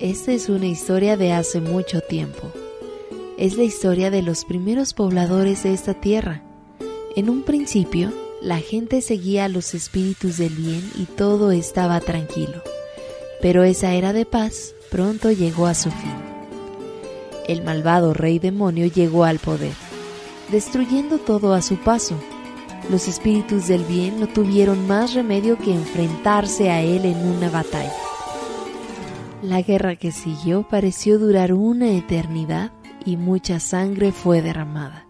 Esta es una historia de hace mucho tiempo. Es la historia de los primeros pobladores de esta tierra. En un principio, la gente seguía a los espíritus del bien y todo estaba tranquilo. Pero esa era de paz pronto llegó a su fin. El malvado rey demonio llegó al poder, destruyendo todo a su paso. Los espíritus del bien no tuvieron más remedio que enfrentarse a él en una batalla. La guerra que siguió pareció durar una eternidad y mucha sangre fue derramada.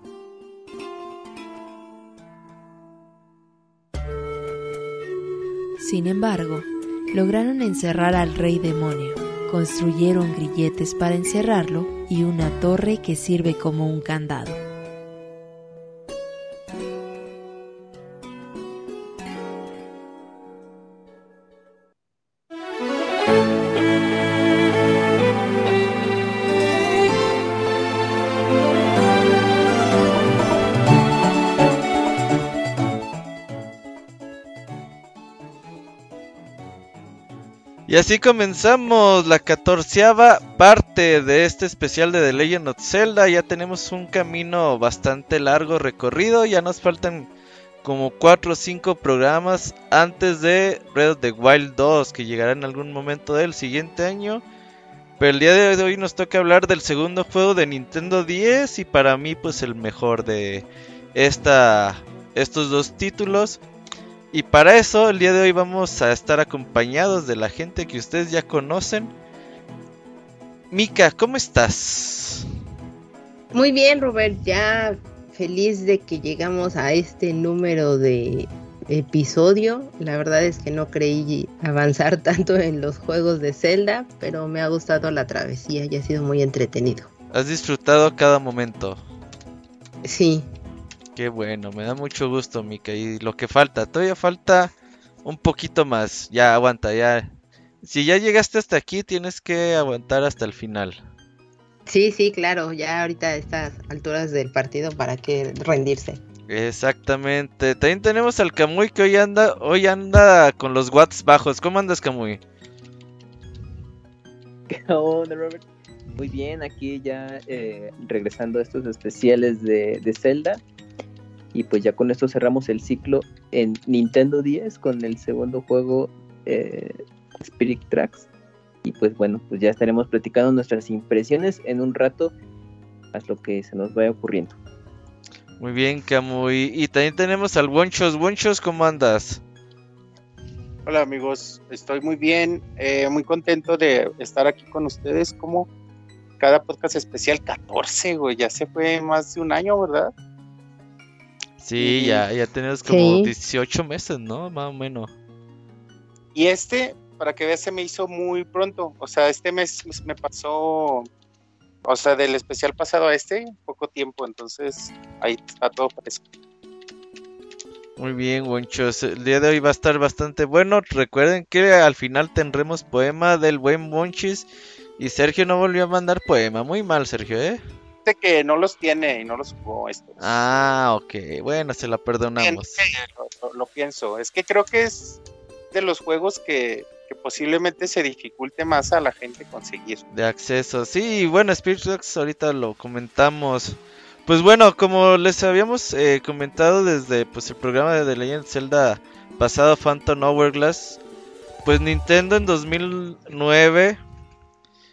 Sin embargo, lograron encerrar al rey demonio, construyeron grilletes para encerrarlo y una torre que sirve como un candado. Y así comenzamos la catorceava parte de este especial de The Legend of Zelda. Ya tenemos un camino bastante largo recorrido. Ya nos faltan como 4 o 5 programas antes de Red of the Wild 2 que llegará en algún momento del siguiente año. Pero el día de hoy nos toca hablar del segundo juego de Nintendo 10 y para mí pues el mejor de esta, estos dos títulos. Y para eso, el día de hoy vamos a estar acompañados de la gente que ustedes ya conocen. Mika, ¿cómo estás? Muy bien, Robert, ya feliz de que llegamos a este número de episodio. La verdad es que no creí avanzar tanto en los juegos de Zelda, pero me ha gustado la travesía y ha sido muy entretenido. ¿Has disfrutado cada momento? Sí, Qué bueno, me da mucho gusto, Mika. Y lo que falta, todavía falta un poquito más. Ya, aguanta, ya. Si ya llegaste hasta aquí, tienes que aguantar hasta el final. Sí, sí, claro, ya ahorita a estas alturas del partido, ¿para qué rendirse? Exactamente. También tenemos al Kamui que hoy anda, hoy anda con los watts bajos. ¿Cómo andas, Kamui? Hola, Robert. Muy bien, aquí ya eh, regresando a estos especiales de, de Zelda. Y pues ya con esto cerramos el ciclo en Nintendo 10 con el segundo juego eh, Spirit Tracks. Y pues bueno, pues ya estaremos platicando nuestras impresiones en un rato, haz lo que se nos vaya ocurriendo. Muy bien, Camuy. Y también tenemos al Wonchos. Wonchos, ¿cómo andas? Hola amigos, estoy muy bien, eh, muy contento de estar aquí con ustedes como cada podcast especial 14, güey, ya se fue más de un año, ¿verdad? Sí, ya, ya tenemos como 18 meses, ¿no? Más o menos. Y este, para que veas, se me hizo muy pronto. O sea, este mes me pasó, o sea, del especial pasado a este, poco tiempo. Entonces, ahí está todo fresco. Muy bien, Wonchos. El día de hoy va a estar bastante bueno. Recuerden que al final tendremos poema del buen Wonchis. Y Sergio no volvió a mandar poema. Muy mal, Sergio, ¿eh? Que no los tiene y no los jugó estos. Ah, ok. Bueno, se la perdonamos. Lo, pienso. Es que creo que es de los juegos que, que, posiblemente se dificulte más a la gente conseguir. De acceso. Sí, bueno, Spirit Rocks ahorita lo comentamos. Pues bueno, como les habíamos eh, comentado desde pues, el programa de The Legend Zelda pasado Phantom Hourglass, pues Nintendo en 2009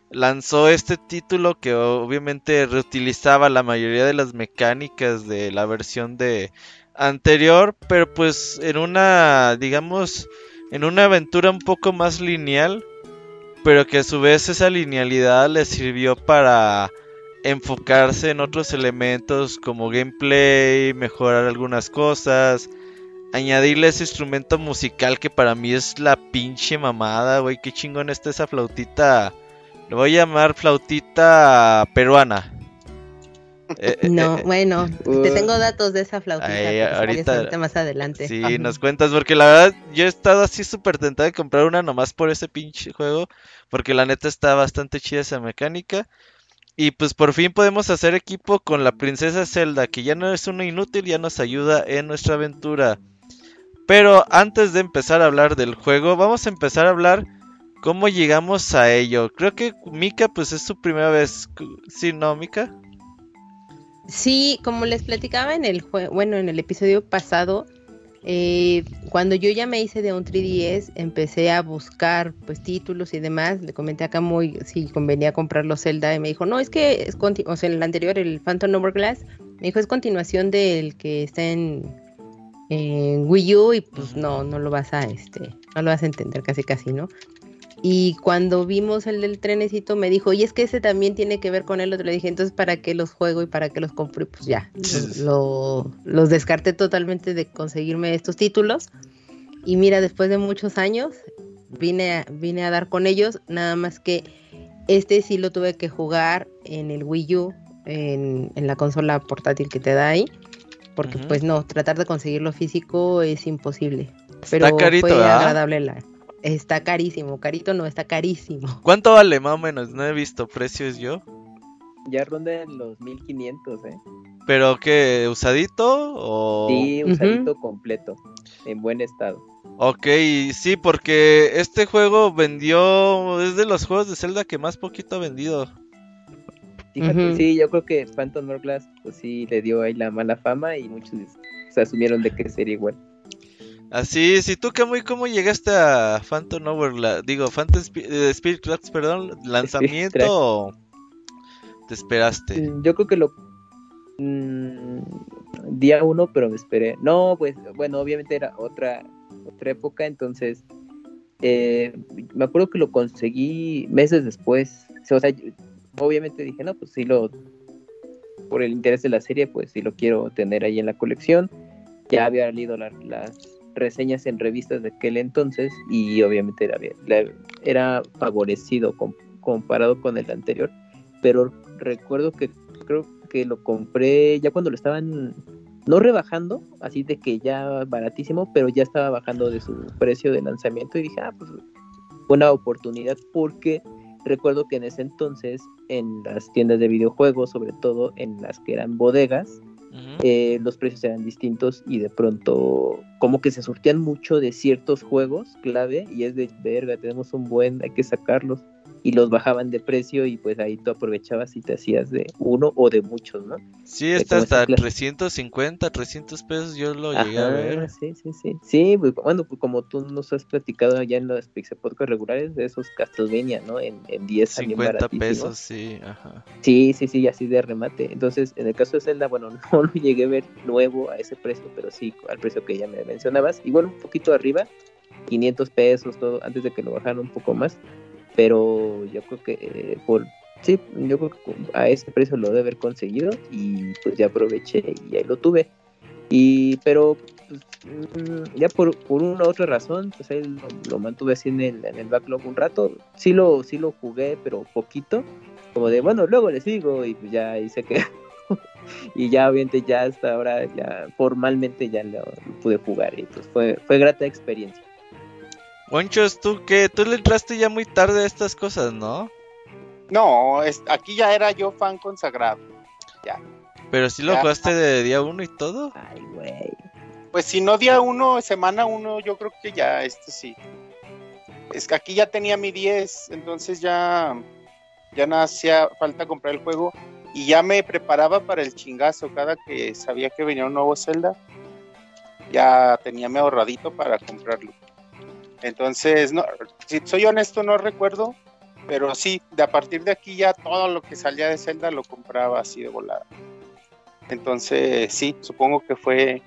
lanzó este título que obviamente reutilizaba la mayoría de las mecánicas de la versión de anterior, pero pues en una, digamos, en una aventura un poco más lineal, pero que a su vez esa linealidad le sirvió para enfocarse en otros elementos como gameplay, mejorar algunas cosas, añadirle ese instrumento musical que para mí es la pinche mamada, güey, qué chingón está esa flautita lo voy a llamar flautita peruana. Eh, eh, no, eh, bueno, te tengo datos de esa flautita. ahorita más adelante. Sí, nos cuentas, porque la verdad yo he estado así súper tentado de comprar una nomás por ese pinche juego, porque la neta está bastante chida esa mecánica. Y pues por fin podemos hacer equipo con la princesa Zelda, que ya no es una inútil, ya nos ayuda en nuestra aventura. Pero antes de empezar a hablar del juego, vamos a empezar a hablar ¿Cómo llegamos a ello? Creo que Mika, pues es su primera vez. ¿Sí, no, Mika? Sí, como les platicaba en el juego, bueno, en el episodio pasado, eh, cuando yo ya me hice de un 3DS, empecé a buscar pues títulos y demás. Le comenté acá muy si convenía comprar los Zelda y me dijo, no, es que es o sea, el anterior, el Phantom Hourglass, me dijo es continuación del que está en, en Wii U y pues no, no lo vas a este, no lo vas a entender casi casi, ¿no? Y cuando vimos el del trenecito me dijo, y es que ese también tiene que ver con el otro. Le dije, entonces, ¿para qué los juego y para qué los compro? pues ya, lo, los descarté totalmente de conseguirme estos títulos. Y mira, después de muchos años, vine a, vine a dar con ellos, nada más que este sí lo tuve que jugar en el Wii U, en, la consola portátil que te da ahí. Porque pues no, tratar de conseguirlo físico es imposible. Pero fue agradable la Está carísimo, carito no, está carísimo. ¿Cuánto vale más o menos? No he visto precios yo. Ya ronda en los 1500, ¿eh? ¿Pero qué? ¿Usadito o...? Sí, usadito completo, en buen estado. Ok, sí, porque este juego vendió... Es de los juegos de Zelda que más poquito ha vendido. Fíjate, sí, yo creo que Phantom Hourglass, pues sí, le dio ahí la mala fama y muchos se asumieron de que sería igual. Así, si tú, muy ¿cómo llegaste a Phantom Hourglass? Digo, Phantom eh, Spirit Tracks, perdón, lanzamiento o te esperaste? Mm, yo creo que lo... Mm, día uno, pero me esperé. No, pues, bueno, obviamente era otra, otra época, entonces... Eh, me acuerdo que lo conseguí meses después. O sea, obviamente dije, no, pues sí lo... Por el interés de la serie, pues sí lo quiero tener ahí en la colección. Ya había leído las reseñas en revistas de aquel entonces y obviamente era, era favorecido comparado con el anterior, pero recuerdo que creo que lo compré ya cuando lo estaban no rebajando, así de que ya baratísimo, pero ya estaba bajando de su precio de lanzamiento y dije, ah, pues buena oportunidad porque recuerdo que en ese entonces en las tiendas de videojuegos, sobre todo en las que eran bodegas, eh, los precios eran distintos y de pronto como que se surtían mucho de ciertos juegos clave y es de verga, tenemos un buen, hay que sacarlos y los bajaban de precio y pues ahí tú aprovechabas y te hacías de uno o de muchos, ¿no? Sí, está hasta 350, 300 pesos yo lo llegué a ver. Sí, sí, sí. Sí, pues, bueno, pues como tú nos has platicado ya en los Pixel Podcast regulares de esos Castlevania, ¿no? En, en 10 50 pesos, sí, ajá. Sí, sí, sí, así de remate. Entonces, en el caso de Zelda, bueno, no lo llegué a ver nuevo a ese precio, pero sí al precio que ya me mencionabas. Igual un poquito arriba, 500 pesos, todo, antes de que lo bajaran un poco más pero yo creo que eh, por sí, yo creo que a ese precio lo debe haber conseguido y pues ya aproveché y ahí lo tuve. Y pero pues, mm, ya por, por una u otra razón, pues ahí lo, mantuve así en el, en el backlog un rato. Sí lo, sí lo jugué, pero poquito. Como de, bueno, luego le sigo y pues ya hice que y ya obviamente ya hasta ahora ya formalmente ya lo, pude jugar y pues fue, fue grata experiencia. Monchos, ¿tú qué? Tú le entraste ya muy tarde a estas cosas, ¿no? No, aquí ya era yo fan consagrado. Ya. Pero si lo jugaste de día uno y todo. Ay, güey. Pues si no día uno, semana uno, yo creo que ya, este sí. Es que aquí ya tenía mi 10, entonces ya, ya no hacía falta comprar el juego y ya me preparaba para el chingazo. Cada que sabía que venía un nuevo Zelda, ya tenía mi ahorradito para comprarlo. Entonces, no, si soy honesto, no recuerdo, pero sí, de a partir de aquí ya todo lo que salía de Zelda lo compraba así de volada. Entonces, sí, supongo que fue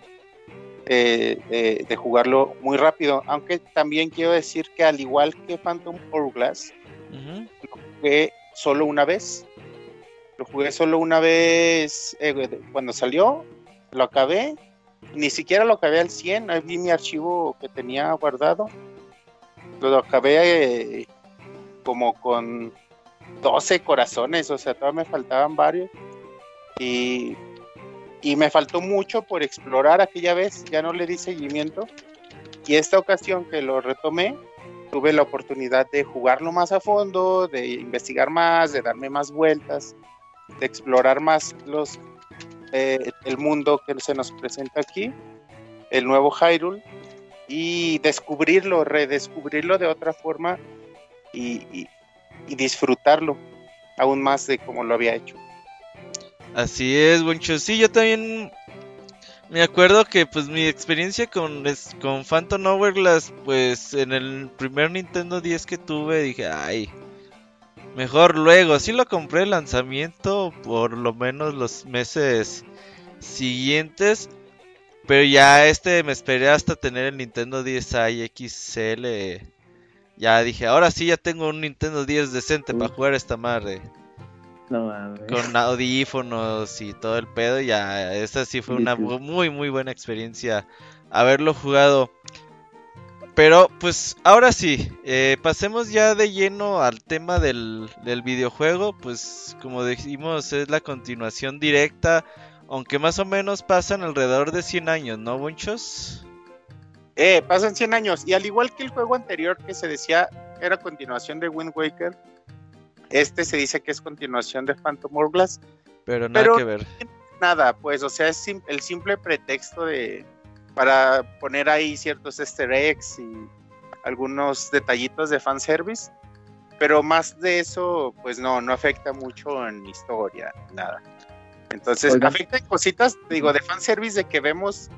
eh, de jugarlo muy rápido, aunque también quiero decir que al igual que Phantom Hourglass, lo jugué solo una vez. Lo jugué solo una vez eh, cuando salió, lo acabé, ni siquiera lo acabé al 100, ahí vi mi archivo que tenía guardado lo acabé eh, como con 12 corazones, o sea, todavía me faltaban varios. Y, y me faltó mucho por explorar aquella vez, ya no le di seguimiento. Y esta ocasión que lo retomé, tuve la oportunidad de jugarlo más a fondo, de investigar más, de darme más vueltas, de explorar más los eh, el mundo que se nos presenta aquí, el nuevo Hyrule y descubrirlo, redescubrirlo de otra forma y, disfrutarlo aún más de como lo había hecho. Así es, Boncho. Sí, yo también me acuerdo que pues mi experiencia con, con Phantom Hourglass, pues en el primer Nintendo 10 que tuve dije, ay, mejor luego. Sí lo compré el lanzamiento, por lo menos los meses siguientes. Pero ya este me esperé hasta tener el Nintendo 10i XL. Ya dije, ahora sí ya tengo un Nintendo 10 decente para jugar esta madre. Con audífonos y todo el pedo, ya, esa sí fue una muy, muy buena experiencia haberlo jugado. Pero pues ahora sí, eh, pasemos ya de lleno al tema del, del, videojuego. Pues como dijimos, es la continuación directa, aunque más o menos pasan alrededor de 100 años, ¿no, Bunchos? Eh, pasan 100 años. Y al igual que el juego anterior que se decía era continuación de Wind Waker, este se dice que es continuación de Phantom Hourglass. Pero nada que ver. Nada, pues, o sea, es el simple pretexto de para poner ahí ciertos easter eggs y algunos detallitos de fanservice. Pero más de eso, pues no, no afecta mucho en historia, nada. Entonces, afecta en cositas, digo, de fanservice de que vemos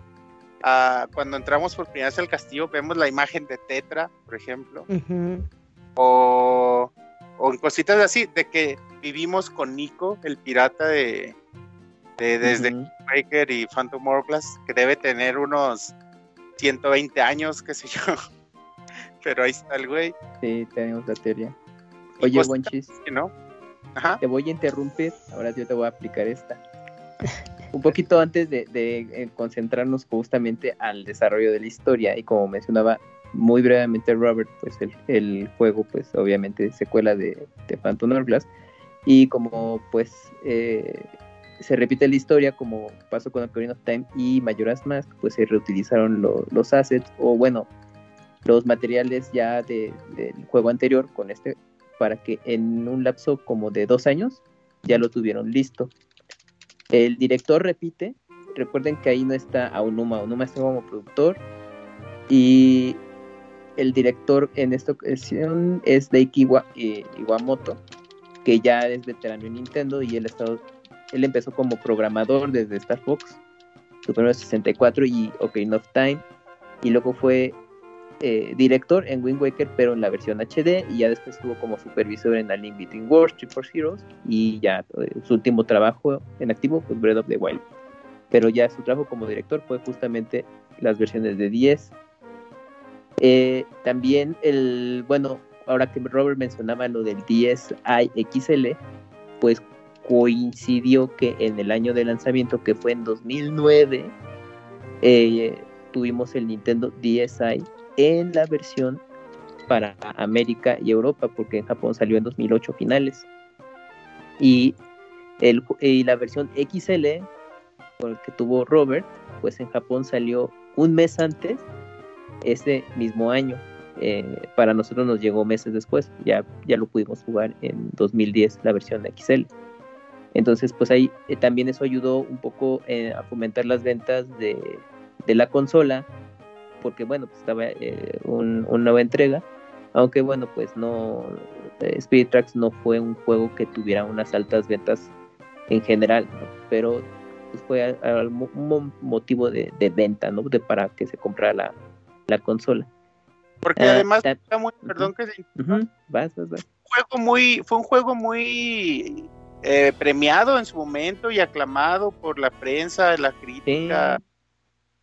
ah, cuando entramos por primera vez al castillo, vemos la imagen de Tetra, por ejemplo. O o en cositas así, de que vivimos con Nico, el pirata de, desde Breaker y Phantom Hourglass, que debe tener unos 120 años, qué sé yo. Pero ahí está el güey. Sí, tenemos la teoría. Oye, Bonchis, ¿no? Te voy a interrumpir, ahora yo te voy a aplicar esta. Un poquito antes de, de eh, concentrarnos justamente al desarrollo de la historia y como mencionaba muy brevemente Robert, pues el, juego, pues obviamente secuela de, de Phantom Hourglass, y como pues eh, se repite la historia como pasó con Ocarina of Time y Majora's Mask, pues se reutilizaron los assets o bueno, los materiales ya del juego anterior con este para que en un lapso como de dos años ya lo tuvieron listo. El director repite, recuerden que ahí no está Aonuma, Aonuma está como productor y el director en esta ocasión es Daiki eh, Iwamoto, que ya es veterano en Nintendo y él, estado, él empezó como programador desde Star Fox, Super 64 y Ocarina of Time, y luego fue eh, director en Wind Waker, pero en la versión HD, y ya después estuvo como supervisor en A Link Between Worlds, Trip Heroes, y ya eh, su último trabajo en activo fue Breath of the Wild. Pero ya su trabajo como director fue justamente las versiones de 10, eh, también el, bueno, ahora que Robert mencionaba lo del 10i XL, pues coincidió que en el año de lanzamiento, que fue en 2009, eh, tuvimos el Nintendo 10i en la versión para América y Europa, porque en Japón salió en 2008 finales. Y, el, y la versión XL, con el que tuvo Robert, pues en Japón salió un mes antes ese mismo año. Eh, para nosotros nos llegó meses después, ya, ya lo pudimos jugar en 2010, la versión de XL. Entonces, pues ahí eh, también eso ayudó un poco eh, a fomentar las ventas de, la consola, porque bueno, pues estaba una nueva entrega, aunque bueno, pues no, Spirit Tracks no fue un juego que tuviera unas altas ventas en general, pero pues fue un motivo de, venta, ¿no? De, para que se comprara la, la consola. Porque además muy, perdón que Juego muy, fue un juego muy eh, premiado en su momento y aclamado por la prensa, la crítica,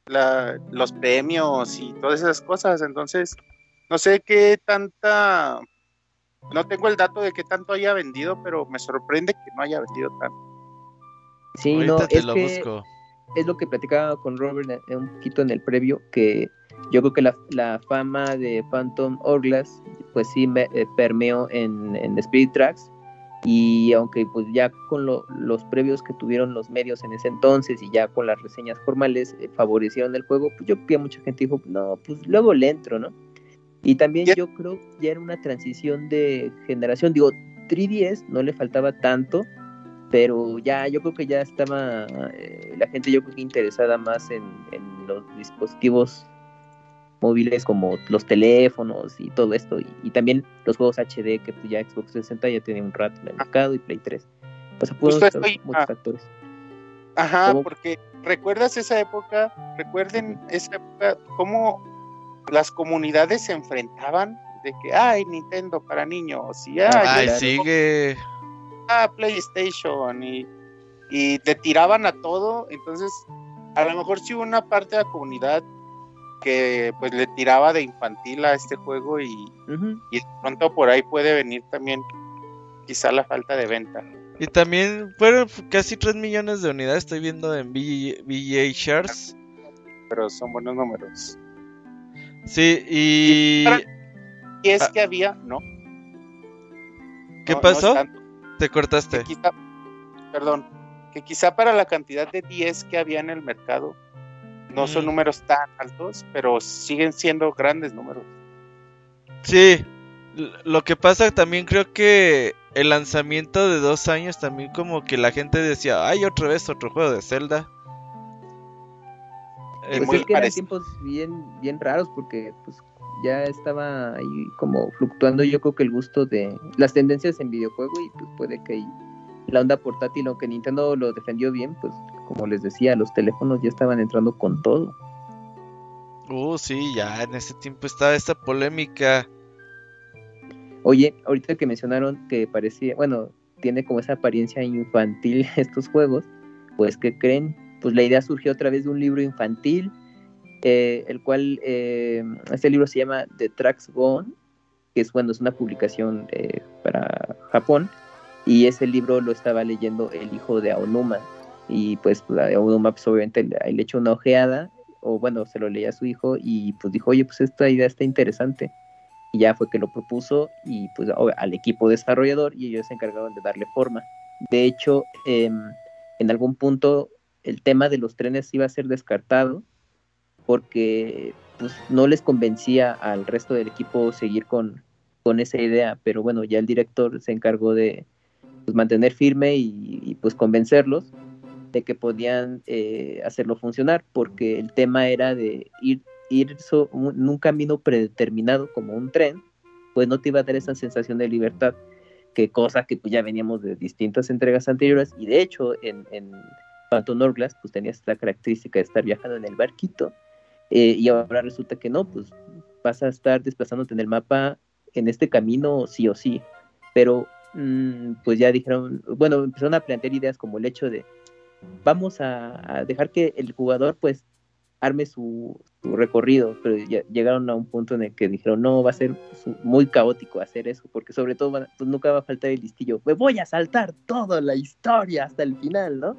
los premios y todas esas cosas. Entonces, no sé qué tanta, no tengo el dato de qué tanto haya vendido, pero me sorprende que no haya vendido tanto. Sí, no, es que es lo que platicaba con Robert un poquito en el previo, que yo creo que la, fama de Phantom Hourglass pues sí me, eh, permeó en, Spirit Tracks y aunque pues ya con los previos que tuvieron los medios en ese entonces y ya con las reseñas formales eh, favorecieron el juego, pues yo creo que mucha gente dijo, no, pues luego le entro, ¿no? Y también yo creo ya era una transición de generación, digo, 3DS no le faltaba tanto, pero ya yo creo que ya estaba eh, la gente yo creo que interesada más en, en los dispositivos móviles como los teléfonos y todo esto, y, también los juegos HD que pues, ya Xbox 60 ya tiene un rato en el mercado y Play 3. O sea, muchos factores. Ajá, porque recuerdas esa época, recuerden esa época, cómo las comunidades se enfrentaban de que, ay, Nintendo para niños, y ay, sigue. Ah, PlayStation, y, y te tiraban a todo, entonces a lo mejor sí hubo una parte de la comunidad que pues le tiraba de infantil a este juego y, y de pronto por ahí puede venir también quizá la falta de venta. Y también fueron casi 3 millones de unidades, estoy viendo en VGA Shares. Pero son buenos números. Sí, y... Y, es ah. que había, ¿no? ¿Qué pasó? Te cortaste. perdón, que quizá para la cantidad de 10 que había en el mercado, no son mm. números tan altos, pero siguen siendo grandes números. Sí, lo que pasa también creo que el lanzamiento de dos años también como que la gente decía, ay, otra vez otro juego de Zelda. Pues es que eran tiempos bien, bien raros porque pues ya estaba ahí como fluctuando yo creo que el gusto de las tendencias en videojuego y pues puede que la onda portátil, aunque Nintendo lo defendió bien, pues como les decía, los teléfonos ya estaban entrando con todo. Uh, sí, ya en ese tiempo estaba esta polémica. Oye, ahorita que mencionaron que parecía, bueno, tiene como esa apariencia infantil estos juegos, pues que creen, pues la idea surgió a través de un libro infantil, eh, el cual, eh, este libro se llama The Tracks Gone, que es, bueno, es una publicación eh, para Japón, y ese libro lo estaba leyendo el hijo de Aonuma, y pues Aonuma pues obviamente le, le echó una ojeada, o bueno, se lo leía a su hijo, y pues dijo, oye, pues esta idea está interesante, y ya fue que lo propuso y pues al equipo desarrollador y ellos se encargaron de darle forma. De hecho, em, en algún punto el tema de los trenes iba a ser descartado porque pues, no les convencía al resto del equipo seguir con, con esa idea, pero bueno, ya el director se encargó de pues, mantener firme y, pues convencerlos de que podían eh, hacerlo funcionar, porque el tema era de ir ir en un camino predeterminado como un tren, pues no te iba a dar esa sensación de libertad, que cosa que pues ya veníamos de distintas entregas anteriores, y de hecho en, en Phantom pues tenías esta característica de estar viajando en el barquito, eh, y ahora resulta que no, pues vas a estar desplazándote en el mapa en este camino sí o sí, pero mm, pues ya dijeron, bueno, empezaron a plantear ideas como el hecho de vamos a, dejar que el jugador pues arme su, recorrido, pero llegaron a un punto en el que dijeron, no, va a ser muy caótico hacer eso, porque sobre todo pues nunca va a faltar el listillo, me voy a saltar toda la historia hasta el final, ¿no?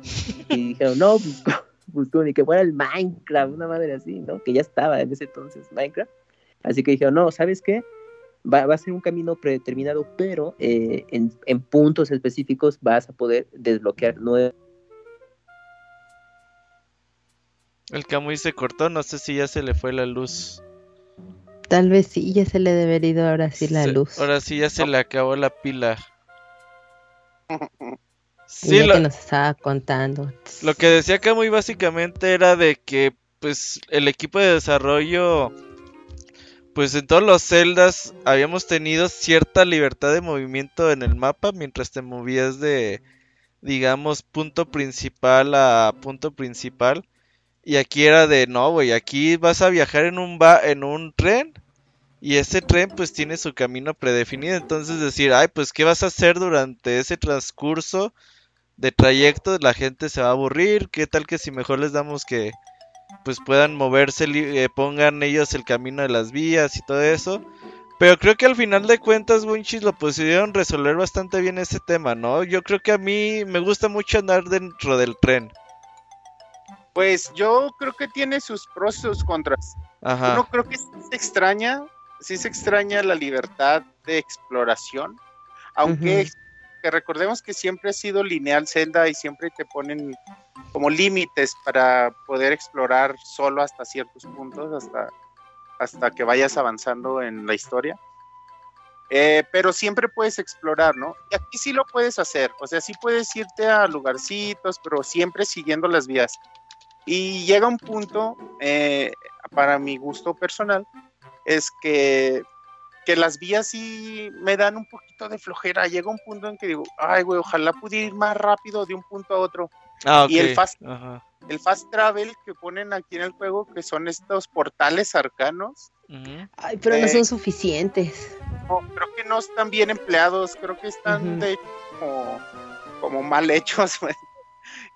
Y dijeron, no, pues, pues ni que fuera el Minecraft, una madre así, ¿no? Que ya estaba en ese entonces Minecraft. Así que dijeron, no, ¿sabes qué? Va, a ser un camino predeterminado, pero eh, en, en puntos específicos vas a poder desbloquear nuevos El Camuy se cortó, no sé si ya se le fue la luz. Tal vez sí, ya se le debería ir ahora sí la luz. Ahora sí ya se le acabó la pila. Sí, lo que nos estaba contando. Lo que decía Camuy básicamente era de que pues el equipo de desarrollo pues en todos los celdas habíamos tenido cierta libertad de movimiento en el mapa mientras te movías de digamos punto principal a punto principal y aquí era de, no, güey, aquí vas a viajar en un, va en un tren. Y ese tren pues tiene su camino predefinido. Entonces decir, ay, pues ¿qué vas a hacer durante ese transcurso de trayecto? La gente se va a aburrir. ¿Qué tal que si mejor les damos que pues puedan moverse, eh, pongan ellos el camino de las vías y todo eso? Pero creo que al final de cuentas, Winchis lo pudieron resolver bastante bien ese tema, ¿no? Yo creo que a mí me gusta mucho andar dentro del tren. Pues yo creo que tiene sus pros y sus contras. Ajá. Uno creo que sí se extraña, sí se extraña la libertad de exploración, aunque recordemos que siempre ha sido lineal Zelda y siempre te ponen como límites para poder explorar solo hasta ciertos puntos, hasta, hasta que vayas avanzando en la historia. Eh, pero siempre puedes explorar, ¿no? Y aquí sí lo puedes hacer, o sea, sí puedes irte a lugarcitos, pero siempre siguiendo las vías. Y llega un punto, eh, para mi gusto personal, es que, que las vías sí me dan un poquito de flojera. Llega un punto en que digo, ay, güey, ojalá pudiera ir más rápido de un punto a otro. Ah. Y el fast, Ajá. el fast travel que ponen aquí en el juego, que son estos portales arcanos. Ay, pero no Eh. son suficientes. no, creo que no están bien empleados, creo que están de como, como mal hechos, güey.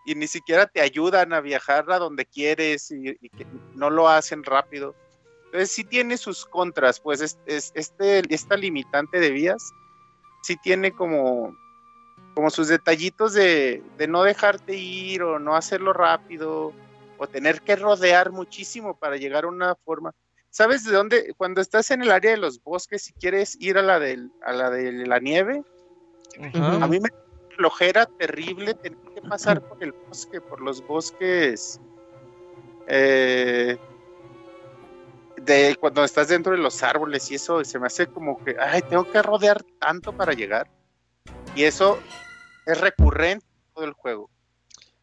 y ni siquiera te ayudan a viajar a donde quieres y, y que no lo hacen rápido. Entonces sí tiene sus contras, pues es, es- este, esta limitante de vías sí tiene como, como sus detallitos de, de no dejarte ir o no hacerlo rápido o tener que rodear muchísimo para llegar a una forma. ¿Sabes de dónde? Cuando estás en el área de los bosques, si quieres ir a la, del, a la de la nieve, a mí me flojera terrible tener que pasar por el bosque, por los bosques. eh, de cuando estás dentro de los árboles y eso se me hace como que, ay, tengo que rodear tanto para llegar. Y eso es recurrente en todo el juego.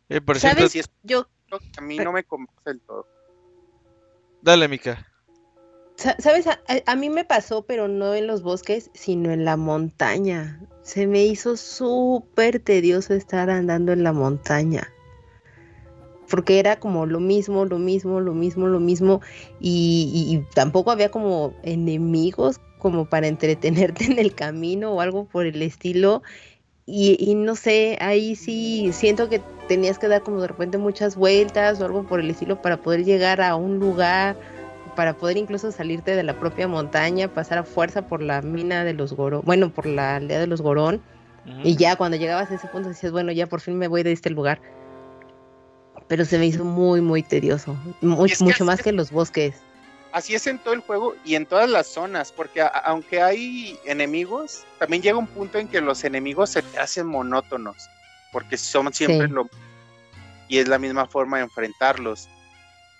Eh, por ¿Sabes? cierto, es Yo, a mí no me convence del todo. dale, Mica. sa- ¿sabes? A, a- a mí me pasó, pero no en los bosques, sino en la montaña. Se me hizo súper tedioso estar andando en la montaña. Porque era como lo mismo, lo mismo, lo mismo, lo mismo. Y, y- y tampoco había como enemigos como para entretenerte en el camino o algo por el estilo. Y, y no sé, ahí sí siento que tenías que dar como de repente muchas vueltas o algo por el estilo para poder llegar a un lugar, para poder incluso salirte de la propia montaña, pasar a fuerza por la mina de los Gorón, bueno, por la aldea de los Gorón. Ujú. Y ya cuando llegabas a ese punto decías, bueno, ya por fin me voy de este lugar. Pero se me hizo muy, muy tedioso. Que mucho más que los bosques. Así es en todo el juego y en todas las zonas, porque a- aunque hay enemigos, también llega un punto en que los enemigos se te hacen monótonos, porque son siempre Sí. lo y es la misma forma de enfrentarlos.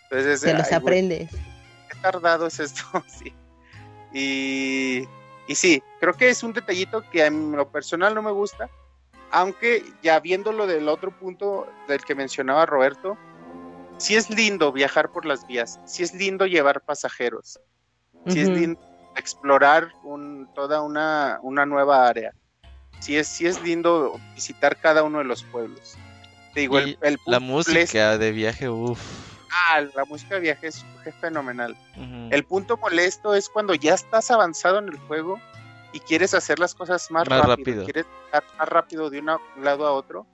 Entonces, Te los aprendes. qué tardado es esto, sí. Y, y sí, creo que es un detallito que en lo personal no me gusta, aunque ya viéndolo del otro punto del que mencionaba Roberto, sí es lindo viajar por las vías, sí es lindo llevar pasajeros, sí es lindo explorar un- toda una, una nueva área, sí es, sí es lindo visitar cada uno de los pueblos. Te digo, Y el, el La música de viaje, uff. ah, la música de viaje es, es fenomenal. El punto molesto es cuando ya estás avanzado en el juego y quieres hacer las cosas más, Más rápido, rápido. quieres estar más rápido de una- un lado a otro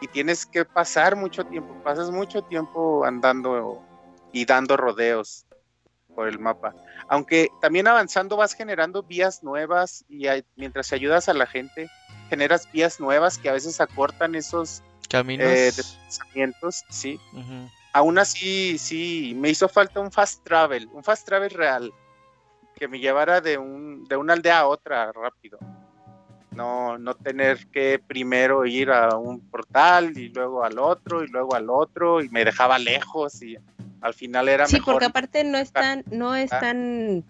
y tienes que pasar mucho tiempo, pasas mucho tiempo andando y dando rodeos por el mapa. Aunque también avanzando vas generando vías nuevas y hay- mientras ayudas a la gente, generas vías nuevas que a veces acortan esos Caminos. eh, desplazamientos, sí Ujú. aún así, sí, me hizo falta un fast travel, un fast travel real, que me llevara de, un, de una aldea a otra rápido. No, no tener que primero ir a un portal y luego al otro y luego al otro y me dejaba lejos y al final era Sí, mejor. porque aparte no están, no están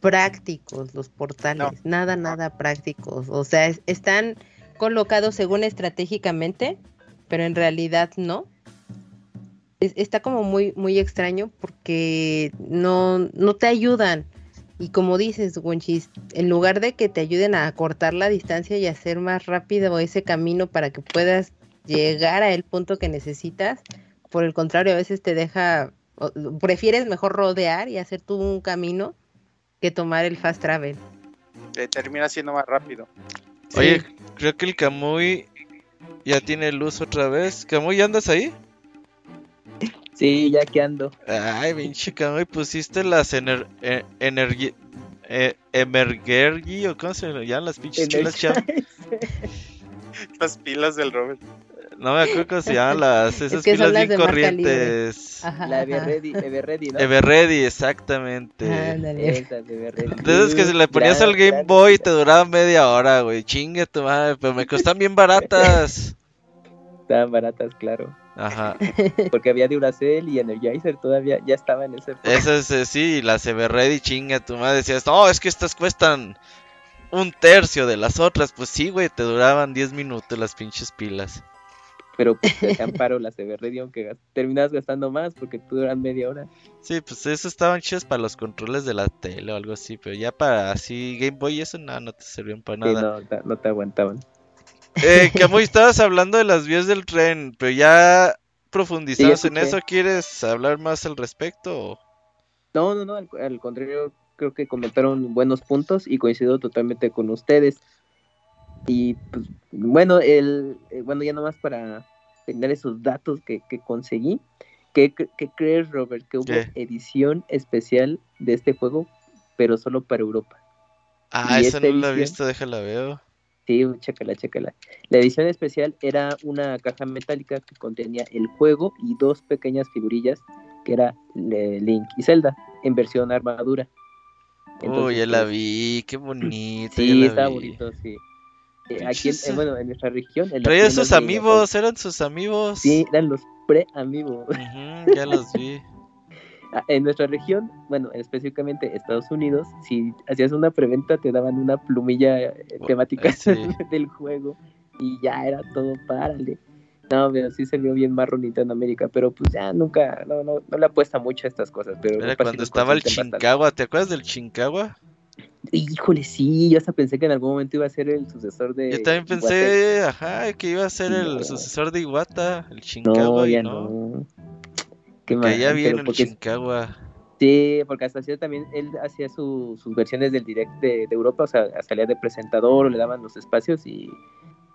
prácticos los portales, nada, nada prácticos. O sea, es- están colocados según estratégicamente, pero en realidad no. Es- está como muy, muy extraño porque no, no te ayudan. Y como dices, Wonchis, en lugar de que te ayuden a cortar la distancia y hacer más rápido ese camino para que puedas llegar a el punto que necesitas, por el contrario, a veces te deja, o- prefieres mejor rodear y hacer tú un camino que tomar el fast travel. eh, termina siendo más rápido. Oye, creo que el Camuy ya tiene luz otra vez. Camuy, ¿ya andas ahí? Sí, ya que ando. Ay, pinche Camuy, pusiste las ener eh, energi- eh, emergergy o cómo se llaman las pinches pilas, cham? Las pilas del Robert. No me acuerdo cómo se llaman las esas que son pilas las bien corrientes. Ajá, La. Everready, Everready, ¿no? Everready, exactamente. Everready. Entonces que si le ponías al Game Boy te duraba media hora, güey. Chingue tu madre, pero me costan bien baratas. Estaban baratas, claro. Ajá. Porque había Duracell y Energizer todavía ya estaba en ese. Esas eh, sí, las Everready, chinga tu madre. Decías, no, es que estas cuestan un tercio de las otras. Pues sí, güey, te duraban 10 minutos las pinches pilas. pero pues te hacían paro la CB Radio, aunque gas- terminabas gastando más porque tú duran media hora. Sí, pues eso estaban chidos para los controles de la tele o algo así, pero ya para así Game Boy eso nada, no te servían para Sí, nada. no, no te aguantaban. Eh, Camuy, estabas hablando de las vías del tren, pero ya profundizamos en eso, ¿quieres hablar más al respecto? No, no, no, al, al contrario, creo que comentaron buenos puntos y coincido totalmente con ustedes. Y pues, bueno, el, eh, bueno, ya nomás para tener esos datos que, que conseguí. ¿Qué, cre- qué crees, Robert? Que hubo ¿Qué? edición especial de este juego, pero solo para Europa. Ah, ¿Y esa no la he visto, déjala veo. Sí, chécala, chécala. La edición especial era una caja metálica que contenía el juego y dos pequeñas figurillas que era eh, Link y Zelda en versión armadura. Uy, Entonces, ya la pues, vi, qué bonito. Sí, está bonito, sí. Eh, aquí, eh, bueno, en nuestra región. En Traía sus amigos, eran sus amigos. Sí, eran los pre-amigos. Ya los vi. Ah, En nuestra región, bueno, específicamente Estados Unidos, si hacías una preventa te daban una plumilla eh, temática eh, sí. del juego y ya era todo párale. No, pero sí se vio bien marro Nintendo América, pero pues ya nunca, no, no, no le apuesta mucho a estas cosas. Pero sí cuando estaba el. Chincagua, ¿te acuerdas del Chincagua? Híjole, sí, yo hasta pensé que en algún momento iba a ser el sucesor de. Yo también pensé, ajá, que iba a ser el No. sucesor de Iwata, el No, Chincagua, y ya no. no. Qué Que mal, ya bien pero el porque Chincagua. Sí, porque hasta hacía también, él hacía su- sus versiones del direct de, de Europa, o sea, salía de presentador o le daban los espacios y,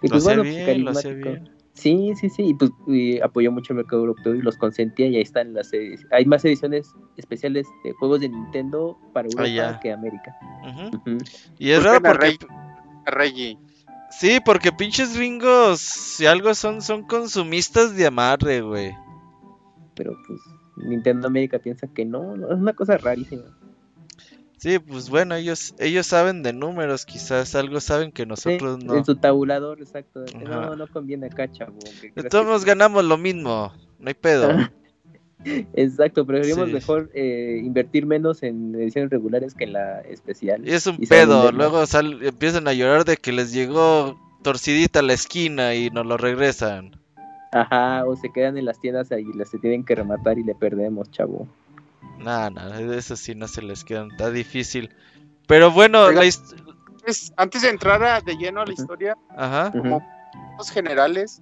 y pues bueno, bien, lo bien. Sí, sí, sí, y pues y apoyó mucho el mercado europeo y los consentía y ahí están las hay más ediciones especiales de juegos de Nintendo para Europa Ah, ya. que América. Y es raro porque... Rey. Reggie. Sí, porque pinches gringos, si algo son, son consumistas de amarre, güey. Pero pues Nintendo América piensa que no, no, es una cosa rarísima. Sí, pues bueno, ellos ellos saben de números, quizás algo saben que Sí, nosotros no. En su tabulador, exacto. Ajá. No, no conviene acá, chavo. todos que- modos ganamos lo mismo, no hay pedo. Exacto, preferimos Sí. mejor eh, invertir menos en ediciones regulares que en la especial. Y es un Y pedo, luego sal- empiezan a llorar de que les llegó torcidita la esquina y nos lo regresan. Ajá, o se quedan en las tiendas y las se tienen que rematar y le perdemos, chavo. Nada, nada, de eso sí no se les quedan, está difícil. Pero bueno, Oiga. la Antes, antes de entrar a- de lleno a la historia, Ajá. Como puntos generales,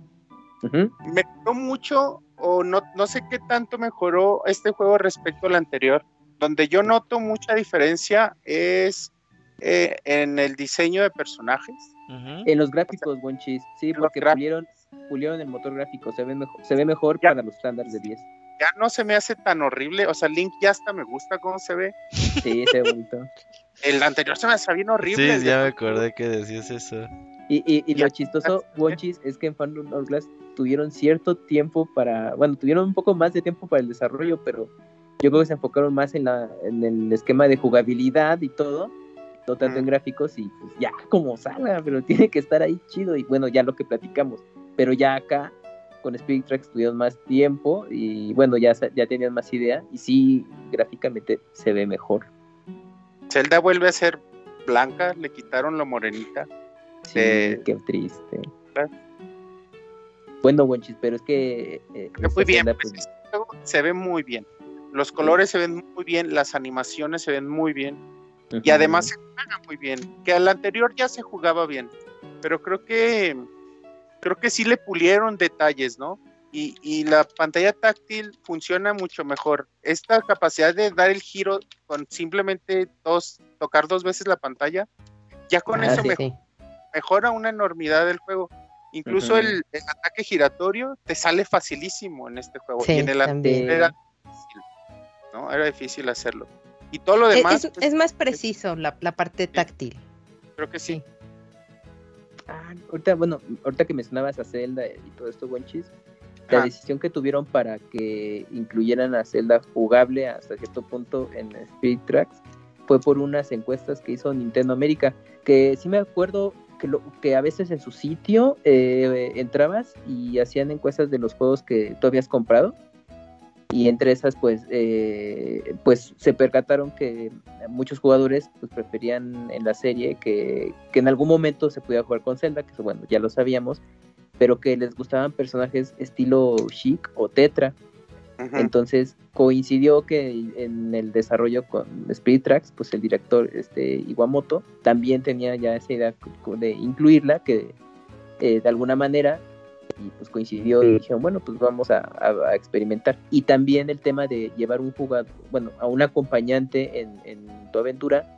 ujú. me gustó mucho o no, no sé qué tanto mejoró este juego respecto al anterior. Donde yo noto mucha diferencia es eh, en el diseño de personajes. En los gráficos, Wonchis, sí, porque pulieron, pulieron el motor gráfico, se ve mejor, se ve mejor Ya. para los estándares de 10. Ya no se me hace tan horrible, o sea, Link ya hasta me gusta cómo se ve. Sí, se ve bonito. El anterior se me hacía bien horrible. Sí, ya me acordé que decías eso. Y, y, y lo chistoso, Wonchis, es que en Phantom Hourglass tuvieron cierto tiempo para, bueno, tuvieron un poco más de tiempo para el desarrollo, pero yo creo que se enfocaron más en, la, en el esquema de jugabilidad y todo, no tanto en gráficos, y pues ya como salga, pero tiene que estar ahí chido, y bueno, ya lo que platicamos, pero ya acá con Spirit Tracks tuvieron más tiempo y bueno, ya, ya tenían más idea, y sí, gráficamente se ve mejor. Zelda vuelve a ser blanca, le quitaron la morenita. Sí, Eh, qué triste. claro. Bueno, Wonchis, pero es que... eh, Muy bien, Zelda, pues, pues, se ve muy bien. Los colores se ven muy bien, las animaciones se ven muy bien. Y además se juega muy bien. Que al anterior ya se jugaba bien. Pero creo que creo que sí le pulieron detalles, ¿no? Y, y la pantalla táctil funciona mucho mejor. Esta capacidad de dar el giro con simplemente dos, tocar dos veces la pantalla, ya con Ah, eso sí, me- Sí. mejora una enormidad del juego. Incluso Ujú. el, el ataque giratorio te sale facilísimo en este juego. Sí, y en el también. anterior era difícil, ¿no? Era difícil hacerlo. Y todo lo Es, demás, es- pues, es más preciso la, la parte táctil. creo que sí. Ah, ahorita, bueno, ahorita que mencionabas a Zelda y todo esto, Wonchis, la decisión que tuvieron para que incluyeran a Zelda jugable hasta cierto punto en Spirit Tracks fue por unas encuestas que hizo Nintendo América, que sí me acuerdo que, lo, que a veces en su sitio eh, entrabas y hacían encuestas de los juegos que tú habías comprado y entre esas pues eh, pues se percataron que muchos jugadores pues preferían en la serie que, que en algún momento se pudiera jugar con Zelda, que bueno, ya lo sabíamos, pero que les gustaban personajes estilo chic o tetra. Entonces coincidió que en el desarrollo con Spirit Tracks, pues el director este, Iwamoto también tenía ya esa idea de incluirla, que eh, de alguna manera, y pues coincidió y dijeron, bueno, pues vamos a, a- a experimentar. Y también el tema de llevar un jugador, bueno, a un acompañante en, en tu aventura,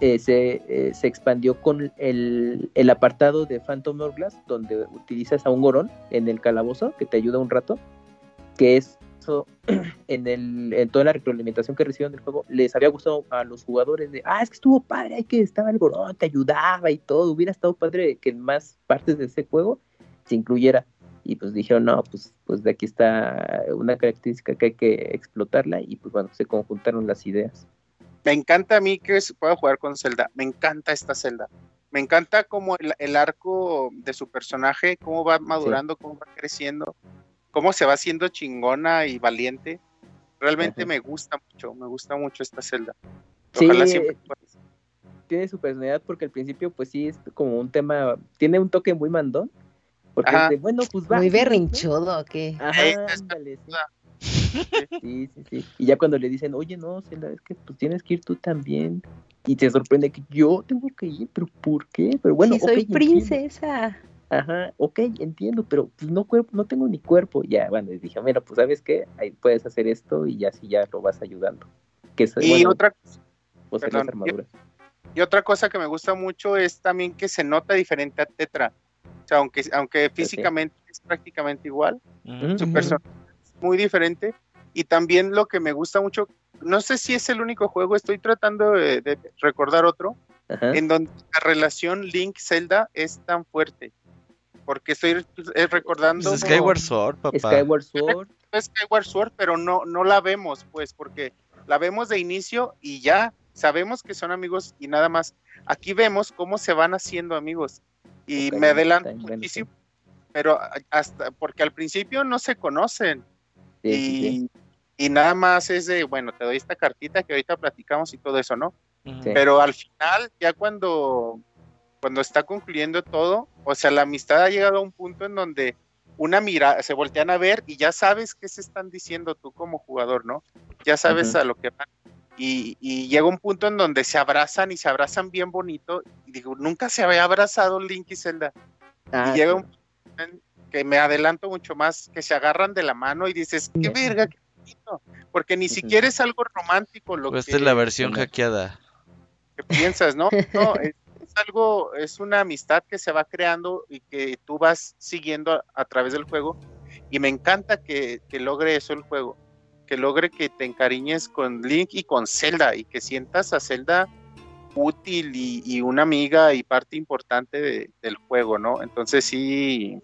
eh, se, eh, se expandió con el, el apartado de Phantom Hourglass, donde utilizas a un gorón en el calabozo, que te ayuda un rato, que es eso, en, el, en toda la retroalimentación que recibieron del juego, les había gustado a los jugadores de, ah, es que estuvo padre, hay que estaba el gorón, te ayudaba y todo, hubiera estado padre que en más partes de ese juego se incluyera. Y pues dijeron, no, pues, pues de aquí está una característica que hay que explotarla y pues bueno, se conjuntaron las ideas. Me encanta a mí que se pueda jugar con Zelda. Me encanta esta Zelda. Me encanta como el, el arco de su personaje, cómo va madurando, cómo va creciendo, cómo se va haciendo chingona y valiente. Realmente Ajá. me gusta mucho, me gusta mucho esta Zelda. Sí, Ojalá siempre tiene su personalidad porque al principio pues sí es como un tema, tiene un toque muy mandón, porque de, bueno, pues va. Muy berrinchudo, ¿o qué? Ajá, Esta es ándale, sí. sí, sí, sí. Y ya cuando le dicen, oye, no, Zelda, es que pues tienes que ir tú también. Y te sorprende que yo tengo que ir, pero ¿por qué? Pero bueno, Sí, soy entiendo. princesa. Ajá, ok, entiendo, pero pues no cuerpo, no tengo ni cuerpo. Ya, bueno, y dije, mira, pues sabes qué, ahí puedes hacer esto y ya así ya lo vas ayudando. Que es, Y bueno, otra poseer perdón, armaduras. Y otra cosa que me gusta mucho es también que se nota diferente a Tetra. O sea, aunque, aunque físicamente es prácticamente igual, su Ujú. personaje es muy diferente. Y también lo que me gusta mucho, no sé si es el único juego, estoy tratando de, de recordar otro, Ajá. en donde la relación Link-Zelda es tan fuerte. Porque estoy eh, recordando Pues Skyward Sword, papá. Skyward Sword. Skyward Sword, pero no, no la vemos, pues, porque la vemos de inicio y ya sabemos que son amigos y nada más. Aquí vemos cómo se van haciendo amigos. Y me adelanto muchísimo, pero hasta porque al principio no se conocen Sí, sí, sí. y, y nada más es de, bueno, te doy esta cartita que ahorita platicamos y todo eso, ¿no? Sí. Pero al final, ya cuando, cuando está concluyendo todo, o sea, la amistad ha llegado a un punto en donde una mira, se voltean a ver y ya sabes qué se están diciendo tú como jugador, ¿no? Ya sabes a lo que van. Y, y llega un punto en donde se abrazan y se abrazan bien bonito. Y digo, nunca se había abrazado Link y Zelda. Ah, y llega sí. un punto en que me adelanto mucho más, que se agarran de la mano y dices, qué verga, qué bonito. Porque ni siquiera es algo romántico lo Pues que esta es la versión no. hackeada. que piensas, ¿no? No, es, es algo, es una amistad que se va creando y que tú vas siguiendo a, a través del juego. Y me encanta que, que logre eso el juego, que logre que te encariñes con Link y con Zelda y que sientas a Zelda útil y, y una amiga y parte importante de- del juego, ¿no? Entonces sí,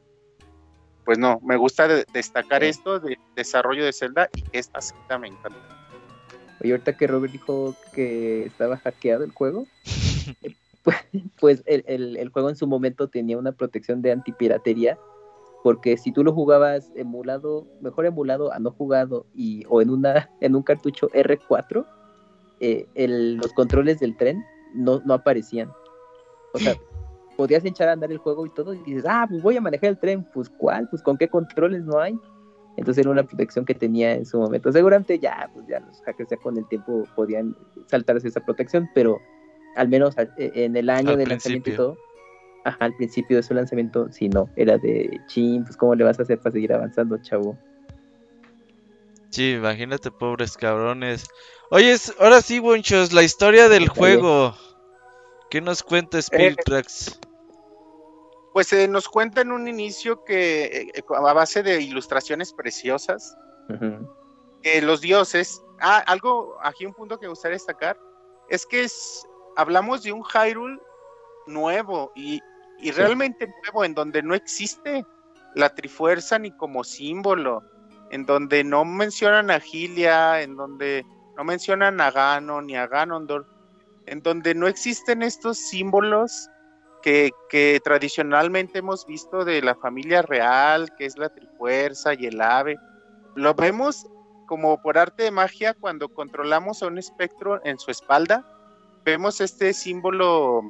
pues no, me gusta de- destacar Sí. esto del desarrollo de Zelda y que esta Zelda me encanta. Oye, ahorita que Robert dijo que estaba hackeado el juego, pues, pues el, el- el juego en su momento tenía una protección de antipiratería, porque si tú lo jugabas emulado, mejor emulado a no jugado, y, o en, una, en un cartucho R4, eh, el- los controles del tren no, no aparecían. O sea, podías echar a andar el juego y todo, y dices, ah, pues voy a manejar el tren, pues ¿cuál? Pues con qué controles no hay. Entonces era una protección que tenía en su momento. Seguramente ya, pues ya los hackers ya con el tiempo podían saltarse esa protección, pero al menos a- e- en el año Al de lanzamiento y todo, ajá, al principio de su lanzamiento, sí, no, era de chin, pues cómo le vas a hacer para seguir avanzando, chavo. Sí, imagínate, pobres cabrones. Oye, es- ahora sí, Bonchos, la historia del juego. ¿Qué nos cuenta Spirit Eh, Tracks? Pues eh, nos cuenta en un inicio que eh, a base de ilustraciones preciosas, que los dioses, ah, algo, aquí un punto que me gustaría destacar, es que es, hablamos de un Hyrule nuevo y, y realmente nuevo, en donde no existe la Trifuerza ni como símbolo, en donde no mencionan a Gilia, en donde no mencionan a Ganon ni a Ganondorf, en donde no existen estos símbolos que, que tradicionalmente hemos visto de la familia real, que es la Trifuerza y el ave. Lo vemos como por arte de magia cuando controlamos a un espectro en su espalda. Vemos este símbolo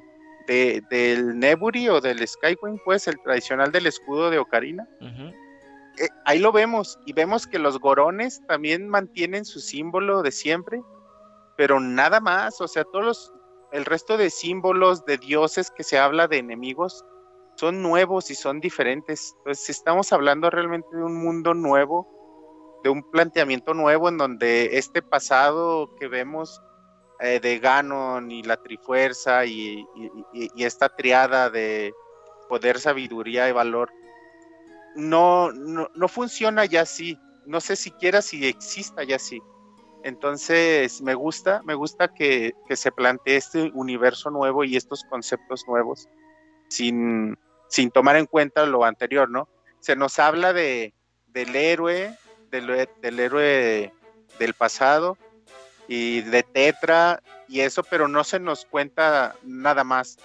de, del Neburi o del Skywing, pues el tradicional del escudo de Ocarina. Eh, ahí lo vemos y vemos que los gorones también mantienen su símbolo de siempre, pero nada más, o sea, todos los, el resto de símbolos de dioses que se habla de enemigos son nuevos y son diferentes. Entonces, estamos hablando realmente de un mundo nuevo, de un planteamiento nuevo en donde este pasado que vemos eh, de Ganon y la Trifuerza y, esta triada de poder, sabiduría y valor no, no, no funciona ya así. No sé siquiera si exista ya así. Entonces, me gusta, me gusta que, se plantee este universo nuevo y estos conceptos nuevos sin, sin tomar en cuenta lo anterior, ¿no? Se nos habla de, del héroe, del héroe del pasado y de Tetra y eso, pero no se nos cuenta nada más.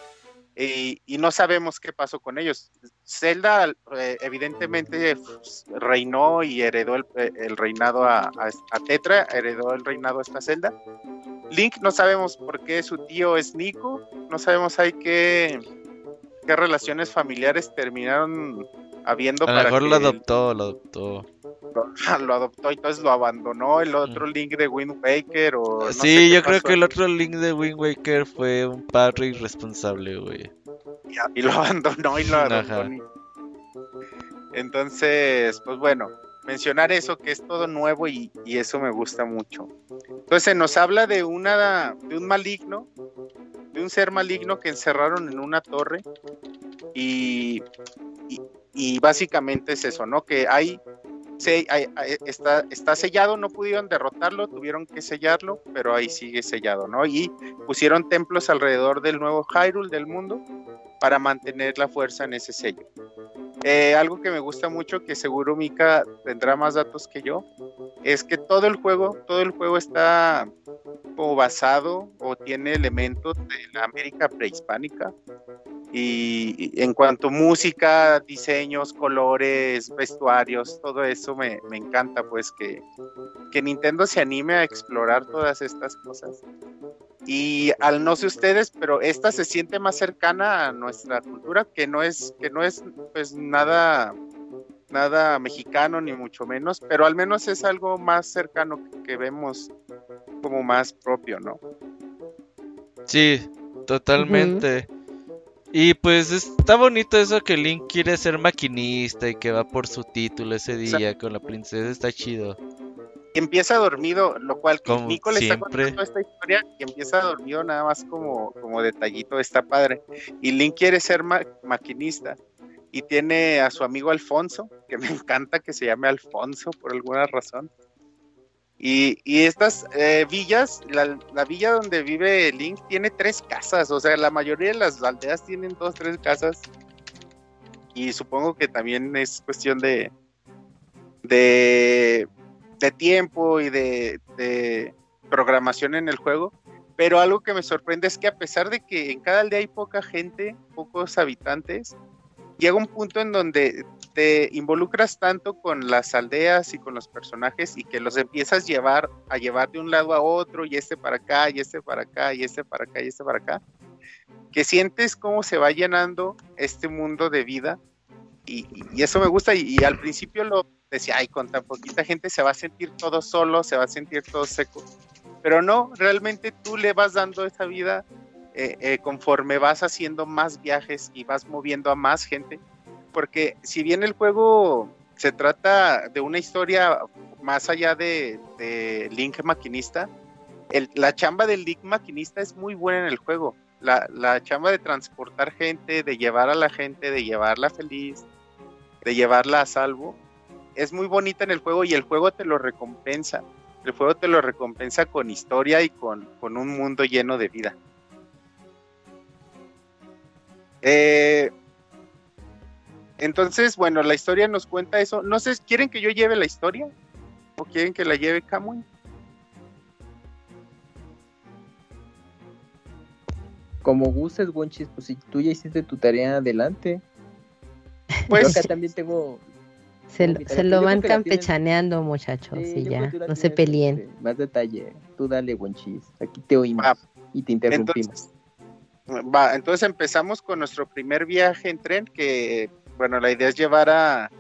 Y, y no sabemos qué pasó con ellos. Zelda eh, evidentemente pues, reinó y heredó el, eh, el reinado a, a- a Tetra, heredó el reinado a esta Zelda. Link no sabemos por qué su tío es Nico, no sabemos ahí qué, qué relaciones familiares terminaron habiendo A lo para mejor lo adoptó, lo adoptó. lo, adoptó y entonces lo abandonó el otro Link de Wind Waker o no sí, yo creo que el otro Link de Wind Waker fue un padre irresponsable, güey. y lo abandonó y lo ni- Entonces, pues bueno, mencionar eso que es todo nuevo y, y eso me gusta mucho. Entonces nos habla de una de un maligno, de un ser maligno que encerraron en una torre y, y, y básicamente es eso, ¿no? Que hay, se, está sellado, no pudieron derrotarlo, tuvieron que sellarlo, pero ahí sigue sellado, ¿no? Y pusieron templos alrededor del nuevo Hyrule del mundo para mantener la fuerza en ese sello. Eh, algo que me gusta mucho, que seguro Mika tendrá más datos que yo, es que todo el juego, todo el juego está como basado o tiene elementos de la América prehispánica. Y, en cuanto a música, diseños, colores, vestuarios, todo eso me, me encanta, pues que, que Nintendo se anime a explorar todas estas cosas. Y al no sé ustedes, pero esta se siente más cercana a nuestra cultura, que no es, que no es pues nada, nada mexicano ni mucho menos, pero al menos es algo más cercano que, que vemos como más propio, ¿no? Sí, totalmente. Y pues está bonito eso que Link quiere ser maquinista y que va por su título ese día con la princesa, está chido. Y empieza dormido, lo cual que Como Nico le está siempre. contando esta historia y empieza dormido nada más como, como detallito, está padre. Y Link quiere ser ma- maquinista y tiene a su amigo Alfonso, que me encanta que se llame Alfonso por alguna razón. Y, estas eh, villas, la, la villa donde vive Link tiene tres casas, o sea, la mayoría de las aldeas tienen dos, tres casas. Y supongo que también es cuestión de, de, tiempo y de programación en el juego. Pero algo que me sorprende es que a pesar de que en cada aldea hay poca gente, pocos habitantes, llega un punto en donde te involucras tanto con las aldeas y con los personajes y que los empiezas a llevar a llevar de un lado a otro y este para acá y este para acá y este para acá y este para acá que sientes cómo se va llenando este mundo de vida y, y- eso me gusta y, y al principio lo decía ay con tan poquita gente se va a sentir todo solo se va a sentir todo seco pero no realmente tú le vas dando esa vida eh, eh, conforme vas haciendo más viajes y vas moviendo a más gente porque si bien el juego se trata de una historia más allá de, Link maquinista, la chamba del Link maquinista es muy buena en el juego. La, la chamba de transportar gente, de llevar a la gente, de llevarla feliz, de llevarla a salvo, es muy bonita en el juego y el juego te lo recompensa. El juego te lo recompensa con historia y con, con un mundo lleno de vida. Eh, entonces, bueno, la historia nos cuenta eso. No sé, ¿quieren que yo lleve la historia? ¿O quieren que la lleve Kamui? Como gustes, Wonchis, pues si tú ya hiciste tu tarea, adelante. Yo Pues acá también tengo. Se, lo yo van tienen- campechaneando, muchachos, Sí, y yo ya, no se peleen. este, más detalle. Tú dale, Wonchis. Aquí te oímos Ah, y te interrumpimos. entonces, Va, entonces empezamos con nuestro primer viaje en tren, que bueno, la idea es llevar a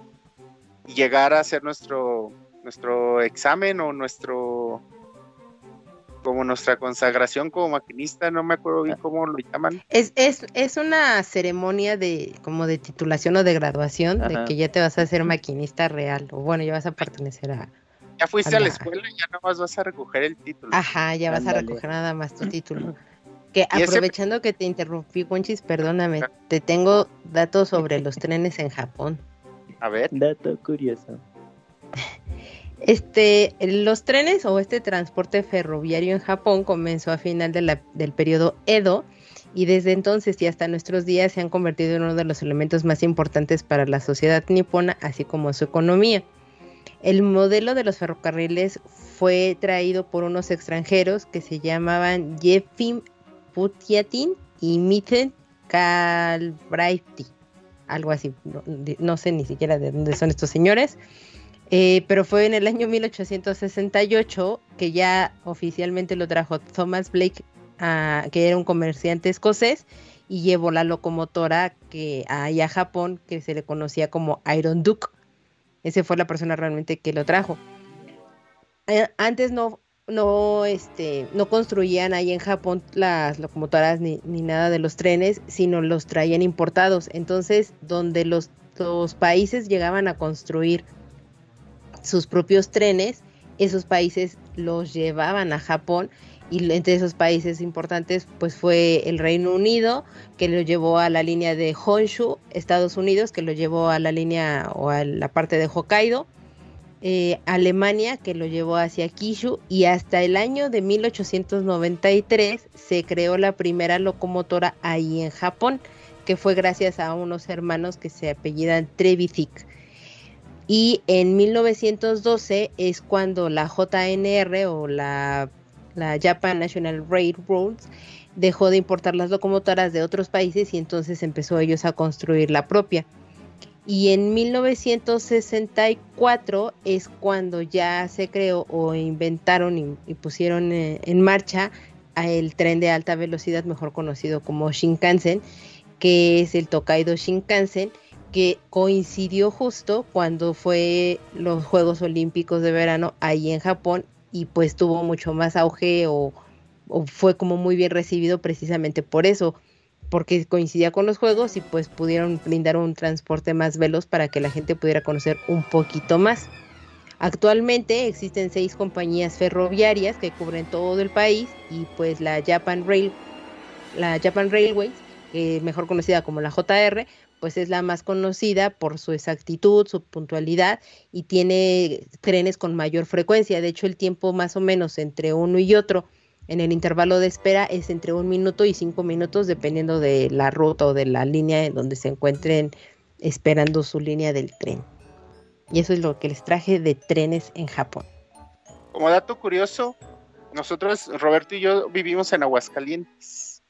llegar a hacer nuestro nuestro examen o nuestro como nuestra consagración como maquinista, no me acuerdo bien cómo lo llaman. Es, es, es una ceremonia de como de titulación o de graduación, de que ya te vas a hacer maquinista real, o bueno, ya vas a pertenecer a... Ya fuiste a la, escuela y ya nada más vas a recoger el título. Ajá, ya vas a recoger nada más tu título. Que aprovechando que te interrumpí, Conchis, perdóname, te tengo datos sobre los trenes en Japón. A ver. Dato curioso. Este, los trenes o este transporte ferroviario en Japón comenzó a final del periodo Edo y desde entonces y hasta nuestros días se han convertido en uno de los elementos más importantes para la sociedad nipona, así como su economía. El modelo de los ferrocarriles fue traído por unos extranjeros que se llamaban Jeffim Putiatin y Mitten Calbraiti, algo así, no, sé ni siquiera de dónde son estos señores. Eh, pero fue en el año 1868 que ya oficialmente lo trajo Thomas Blake, ah, que era un comerciante escocés, y llevó la locomotora que allá a Japón, que se le conocía como Iron Duke. Ese fue la persona realmente que lo trajo. Eh, antes no, no, este, no construían ahí en Japón las locomotoras ni, ni, nada de los trenes, sino los traían importados. Entonces, donde los, los países llegaban a construir sus propios trenes, esos países los llevaban a Japón y entre esos países importantes pues fue el Reino Unido que lo llevó a la línea de Honshu, Estados Unidos que lo llevó a la línea o a la parte de Hokkaido, eh, Alemania que lo llevó hacia Kishu y hasta el año de 1893 se creó la primera locomotora ahí en Japón que fue gracias a unos hermanos que se apellidan Trevithick y en 1912 es cuando la JNR o la, Japan National Railroads dejó de importar las locomotoras de otros países y entonces empezó ellos a construir la propia. Y en 1964 es cuando ya se creó o inventaron y, pusieron eh, en marcha el tren de alta velocidad, mejor conocido como Shinkansen, que es el Tokaido Shinkansen, que coincidió justo cuando fue los Juegos Olímpicos de verano ahí en Japón y pues tuvo mucho más auge o, fue como muy bien recibido precisamente por eso, porque coincidía con los Juegos y pues pudieron brindar un transporte más veloz para que la gente pudiera conocer un poquito más. Actualmente existen seis compañías ferroviarias que cubren todo el país y pues la Japan Rail, la Japan Railways, mejor conocida como la JR, pues es la más conocida por su exactitud, su puntualidad y tiene trenes con mayor frecuencia. De hecho, el tiempo más o menos entre uno y otro en el intervalo de espera es entre un minuto y cinco minutos, dependiendo de la ruta o de la línea en donde se encuentren esperando su línea del tren. Y eso es lo que les traje de trenes en Japón. Como dato curioso, nosotros, Roberto y yo, vivimos en Aguascalientes.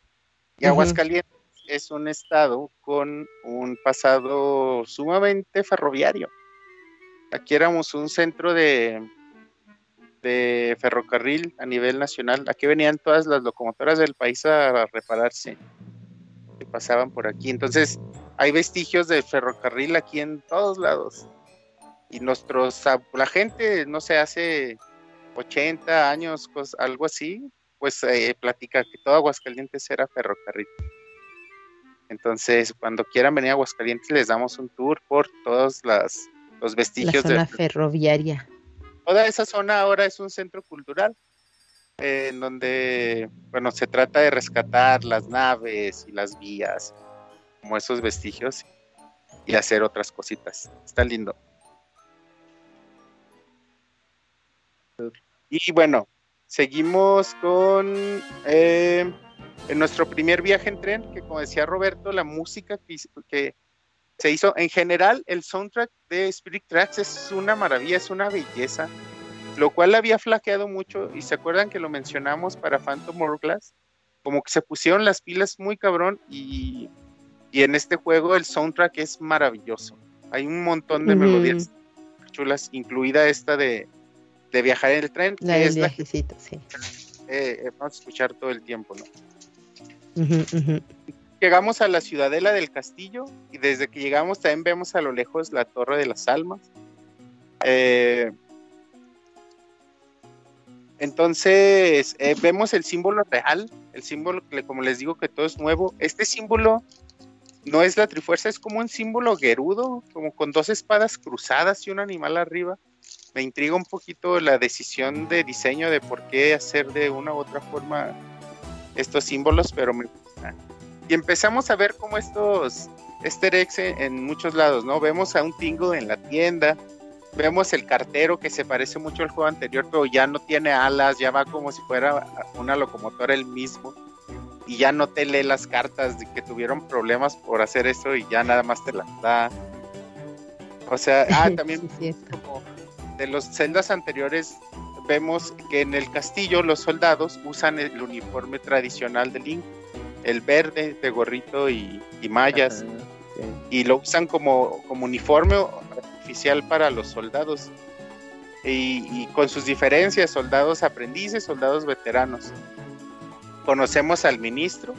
Y Aguascalientes es un estado con un pasado sumamente ferroviario. Aquí éramos un centro de, de ferrocarril a nivel nacional. Aquí venían todas las locomotoras del país a repararse, que pasaban por aquí. Entonces, hay vestigios de ferrocarril aquí en todos lados. Y nuestros, la gente, no sé, hace 80 años, algo así, pues eh, platica que todo Aguascalientes era ferrocarril. Entonces, cuando quieran venir a Aguascalientes, les damos un tour por todos las, los vestigios La zona ferroviaria. Toda esa zona ahora es un centro cultural eh, en donde, bueno, se trata de rescatar las naves y las vías, como esos vestigios, y hacer otras cositas. Está lindo. Y bueno, seguimos con eh, en nuestro primer viaje en tren, que como decía Roberto, la música que, se hizo, en general, el soundtrack de Spirit Tracks es una maravilla, es una belleza, lo cual había flaqueado mucho, y se acuerdan que lo mencionamos para Phantom Hourglass, como que se pusieron las pilas muy cabrón, y, en este juego el soundtrack es maravilloso. Hay un montón de melodías chulas, incluida esta de, viajar en el tren. La que es la, sí. Eh, eh, vamos a escuchar todo el tiempo, ¿no? Llegamos a la ciudadela del castillo y desde que llegamos también vemos a lo lejos la Torre de las Almas. Eh, entonces eh, vemos el símbolo real, el símbolo que como les digo que todo es nuevo. Este símbolo no es la Trifuerza, es como un símbolo gerudo, como con dos espadas cruzadas y un animal arriba. Me intriga un poquito la decisión de diseño de por qué hacer de una u otra forma estos símbolos, pero me gusta. Y empezamos a ver como estos easter eggs en, muchos lados, ¿no? Vemos a un tingo en la tienda, vemos el cartero que se parece mucho al juego anterior, pero ya no tiene alas, ya va como si fuera una locomotora el mismo y ya no te lee las cartas de que tuvieron problemas por hacer eso y ya nada más te las da. O sea, ah, también como de los celdas anteriores vemos que en el castillo los soldados usan el uniforme tradicional de Link, el verde de gorrito y, mallas, y lo usan como, como uniforme oficial para los soldados. Y, y, con sus diferencias, soldados aprendices, soldados veteranos conocemos al ministro,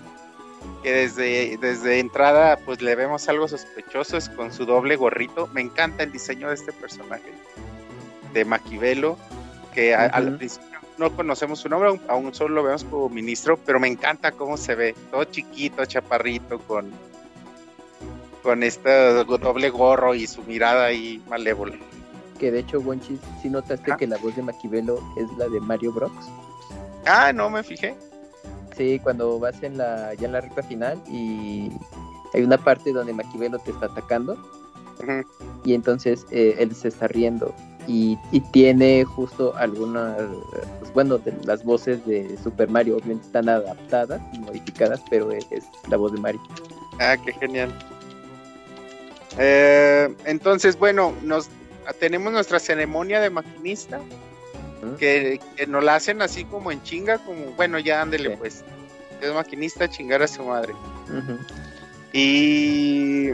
que desde, desde entrada pues le vemos algo sospechoso, es con su doble gorrito. Me encanta el diseño de este personaje, de Maquivelo, que al principio no conocemos su nombre, aún solo lo vemos como ministro, pero me encanta cómo se ve, todo chiquito, chaparrito, con, con este doble gorro y su mirada ahí malévola. Que de hecho, Wonchi, si notaste que la voz de Maquivelo es la de Mario Brox. Ah, no me fijé. Sí, cuando vas en la, ya en la recta final y hay una parte donde Maquivelo te está atacando y entonces eh, él se está riendo y, tiene justo algunas, pues, bueno, de las voces de Super Mario obviamente están adaptadas y modificadas, pero es, la voz de Mario. Ah, qué genial. Eh, entonces, bueno, nos tenemos nuestra ceremonia de maquinista que, nos la hacen así como en chinga, como, bueno, ya ándele pues, es maquinista, chingar a su madre. Y,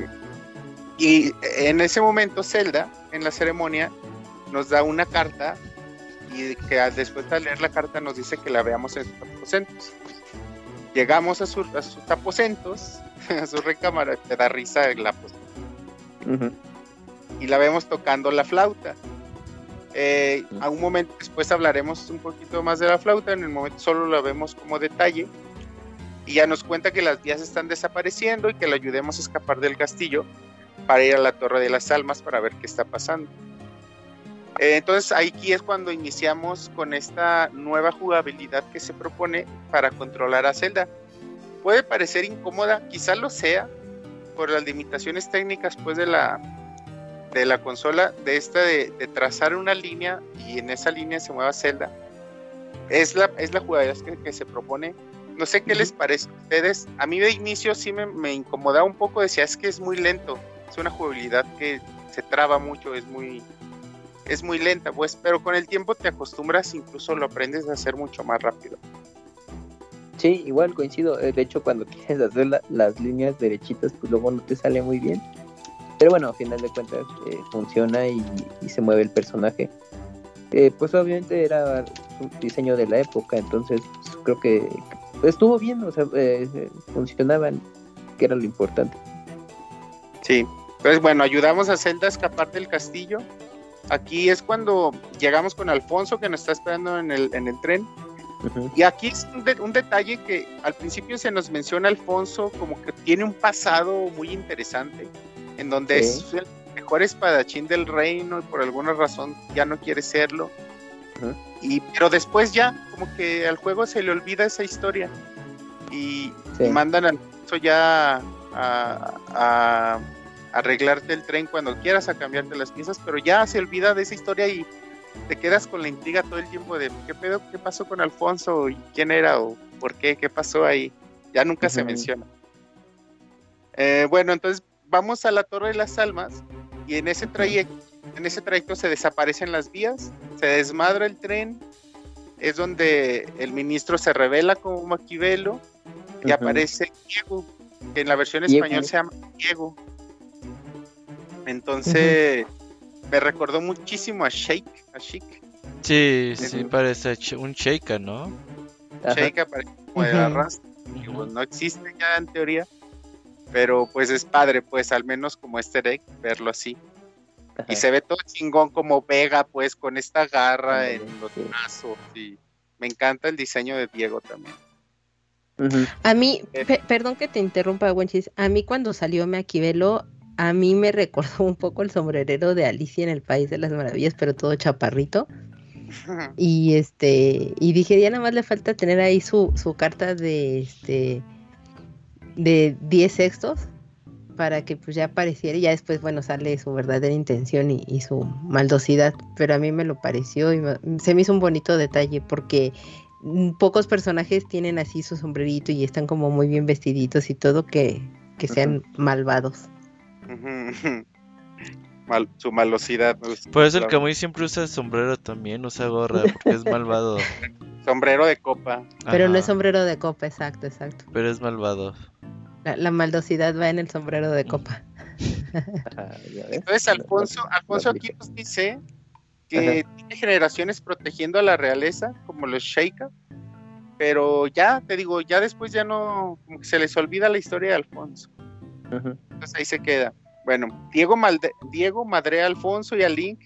y en ese momento Zelda, en la ceremonia, nos da una carta y que después de leer la carta nos dice que la veamos en sus aposentos. Llegamos a, sus aposentos, a su recámara, te da risa el aposento. Y la vemos tocando la flauta. Eh, a un momento después hablaremos un poquito más de la flauta, en el momento solo la vemos como detalle y ya nos cuenta que las vías están desapareciendo y que le ayudemos a escapar del castillo para ir a la Torre de las Almas para ver qué está pasando. Eh, entonces aquí es cuando iniciamos con esta nueva jugabilidad que se propone para controlar a Zelda. Puede parecer incómoda, quizá lo sea, por las limitaciones técnicas pues de la, de la consola, de esta de, trazar una línea y en esa línea se mueva Zelda. Es la, es la jugabilidad que, se propone. No sé qué les parece a ustedes. A mí de inicio sí me, me, incomodaba un poco, decía, es que es muy lento. Es una jugabilidad que se traba mucho, es muy, es muy lenta, pues, pero con el tiempo te acostumbras, incluso lo aprendes a hacer mucho más rápido. Sí, igual coincido. Eh, de hecho, cuando quieres hacer las líneas derechitas, pues luego no te sale muy bien. Pero bueno, a final de cuentas eh, funciona y, se mueve el personaje. Eh, pues obviamente era un diseño de la época, entonces pues, creo que estuvo bien, o sea, eh, funcionaban, que era lo importante. Sí, pues bueno, ayudamos a Zelda a escapar del castillo. Aquí es cuando llegamos con Alfonso que nos está esperando en el, en el tren. Y aquí es un, un, detalle que al principio se nos menciona Alfonso como que tiene un pasado muy interesante en donde es el mejor espadachín del reino y por alguna razón ya no quiere serlo. y, pero después ya, como que al juego se le olvida esa historia. Y, mandan a eso ya a, arreglarte el tren cuando quieras, a cambiarte las piezas, pero ya se olvida de esa historia y te quedas con la intriga todo el tiempo de qué pedo, qué pasó con Alfonso y quién era o por qué, qué pasó ahí. Ya nunca se menciona. Eh, bueno, entonces vamos a la Torre de las Almas y en ese trayecto, en ese trayecto se desaparecen las vías, se desmadra el tren, es donde el ministro se revela como Maquivelo y aparece Diego, que en la versión español se llama Diego. Entonces me recordó muchísimo a Shake, a Shake. Sí, sí, parece un Sheikah, ¿no? Sheikah parece como de la raza. pues, no existe ya en teoría, pero pues es padre, pues al menos como este deck, verlo así. Y se ve todo chingón como Vega, pues con esta garra en los brazos. Y me encanta el diseño de Diego también. A mí, eh. perdón que te interrumpa, Wenchis. A mí cuando salió Meaquivelo, a mí me recordó un poco el sombrerero de Alicia en el País de las Maravillas, pero todo chaparrito. Y este, y dije, ya nada más le falta tener ahí su, su carta de este de 10 sextos para que pues ya apareciera y ya después, bueno, sale su verdadera intención y, su maldosidad, pero a mí me lo pareció y se me hizo un bonito detalle porque pocos personajes tienen así su sombrerito y están como muy bien vestiditos y todo que, sean malvados. su malosidad. Por eso el Camuy siempre usa sombrero también, usa gorra, porque es malvado. sombrero de copa. Pero no es sombrero de copa, exacto, exacto. Pero es malvado. La, maldosidad va en el sombrero de copa. Entonces Alfonso, Alfonso aquí nos dice que tiene generaciones protegiendo a la realeza, como los Sheikah, pero ya, te digo, ya después ya no, como que se les olvida la historia de Alfonso. Entonces ahí se queda. Bueno, Diego, Malde Diego madrea a Alfonso y a Link.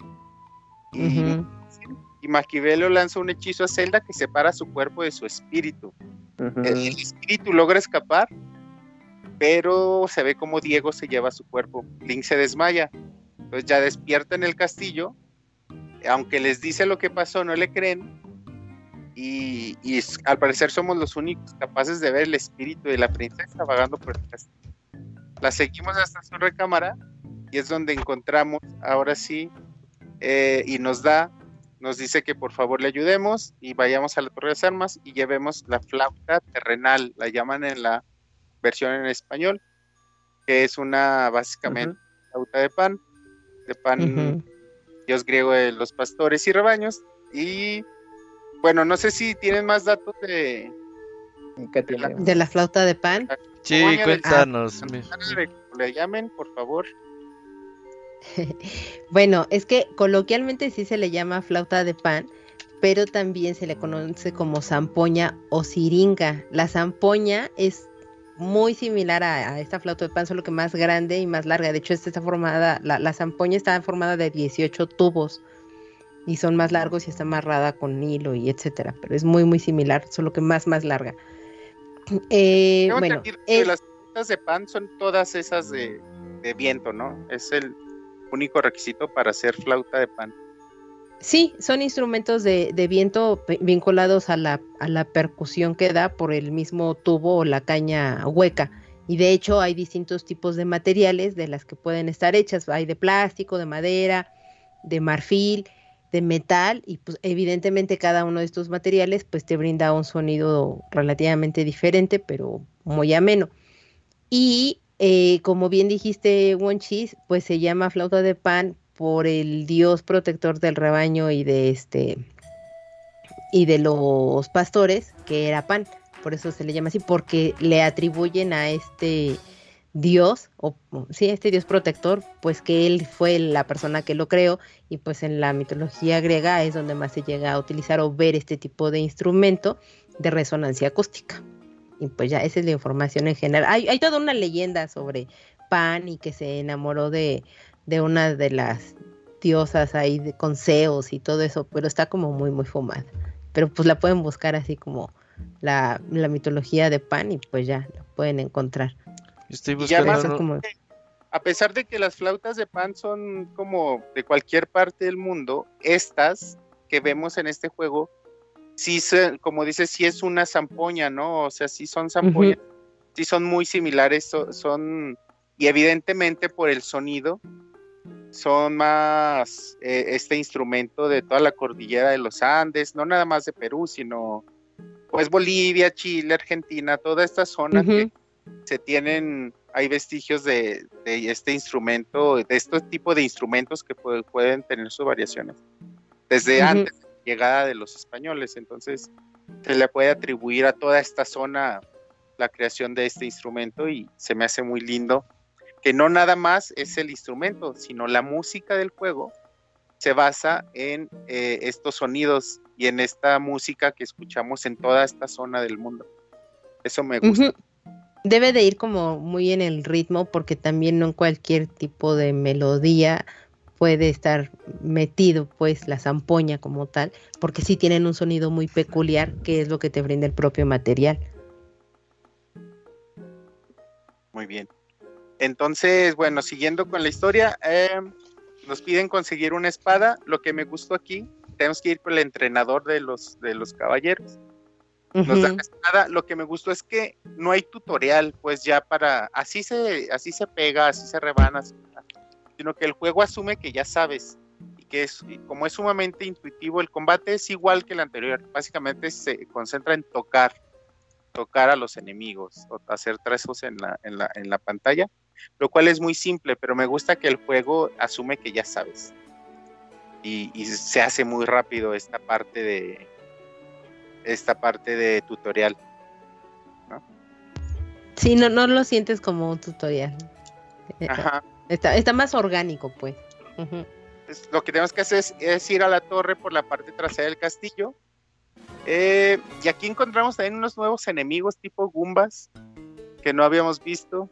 Y, Maquiavelo lanza un hechizo a Zelda que separa su cuerpo de su espíritu. el, espíritu logra escapar, pero se ve como Diego se lleva su cuerpo. Link se desmaya. Entonces ya despierta en el castillo. Aunque les dice lo que pasó, no le creen. Y, y al parecer somos los únicos capaces de ver el espíritu de la princesa vagando por el castillo. La seguimos hasta su recámara y es donde encontramos, ahora sí, eh, y nos da, nos dice que por favor le ayudemos y vayamos a la Torre de Armas y llevemos la flauta terrenal, la llaman en la versión en español, que es una básicamente flauta de pan, de pan, dios griego de los pastores y rebaños. Y bueno, no sé si tienen más datos de, de la flauta de pan. Sí, cuéntanos. le llamen, por favor. bueno, es que coloquialmente sí se le llama flauta de pan, pero también se le conoce como zampoña o siringa. La zampoña es muy similar a, esta flauta de pan, solo que más grande y más larga. De hecho, esta está formada, la, la zampoña está formada de 18 tubos y son más largos y está amarrada con hilo y etcétera, pero es muy muy similar, solo que más más larga. Eh, bueno, las flautas de pan son todas esas de, viento, ¿no? Es el único requisito para hacer flauta de pan. Sí, son instrumentos de, viento vinculados a la, a la, percusión que da por el mismo tubo o la caña hueca. Y de hecho hay distintos tipos de materiales de las que pueden estar hechas. Hay de plástico, de madera, de marfil de metal y pues evidentemente cada uno de estos materiales pues te brinda un sonido relativamente diferente pero muy ameno. Y eh, como bien dijiste Wonchis, pues se llama flauta de pan por el dios protector del rebaño y de este y de los pastores que era pan por eso se le llama así porque le atribuyen a este Dios, o sí, este Dios protector, pues que él fue la persona que lo creó y pues en la mitología griega es donde más se llega a utilizar o ver este tipo de instrumento de resonancia acústica. Y pues ya esa es la información en general. Hay, toda una leyenda sobre Pan y que se enamoró de, de una de las diosas ahí de, con Zeus y todo eso, pero está como muy, muy fumada. Pero pues la pueden buscar así como la, la mitología de Pan y pues ya la pueden encontrar. Estoy buscando. a pesar de que las flautas de pan son como de cualquier parte del mundo, estas que vemos en este juego, sí, como dices, sí es una zampoña, ¿no? O sea, sí son zampoñas, sí son muy similares, son, y evidentemente por el sonido, son más eh, este instrumento de toda la cordillera de los Andes, no nada más de Perú, sino pues Bolivia, Chile, Argentina, toda esta zona que se tienen, hay vestigios de, este instrumento, de este tipo de instrumentos que pueden tener sus variaciones. Desde antes de la llegada de los españoles, entonces se le puede atribuir a toda esta zona la creación de este instrumento y se me hace muy lindo que no nada más es el instrumento, sino la música del juego se basa en eh, estos sonidos y en esta música que escuchamos en toda esta zona del mundo. Eso me gusta. Debe de ir como muy en el ritmo porque también no en cualquier tipo de melodía puede estar metido pues la zampoña como tal, porque sí tienen un sonido muy peculiar que es lo que te brinda el propio material. Muy bien. Entonces, bueno, siguiendo con la historia, eh, nos piden conseguir una espada. Lo que me gustó aquí, tenemos que ir con el entrenador de los, de los caballeros. Nos da Ujú. la espada. Lo que me gustó es que no hay tutorial, pues ya para. Así se, así se pega, así se rebana, así- sino que el juego asume que ya sabes. Y que es, y como es sumamente intuitivo, el combate es igual que el anterior. Básicamente se concentra en tocar tocar a los enemigos o hacer trazos en la, en la, en la pantalla, lo cual es muy simple, pero me gusta que el juego asume que ya sabes. Y, y se hace muy rápido esta parte de esta parte de tutorial. Sí, no, no lo sientes como un tutorial. Eh, Ajá. Está, está más orgánico, pues. Entonces, lo que tenemos que hacer es, es ir a la torre por la parte trasera del castillo. Eh, y aquí encontramos también unos nuevos enemigos tipo Goombas que no habíamos visto.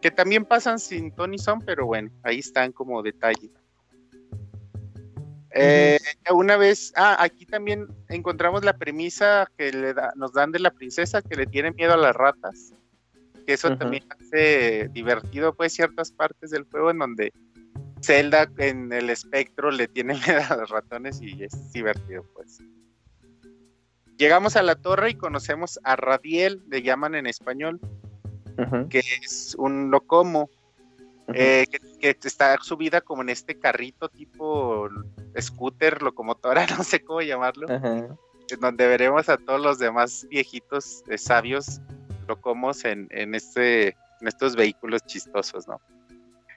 Que también pasan sin Tony Son, pero bueno, ahí están como detalle. Eh, Una vez, ah, aquí también encontramos la premisa que le da- nos dan de la princesa que le tiene miedo a las ratas. Que eso también hace divertido, pues, ciertas partes del juego en donde Zelda en el espectro le tiene miedo a los ratones y es divertido, pues. Llegamos a la torre y conocemos a Radiel, le llaman en español, que es un locomo, eh, que, que está subida como en este carrito tipo scooter, locomotora, no sé cómo llamarlo, Ajá. en donde veremos a todos los demás viejitos eh, sabios locomos en, en, este, en estos vehículos chistosos, ¿no?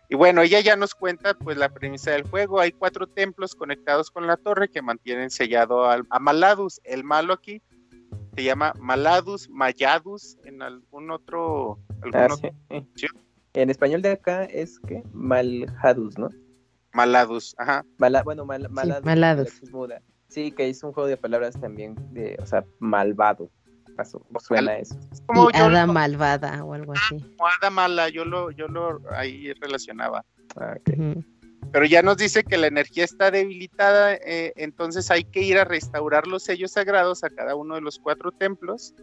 Y bueno, ella ya nos cuenta pues la premisa del juego. Hay cuatro templos conectados con la torre que mantienen sellado al- a Maladus. El malo aquí se llama Maladus, Mayadus, en algún otro... algún Ah, otro- sí. En español de acá es que Malhadus, ¿no? Maladus, ajá. Mala, bueno, mal, Maladus. Maladus. es muda. Sí, que es un juego de palabras también de, o sea, malvado. Paso, suena eso. Es como y hada lo- malvada o algo así. como hada mala, yo lo, yo lo ahí relacionaba. Ah, pero ya nos dice que la energía está debilitada, eh, entonces hay que ir a restaurar los sellos sagrados a cada uno de los cuatro templos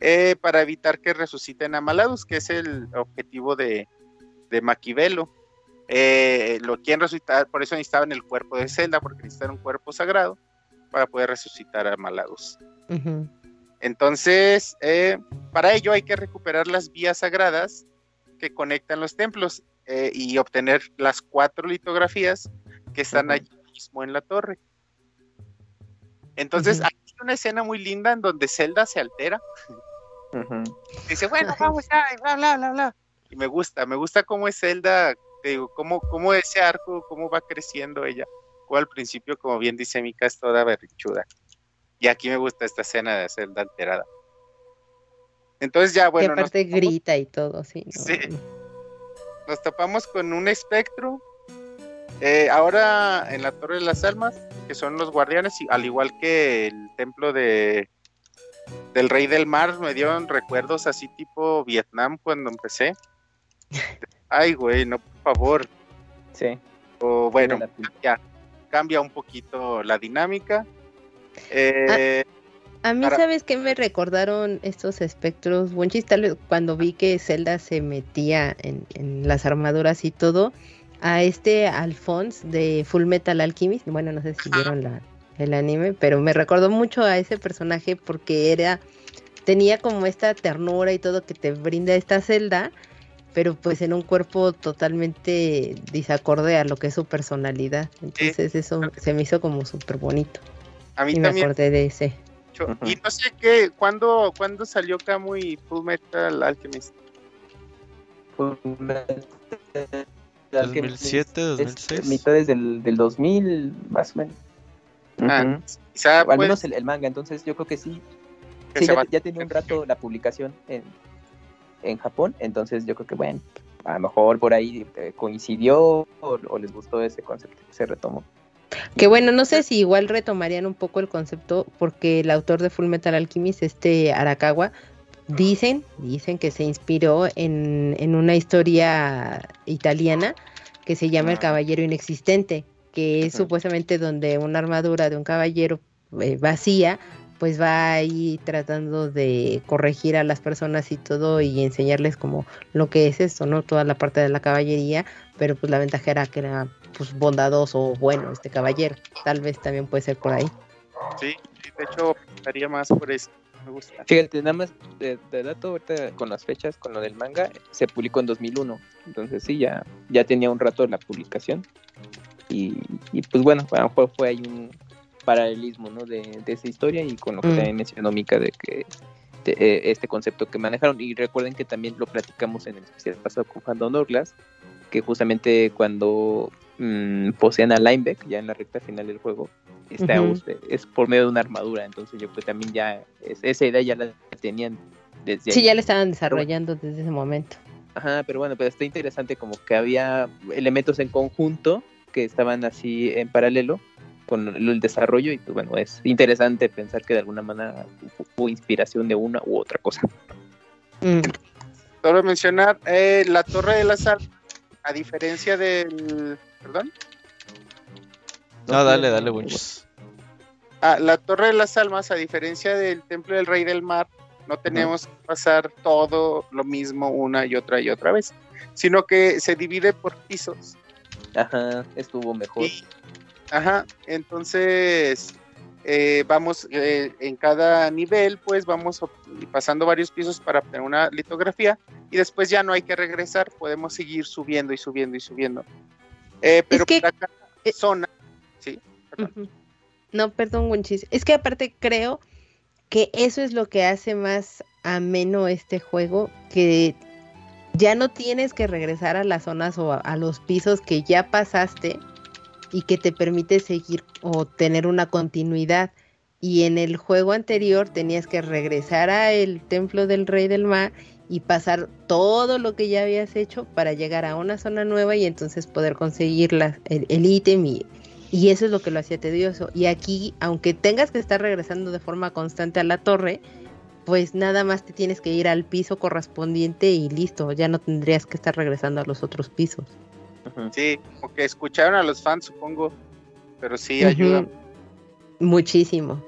eh, para evitar que resuciten a Maladus, que es el objetivo de, de Maquiavelo. Eh, lo quieren resucitar, por eso necesitaban el cuerpo de Zelda, porque necesitan un cuerpo sagrado para poder resucitar a Maladus. Ujú. Entonces, eh, para ello hay que recuperar las vías sagradas que conectan los templos eh, y obtener las cuatro litografías que están Ujú. allí mismo en la torre. Entonces, Ujú. hay una escena muy linda en donde Zelda se altera. Dice, bueno, vamos y bla, bla, bla, bla. Y me gusta, me gusta cómo es Zelda, te digo, cómo, cómo ese arco, cómo va creciendo ella. O al principio, como bien dice Mika, es toda berrichuda. Y aquí me gusta esta escena de Zelda alterada. Entonces ya, bueno, que aparte grita y todo, sí. ¿no? Sí. nos topamos con un espectro. eh, ahora en la Torre de las Almas, que son los guardianes, y al igual que el templo de del Rey del Mar, me dieron recuerdos así tipo Vietnam cuando empecé. Ay, güey, no, por favor. Sí. O bueno, ya cambia un poquito la dinámica. Eh, A mí, Para- ¿sabes qué me recordaron estos espectros? Wonchis, tal vez cuando vi que Zelda se metía en, en las armaduras y todo, a este Alphonse de Full Metal Alchemist, bueno, no sé si vieron la, el anime, pero me recordó mucho a ese personaje porque era, tenía como esta ternura y todo que te brinda esta Zelda, pero pues en un cuerpo totalmente disacorde a lo que es su personalidad. Entonces eso se me hizo como súper bonito. a mí Y me también acordé de ese. Y no sé qué, ¿cuándo, ¿cuándo salió Kamui Full Metal Alchemist? Full Metal 2007, es 2006. Mitades del, del 2000, más o menos. Ah. Quizá al pues, menos el, el manga, entonces yo creo que sí. que Sí, ya, ya tenía un rato la publicación en, en Japón, entonces yo creo que bueno, a lo mejor por ahí eh, coincidió o, o les gustó ese concepto, se retomó. Que bueno, no sé si igual retomarían un poco el concepto, porque el autor de Full Metal Alchemist, este Arakawa, dicen, dicen que se inspiró en, en una historia italiana que se llama El. Caballero Inexistente, que es Ujú. supuestamente donde una armadura de un caballero eh, vacía, pues va ahí tratando de corregir a las personas y todo y enseñarles como lo que es esto, ¿no? Toda la parte de la caballería, pero pues la ventaja era que era pues bondadoso o bueno este caballero. Tal vez también puede ser por ahí. Sí, sí, de hecho, estaría más por eso. Me gusta. Fíjate, nada más de, de dato ahorita con las fechas, con lo del manga, se publicó en 2001. Entonces sí, ya, ya tenía un rato la publicación. Y, y, pues bueno, a lo mejor fue ahí un paralelismo ¿no? de, de esa historia y con lo que Mm. también mencionó Mika de que de, eh, este concepto que manejaron. Y recuerden que también lo platicamos en el especial pasado con Fandom Douglas, que justamente cuando mm, posean a Lineback, ya en la recta final del juego, está, es por medio de una armadura. Entonces yo pues también ya, es- esa idea ya la tenían desde Sí, ahí. ya le estaban desarrollando desde ese momento. Ajá, pero bueno, pero está interesante como que había elementos en conjunto que estaban así en paralelo con el desarrollo y pues bueno, es interesante pensar que de alguna manera hu- hubo inspiración de una u otra cosa. Mm. Solo mencionar eh, la Torre de la Sal, a diferencia del. ¿Perdón? No, dale, dale, Bunches. Ah, la Torre de las Almas, a diferencia del Templo del Rey del Mar, no tenemos que pasar todo lo mismo una y otra y otra vez, sino que se divide por pisos. Ajá, estuvo mejor. Y, ajá, entonces eh, vamos eh, en cada nivel, pues vamos pasando varios pisos para obtener una litografía y después ya no hay que regresar, podemos seguir subiendo y subiendo y subiendo. Eh, pero que- para cada eh, zona, sí, perdón. No, perdón, Wonchis. Es que aparte creo que eso es lo que hace más ameno este juego, que ya no tienes que regresar a las zonas o a, a los pisos que ya pasaste y que te permite seguir o tener una continuidad. Y en el juego anterior tenías que regresar a el templo del rey del mar y pasar todo lo que ya habías hecho para llegar a una zona nueva y entonces poder conseguir la- el el ítem y, y eso es lo que lo hacía tedioso. Y aquí, aunque tengas que estar regresando de forma constante a la torre, pues nada más te tienes que ir al piso correspondiente y listo, ya no tendrías que estar regresando a los otros pisos. Sí, como que escucharon a los fans, supongo, pero sí ayuda. Muchísimo.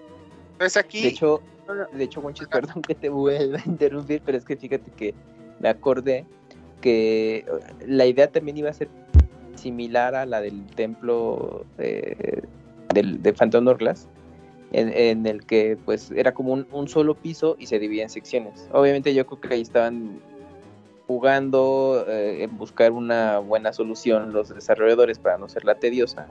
Entonces aquí, De hecho, de hecho, Monchis, perdón que te vuelva a interrumpir, pero es que fíjate que me acordé que la idea también iba a ser similar a la del templo eh, del, de Phantom Hourglass, en, en el que pues era como un, un solo piso y se dividía en secciones. Obviamente yo creo que ahí estaban jugando eh, buscar una buena solución los desarrolladores para no ser la tediosa.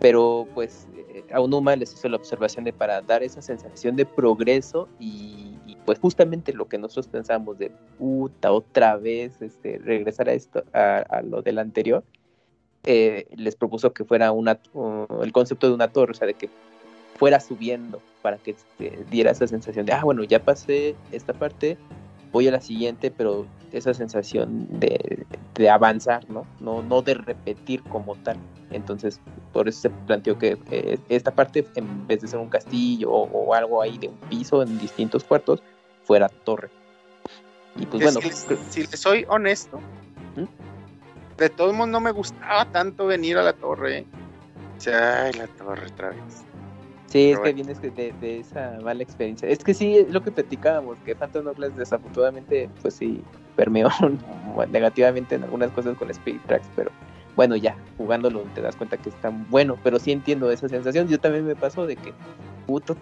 Pero pues eh, a Unuma les hizo la observación de para dar esa sensación de progreso y, y, pues justamente lo que nosotros pensamos de puta otra vez este regresar a esto a, a lo del anterior eh, les propuso que fuera una uh, el concepto de una torre o sea de que fuera subiendo para que este, diera esa sensación de ah bueno ya pasé esta parte voy a la siguiente pero esa sensación de, de avanzar no no no de repetir como tal entonces por eso se planteó que eh, esta parte en vez de ser un castillo o, o, algo ahí de un piso en distintos cuartos fuera torre y pues es bueno que creo- si les soy honesto, ¿Mm? de todos modos no me gustaba tanto venir a la torre. ¿eh? O sea, ay, la torre otra vez. Sí, es que vienes de, de esa mala experiencia. Es que sí, es lo que platicábamos, que Phantom Hourglass desafortunadamente, pues sí, permeó negativamente en algunas cosas con Spirit Tracks, pero bueno, ya, jugándolo te das cuenta que está bueno, pero sí entiendo esa sensación. Yo también me pasó de que, puto,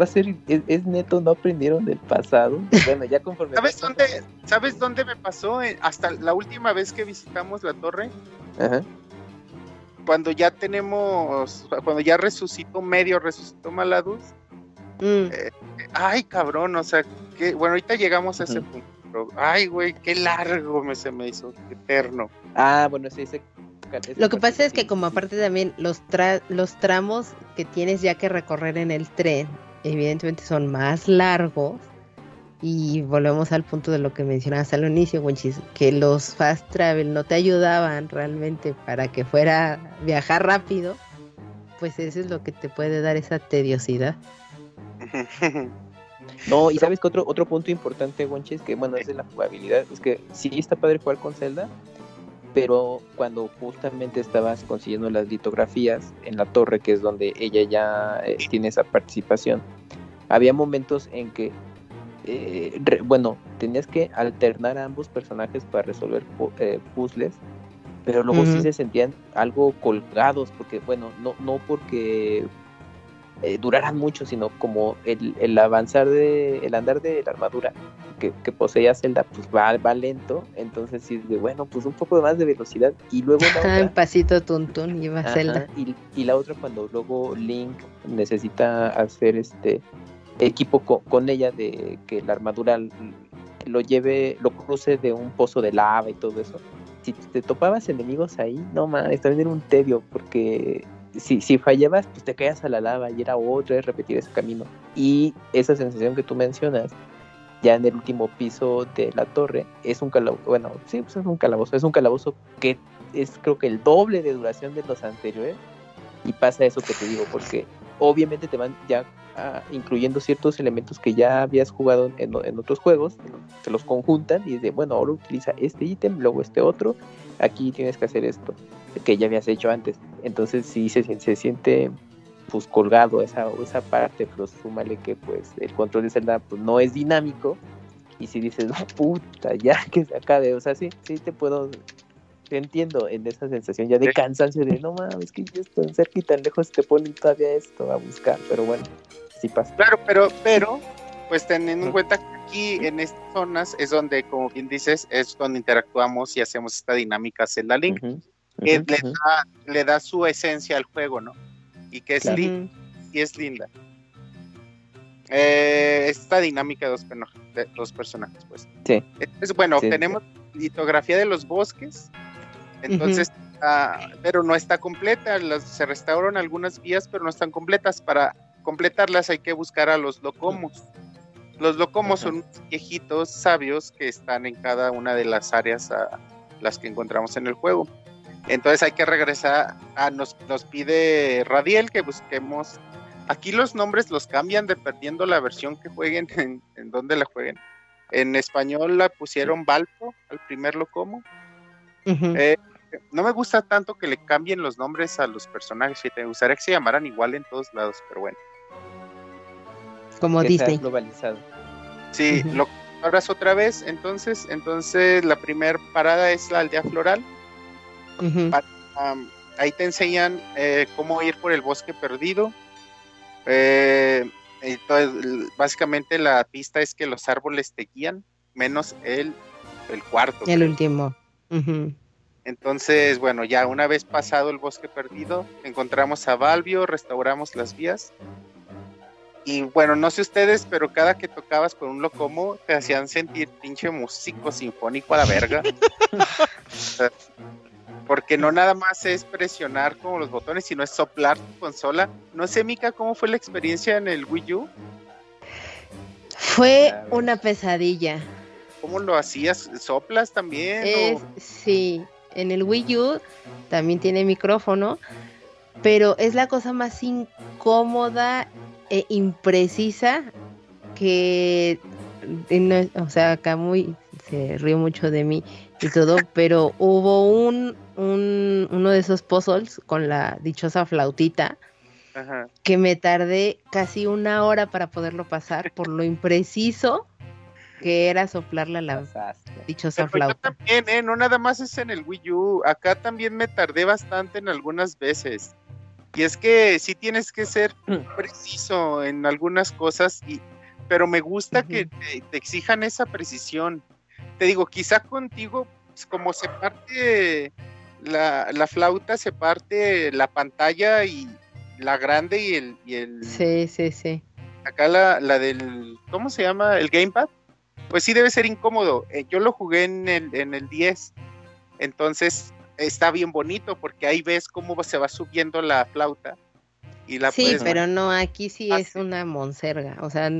va a ser, es, es neto, no aprendieron del pasado. Bueno, ya conforme... ¿Sabes dónde, ¿Sabes dónde me pasó? Eh, Hasta la última vez que visitamos la torre, Ajá. Cuando ya tenemos, cuando ya resucitó medio, resucitó Maladus. Mm. Ay, cabrón, o sea, que, bueno, ahorita llegamos a ese punto. pero, ay, güey, qué largo me se me hizo, eterno. Ah, bueno, sí, ese... Lo que pasa es que como aparte también los, tra- los tramos que tienes ya que recorrer en el tren, evidentemente son más largos. Y volvemos al punto de lo que mencionabas al inicio, Wenchis, que los fast travel no te ayudaban realmente para que fuera viajar rápido. Pues eso es lo que te puede dar esa tediosidad. No, y sabes que otro, otro punto importante, Gonchi, es que, bueno, es de la jugabilidad, es que sí está padre jugar con Zelda, pero cuando justamente estabas consiguiendo las litografías en la torre, que es donde ella ya eh, tiene esa participación, había momentos en que, eh, bueno, tenías que alternar a ambos personajes para resolver eh, puzzles, pero luego sí se sentían algo colgados, porque, bueno, no, no porque eh, duraran mucho, sino como el, el, avanzar de, el andar de la armadura que, que poseía Zelda, pues va, va lento, entonces sí, de, bueno, pues un poco más de velocidad, y luego la otra, pasito tuntún iba Zelda. Y, y, la otra cuando luego Link necesita hacer este equipo con, ella de que la armadura lo lleve, lo cruce de un pozo de lava y todo eso. Si te topabas enemigos ahí, no mames, también era un tedio, porque si, si fallabas, pues te caías a la lava y era otra vez repetir ese camino. Y esa sensación que tú mencionas, ya en el último piso de la torre, es un calabozo, bueno, sí, pues es un calabozo, es un calabozo que es creo que el doble de duración de los anteriores. Y pasa eso que te digo, porque obviamente te van ya ah, incluyendo ciertos elementos que ya habías jugado en, en otros juegos, se los conjuntan y de bueno, ahora utiliza este ítem, luego este otro, aquí tienes que hacer esto que ya habías hecho antes. Entonces sí se, se siente pues colgado esa, esa parte, pero súmale que pues el control de Zelda pues, no es dinámico y si dices, puta, ya que se acabe, o sea, sí, sí te puedo, te entiendo en esa sensación ya de cansancio de no mames, que yo estoy cerca y tan lejos te ponen todavía esto a buscar, pero bueno, sí pasa. Claro, pero, pero, pues teniendo en cuenta que aquí en estas zonas es donde, como bien dices, es donde interactuamos y hacemos esta dinámica Zelda Link que le, da, su esencia al juego, ¿no? Y que es, y es linda. Eh, esta dinámica de dos, de personajes, pues. Sí. Es bueno, tenemos litografía de los bosques, entonces, pero no está completa. se restauraron algunas vías, pero no están completas. Para completarlas hay que buscar a los locomos. Los locomos son viejitos sabios que están en cada una de las áreas a las que encontramos en el juego. Entonces hay que regresar a nos, nos pide Radiel que busquemos. Aquí los nombres los cambian dependiendo la versión que jueguen, en, en donde la jueguen. En español la pusieron Balpo al primer locomo. Eh, no me gusta tanto que le cambien los nombres a los personajes. Me gustaría que se llamaran igual en todos lados, pero bueno. Como Disney. Globalizado. Sí, lo abras otra vez. Entonces, entonces la primera parada es la aldea floral ahí te enseñan eh, cómo ir por el bosque perdido. Eh, básicamente la pista es que los árboles te guían, menos el, el cuarto. El último. Entonces, bueno, ya una vez pasado el bosque perdido, encontramos a Balbio, restauramos las vías. Y bueno, no sé ustedes, pero cada que tocabas con un locomo te hacían sentir pinche músico sinfónico a la verga. porque no nada más es presionar con los botones, sino es soplar tu consola. No sé, Mika, ¿cómo fue la experiencia en el Wii U? Fue una pesadilla. ¿Cómo lo hacías? ¿Soplas también? Sí, en el Wii U también tiene micrófono, pero es la cosa más incómoda e imprecisa que, o sea, acá muy se rió mucho de mí y todo, pero hubo un, un, uno de esos puzzles con la dichosa flautita que me tardé casi una hora para poderlo pasar por lo impreciso que era soplarle a la dichosa flauta. también, ¿eh? no nada más es en el Wii U, acá también me tardé bastante en algunas veces. Y es que sí tienes que ser preciso en algunas cosas, y, pero me gusta que te, exijan esa precisión. Te digo, quizá contigo, pues, como se parte la, la, flauta se parte la pantalla y la grande y el, y el sí sí sí. acá la, la del cómo se llama el gamepad. Pues sí debe ser incómodo. Eh, yo lo jugué en el en el 10 entonces está bien bonito porque ahí ves cómo se va subiendo la flauta sí, pero no, aquí sí ah, es una monserga, o sea,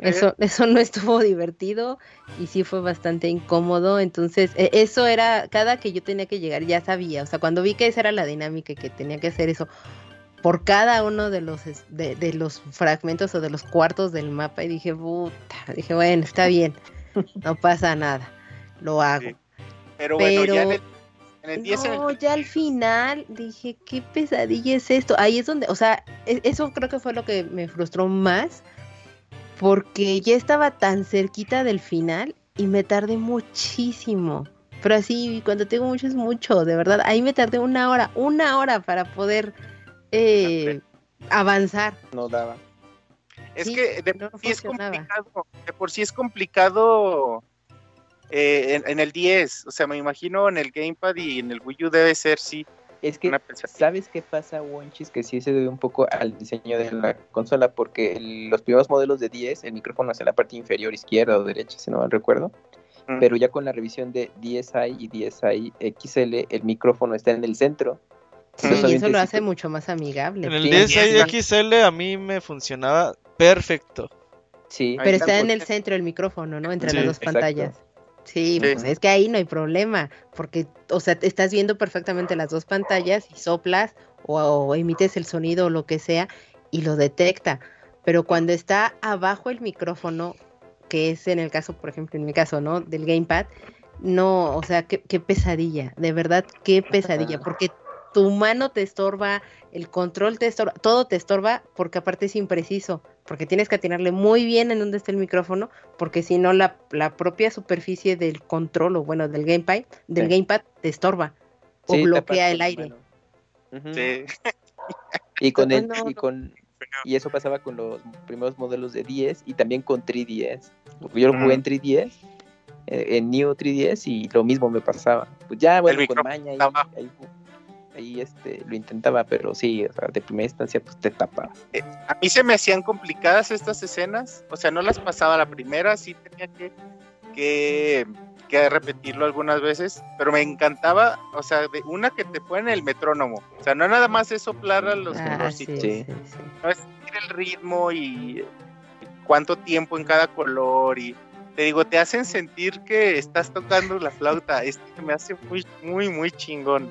eso, eso no estuvo divertido y sí fue bastante incómodo, entonces e, eso era, cada que yo tenía que llegar ya sabía, o sea, cuando vi que esa era la dinámica y que tenía que hacer eso por cada uno de los de, de, los fragmentos o de los cuartos del mapa y dije, puta, dije, bueno, está bien, no pasa nada, lo hago. Pero, bueno, ya en el, 10 no, ya al final dije, qué pesadilla es esto. Ahí es donde, o sea, e, eso creo que fue lo que me frustró más, porque ya estaba tan cerquita del final y me tardé muchísimo. Pero así, cuando tengo mucho es mucho, de verdad. Ahí me tardé una hora, una hora para poder eh, avanzar. No daba. Es que de por sí es complicado, de por sí es complicado eh, en, el 10, o sea, me imagino en el Gamepad y en el Wii U debe ser, sí. Es que, ¿sabes qué pasa, Wonchis? Que sí se debe un poco al diseño de la consola, porque los primeros modelos de 10, el micrófono es en la parte inferior izquierda o derecha, si no mal recuerdo. Pero ya con la revisión de 10i y 10i XL, el micrófono está en el centro. Sí, y eso lo hace mucho más amigable. En el 10i XL a mí me funcionaba perfecto. Sí. Pero está en el centro el micrófono, ¿no? Entre las dos pantallas. Sí, pues es que ahí no hay problema, porque, o sea, estás viendo perfectamente las dos pantallas y soplas o, emites el sonido o lo que sea y lo detecta. Pero cuando está abajo el micrófono, que es en el caso, por ejemplo, en mi caso, ¿no? Del gamepad, no, o sea, qué, qué pesadilla, de verdad, qué pesadilla, porque tu mano te estorba, el control te estorba, todo te estorba porque aparte es impreciso, porque tienes que atinarle muy bien en dónde está el micrófono, porque si no la, la, propia superficie del control o bueno, del gamepad, del gamepad te estorba o bloquea el aire. Sí. y con el, y con y eso pasaba con los primeros modelos de 10 y también con 3DS. Yo lo jugué en 3DS, eh, en New 3DS y lo mismo me pasaba. Pues ya, bueno, con maña ahí, ahí este, lo intentaba, pero sí, o sea, de primera instancia pues te tapaba. Eh, a mí se me hacían complicadas estas escenas, o sea, no las pasaba la primera, sí tenía que, que, que repetirlo algunas veces, pero me encantaba, o sea, de una que te pone el metrónomo, o sea, no nada más es soplar a los ah, sí, sí, no es el ritmo y cuánto tiempo en cada color y te digo, te hacen sentir que estás tocando la flauta. Esto me hace muy, muy, muy chingón.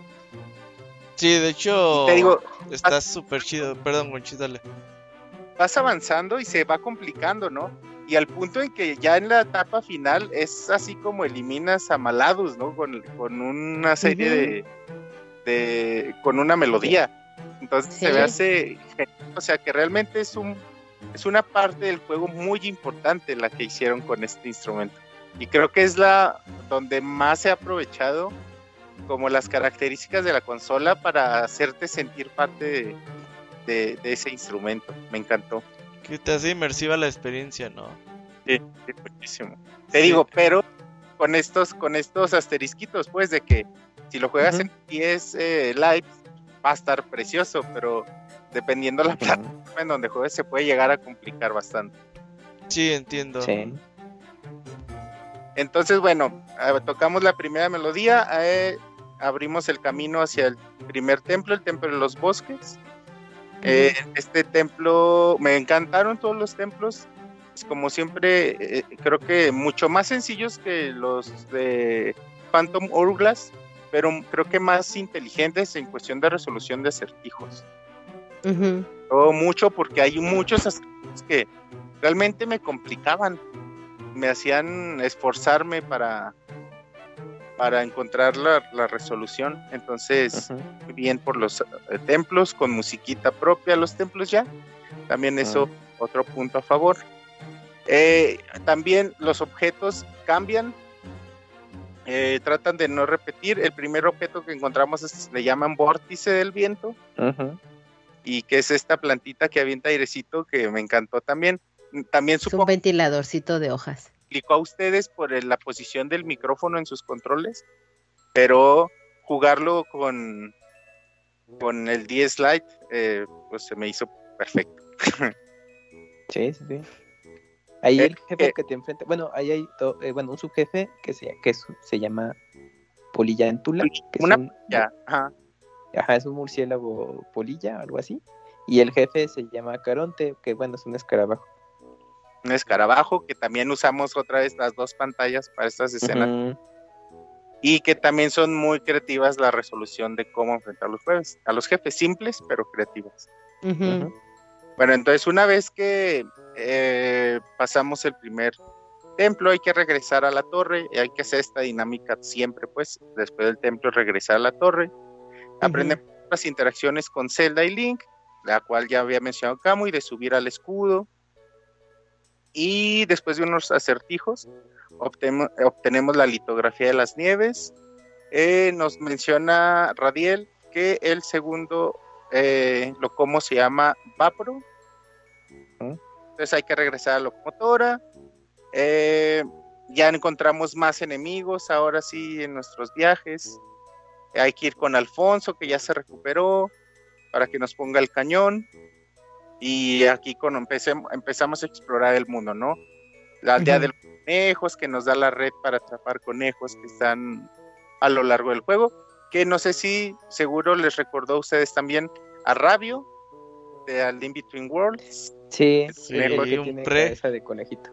Sí, de hecho, te digo, está súper chido. Perdón, Monchis, dale. Vas avanzando y se va complicando, ¿no? Y al punto en que ya en la etapa final es así como eliminas a Maladus, ¿no? Con, con una serie de, de, con una melodía. Entonces se ve hace, o sea que realmente es un es una parte del juego muy importante la que hicieron con este instrumento. Y creo que es la donde más se ha aprovechado como las características de la consola para hacerte sentir parte de, ese instrumento. Me encantó. Que te hace inmersiva la experiencia, ¿no? Sí, sí muchísimo. Te digo, pero con estos, con estos asterisquitos, pues, de que si lo juegas en 10 eh, live, va a estar precioso, pero dependiendo la plataforma en donde juegues, se puede llegar a complicar bastante. Sí, entiendo. Sí. Entonces, bueno, tocamos la primera melodía. Eh, abrimos el camino hacia el primer templo, el templo de los bosques. Eh, este templo, me encantaron todos los templos, como siempre, eh, creo que mucho más sencillos que los de Phantom Hourglass, pero creo que más inteligentes en cuestión de resolución de acertijos. mucho porque hay muchos acertijos que realmente me complicaban, me hacían esforzarme para para encontrar la, resolución. Entonces, bien por los eh, templos, con musiquita propia los templos ya. También eso, otro punto a favor. Eh, también los objetos cambian. Eh, tratan de no repetir. El primer objeto que encontramos es, le llaman vórtice del viento. Y que es esta plantita que avienta airecito que me encantó también. También es un ventiladorcito de hojas explicó a ustedes por la posición del micrófono en sus controles, pero jugarlo con, con el 10 Lite, eh, pues se me hizo perfecto. sí, sí, sí. Ahí el jefe que te enfrenta, bueno, ahí hay eh, bueno, un subjefe que se, que se llama Polillantula. Que Una ya, ajá. Ajá, es un murciélago polilla, algo así. Y el jefe se llama Caronte, que bueno, es un escarabajo un escarabajo, que también usamos otra vez las dos pantallas para estas escenas. y que también son muy creativas la resolución de cómo enfrentar los jefes, a los jefes simples pero creativas. Ujú. Bueno, entonces una vez que eh, pasamos el primer templo, hay que regresar a la torre, y hay que hacer esta dinámica siempre, pues, después del templo regresar a la torre. Aprendemos las interacciones con Zelda y Link, la cual ya había mencionado Camu, y de subir al escudo. Y después de unos acertijos, obtenemos la litografía de las nieves. Eh, nos menciona Radiel que el segundo eh, locomo se llama Vapro. Entonces hay que regresar a la locomotora. Eh, ya encontramos más enemigos ahora sí en nuestros viajes. Hay que ir con Alfonso, que ya se recuperó, para que nos ponga el cañón. Y aquí con, empecem- empezamos a explorar el mundo, ¿no? La aldea de los conejos, que nos da la red para atrapar conejos que están a lo largo del juego. Que no sé si seguro les recordó a ustedes también a Rabio, de Al In Between Worlds. Sí, Sí, el que un tiene pre. cabeza de conejito.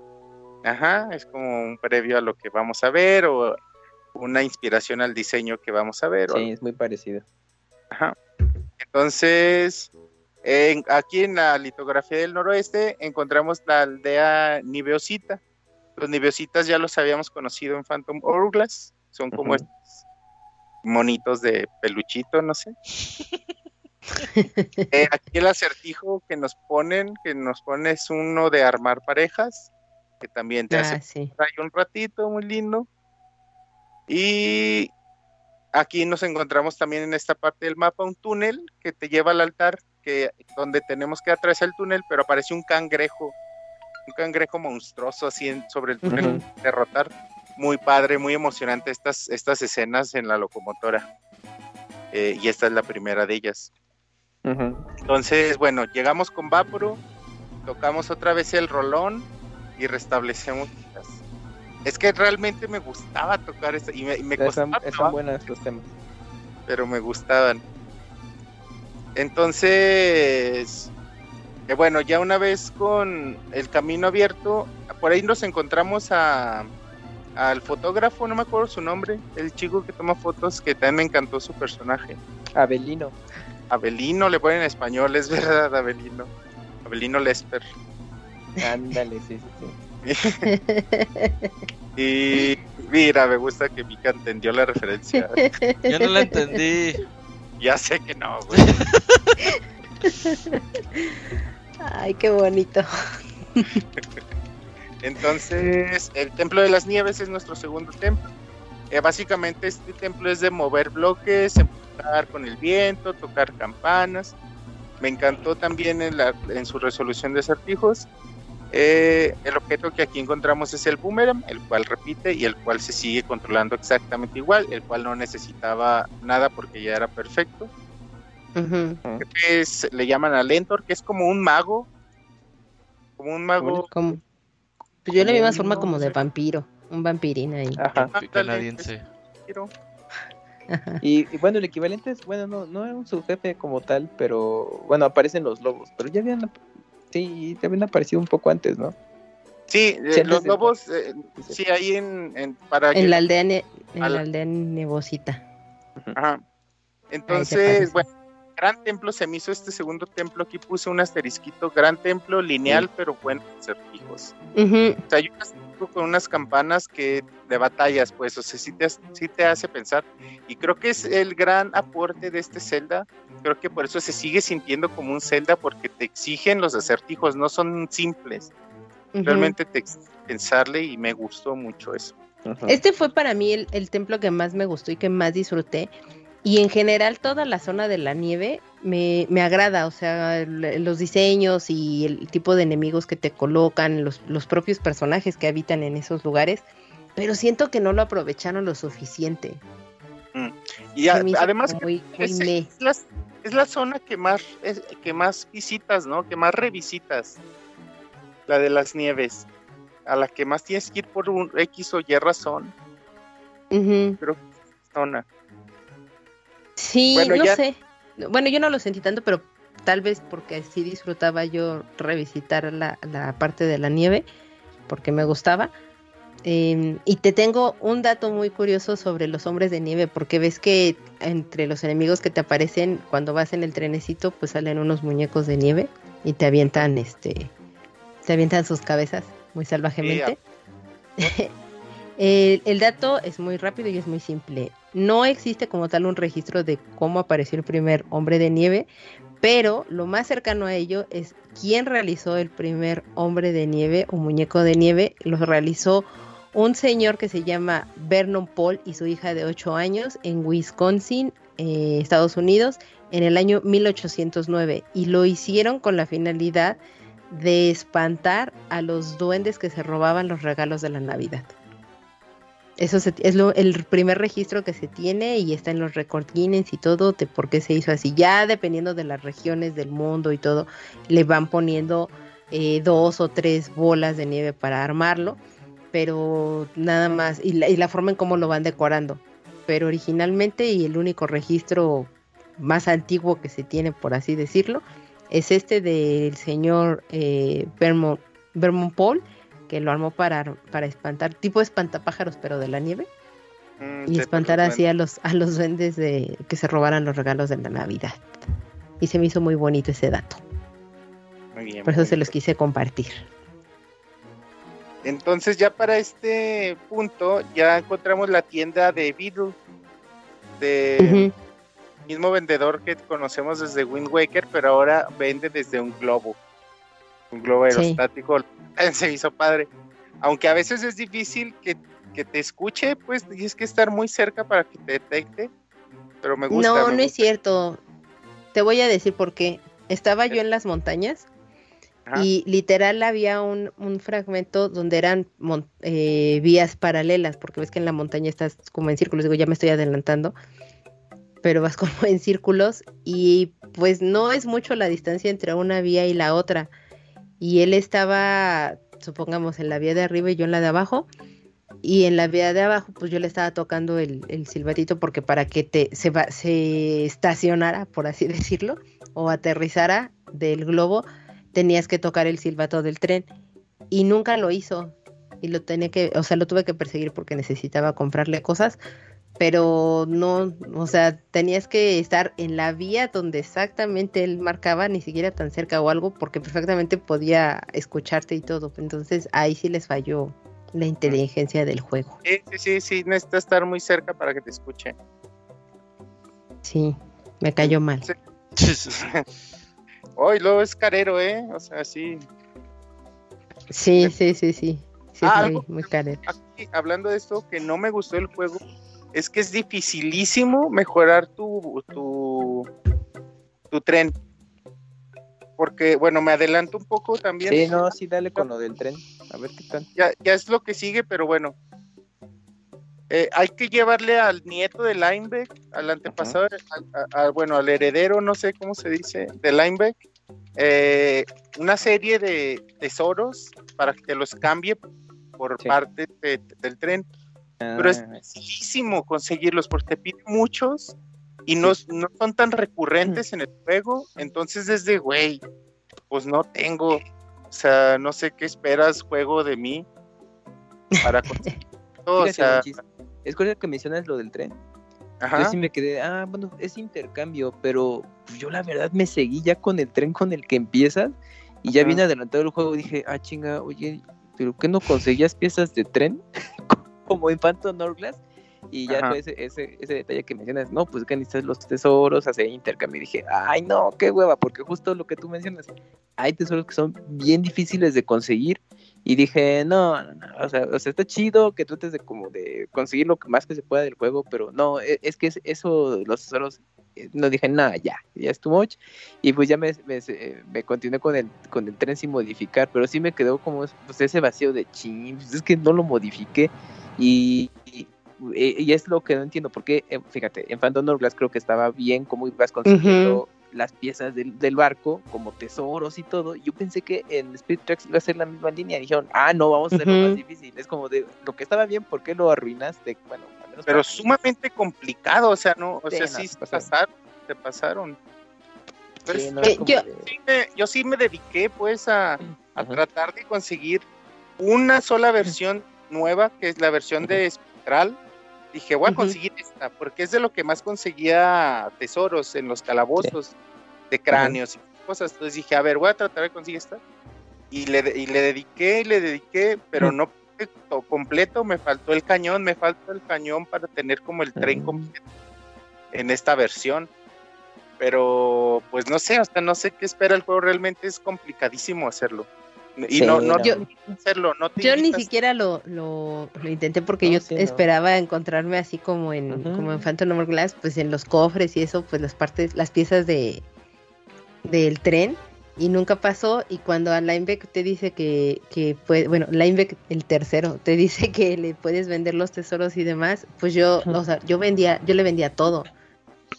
Ajá, es como un previo a lo que vamos a ver o una inspiración al diseño que vamos a ver. o Sí, es muy parecido. Ajá. Entonces, en- aquí en la litografía del noroeste encontramos la aldea Niveosita. Los Niveositas ya los habíamos conocido en Phantom Hourglass. Son como Ujú. estos monitos de peluchito, no sé. Eh, aquí el acertijo que nos ponen, que nos pone es uno de armar parejas, que también te hace Ah, sí. un ratito, muy lindo. Y aquí nos encontramos también en esta parte del mapa un túnel que te lleva al altar, que donde tenemos que atravesar el túnel, pero aparece un cangrejo, un cangrejo monstruoso así en- sobre el túnel derrotar. Muy padre, muy emocionante estas, estas escenas en la locomotora. Eh, y esta es la primera de ellas. Entonces, bueno, llegamos con Vaporo, tocamos otra vez el rolón y restablecemos. Es que realmente me gustaba tocar esto y me, y me Son, costaba, trabajo, buenas los temas. pero me gustaban. Entonces, eh, bueno, ya una vez con el camino abierto, por ahí nos encontramos a al fotógrafo, no me acuerdo su nombre, el chico que toma fotos, que también me encantó su personaje. Abelino. Abelino le ponen en español, es verdad, Abelino. Abelino Lesper. Ándale, sí, sí, sí. Y mira, me gusta que Mika entendió la referencia. Yo no la entendí. Ya sé que no, güey. Ay, qué bonito. Entonces, el Templo de las Nieves es nuestro segundo templo. Eh, básicamente este templo es de mover bloques, empujar con el viento, tocar campanas. Me encantó también en, la- en su resolución de acertijos. Eh, el objeto que aquí encontramos es el boomerang, el cual repite y el cual se sigue controlando exactamente igual, el cual no necesitaba nada porque ya era perfecto. Es- le llaman a Lentor, que es como un mago, como un mago Como- pues yo le vi más forma como de vampiro, un vampirín ahí. Ajá. Canadiense. Ajá. Y, y bueno, el equivalente es, bueno, no, no era un subjefe como tal, pero bueno, aparecen los lobos, pero ya habían, sí, habían aparecido un poco antes, ¿no? Sí, eh, los lobos, eh, sí, ahí en, en- para En que- la aldea, ne- en la aldea nevosita. Ajá. Entonces, bueno, gran templo se me hizo este segundo templo. Aquí puse un asterisquito, gran templo lineal, pero buenos acertijos. Ujú. O sea, hay un asterisco con unas campanas que de batallas, pues, o sea, sí te, hace- sí te hace pensar. Y creo que es el gran aporte de este Zelda. Creo que por eso se sigue sintiendo como un Zelda, porque te exigen los acertijos, no son simples. Ujú. Realmente te exigen pensarle y me gustó mucho eso. Este fue para mí el, el templo que más me gustó y que más disfruté. Y en general toda la zona de la nieve me, me agrada, o sea, los diseños y el tipo de enemigos que te colocan, los, los propios personajes que habitan en esos lugares, pero siento que no lo aprovecharon lo suficiente. Y a- me hizo además muy, es, es la, es la zona que más es- que más visitas, ¿no? Que más revisitas. La de las nieves. A la que más tienes que ir por un X o Y razón. Ujú. Zona. Sí, Bueno, no ya- sé. Bueno, yo no lo sentí tanto, pero tal vez porque sí disfrutaba yo revisitar la, la parte de la nieve, porque me gustaba. Em, y te tengo un dato muy curioso sobre los hombres de nieve, porque ves que entre los enemigos que te aparecen cuando vas en el trenecito, pues salen unos muñecos de nieve y te avientan, este, te avientan sus cabezas muy salvajemente. el, el dato es muy rápido y es muy simple. No existe como tal un registro de cómo apareció el primer hombre de nieve, pero lo más cercano a ello es quién realizó el primer hombre de nieve o muñeco de nieve. Lo realizó un señor que se llama Vernon Paul y su hija de 8 años en Wisconsin, eh, Estados Unidos, en el año 1809. Y lo hicieron con la finalidad de espantar a los duendes que se robaban los regalos de la Navidad. Eso es lo, el primer registro que se tiene y está en los record Guinness y todo de por qué se hizo así. Ya dependiendo de las regiones del mundo y todo, le van poniendo eh, dos o tres bolas de nieve para armarlo, pero nada más, y la, y la forma en cómo lo van decorando. Pero originalmente y el único registro más antiguo que se tiene, por así decirlo, es este del señor eh, Vermont, Vermont Paul que lo armó para, para espantar, tipo espantapájaros, pero de la nieve. Mm, y espantar así a los, a los duendes de que se robaran los regalos de la Navidad. Y se me hizo muy bonito ese dato. Muy bien, Por eso se los quise compartir. Entonces ya para este punto ya encontramos la tienda de Beetle de mismo vendedor que conocemos desde Wind Waker, pero ahora vende desde un globo. Un globo Sí. aerostático. Se hizo padre. Aunque a veces es difícil que, que te escuche, pues tienes que estar muy cerca para que te detecte. Pero me gusta. No, me no es cierto. Te voy a decir por qué. Estaba yo en las montañas Ajá. y literal había un, un fragmento donde eran mon- eh, vías paralelas, porque ves que en la montaña estás como en círculos, digo, ya me estoy adelantando, pero vas como en círculos y pues no es mucho la distancia entre una vía y la otra. Y él estaba, supongamos, en la vía de arriba y yo en la de abajo. Y en la vía de abajo, pues yo le estaba tocando el, silbatito porque para que te se, va- se estacionara, por así decirlo, o aterrizara del globo, tenías que tocar el silbato del tren. Y nunca lo hizo. Y lo tenía que, o sea, lo tuve que perseguir porque necesitaba comprarle cosas. Pero no, o sea, tenías que estar en la vía donde exactamente él marcaba, ni siquiera tan cerca o algo, porque perfectamente podía escucharte y todo. Entonces ahí sí les falló la inteligencia del juego. Sí, sí, sí, sí, necesitas estar muy cerca para que te escuche. Sí, me cayó mal. Hoy luego es carero, ¿eh? O sea, sí. Sí, sí, sí, sí. Sí, Ah, muy, muy carero. Aquí, hablando de esto, que no me gustó el juego, es que es dificilísimo mejorar tu, tu, tu tren. Porque, bueno, me adelanto un poco también. Sí, no, sí, dale con lo del tren. A ver qué tal. ya, ya es lo que sigue, pero bueno. Eh, hay que llevarle al nieto de Lineback, al antepasado, al- a- a- bueno, al heredero, no sé cómo se dice, de Lineback, eh, una serie de tesoros para que te los cambie por Sí. parte de- del tren. Pero es Ah, dificilísimo conseguirlos porque te piden muchos y no, no son tan recurrentes en el juego. Entonces, desde, güey, pues no tengo, o sea, no sé qué esperas, juego de mí para conseguir todo, o sea, es curioso que mencionas lo del tren. ajá. Yo sí me quedé, ah, bueno, es intercambio, pero yo la verdad me seguí ya con el tren con el que empiezas y ya Ajá. viene adelantado el juego. Dije, ah, chinga, oye, ¿pero qué no conseguías piezas de tren? Como en Phantom Hourglass. Y ya ese, ese, ese detalle que mencionas, no, pues que necesitas los tesoros, hacer intercambio. Y dije, ay, no, qué hueva, porque justo lo que tú mencionas, hay tesoros que son bien difíciles de conseguir. Y dije, no, no, no, o sea, o sea, está chido que trates de como de conseguir lo que más que se pueda del juego, pero no, e- es, que es- eso, los tesoros, no dije, nada, ya, ya es too much. Y pues ya me, me, continué con el, con el tren sin modificar, pero sí me quedó como pues, ese vacío de ching, pues es que no lo modifiqué. Y, y, y es lo que no entiendo, porque eh, fíjate, en Phantom Hourglass creo que estaba bien cómo ibas consiguiendo las piezas del, del barco, como tesoros y todo. Yo pensé que en Spirit Tracks iba a ser la misma línea. Dijeron, ah, no, vamos a hacerlo Ujú. más difícil. Es como de lo que estaba bien, ¿por qué lo arruinaste? Bueno, pero sumamente complicado, o sea, no, o Sí, sea, no, sí se pasaron. se pasaron. Pero Sí, es- no, Eh, es yo- sí me- yo sí me dediqué, pues, a, a tratar de conseguir una sola versión nueva, que es la versión de Spectral, dije, voy a conseguir esta, porque es de lo que más conseguía tesoros en los calabozos de cráneos y cosas. Entonces dije, a ver, voy a tratar de conseguir esta. Y le, y le dediqué, y le dediqué, pero no completo, me faltó el cañón, me falta el cañón para tener como el tren Mm. completo en esta versión. Pero, pues no sé, hasta no sé qué espera el juego, realmente es complicadísimo hacerlo. Y Sí, no, no. Yo- hacerlo, no te Yo ni siquiera lo, lo, lo intenté porque No, yo sí, no. esperaba encontrarme así como en, Ujú. como en Phantom Hourglass, pues en los cofres y eso, pues las partes, las piezas de del tren y nunca pasó y cuando a Linebeck te dice que, que puede, bueno, Linebeck el tercero te dice que le puedes vender los tesoros y demás, pues yo, o sea, yo vendía, yo le vendía todo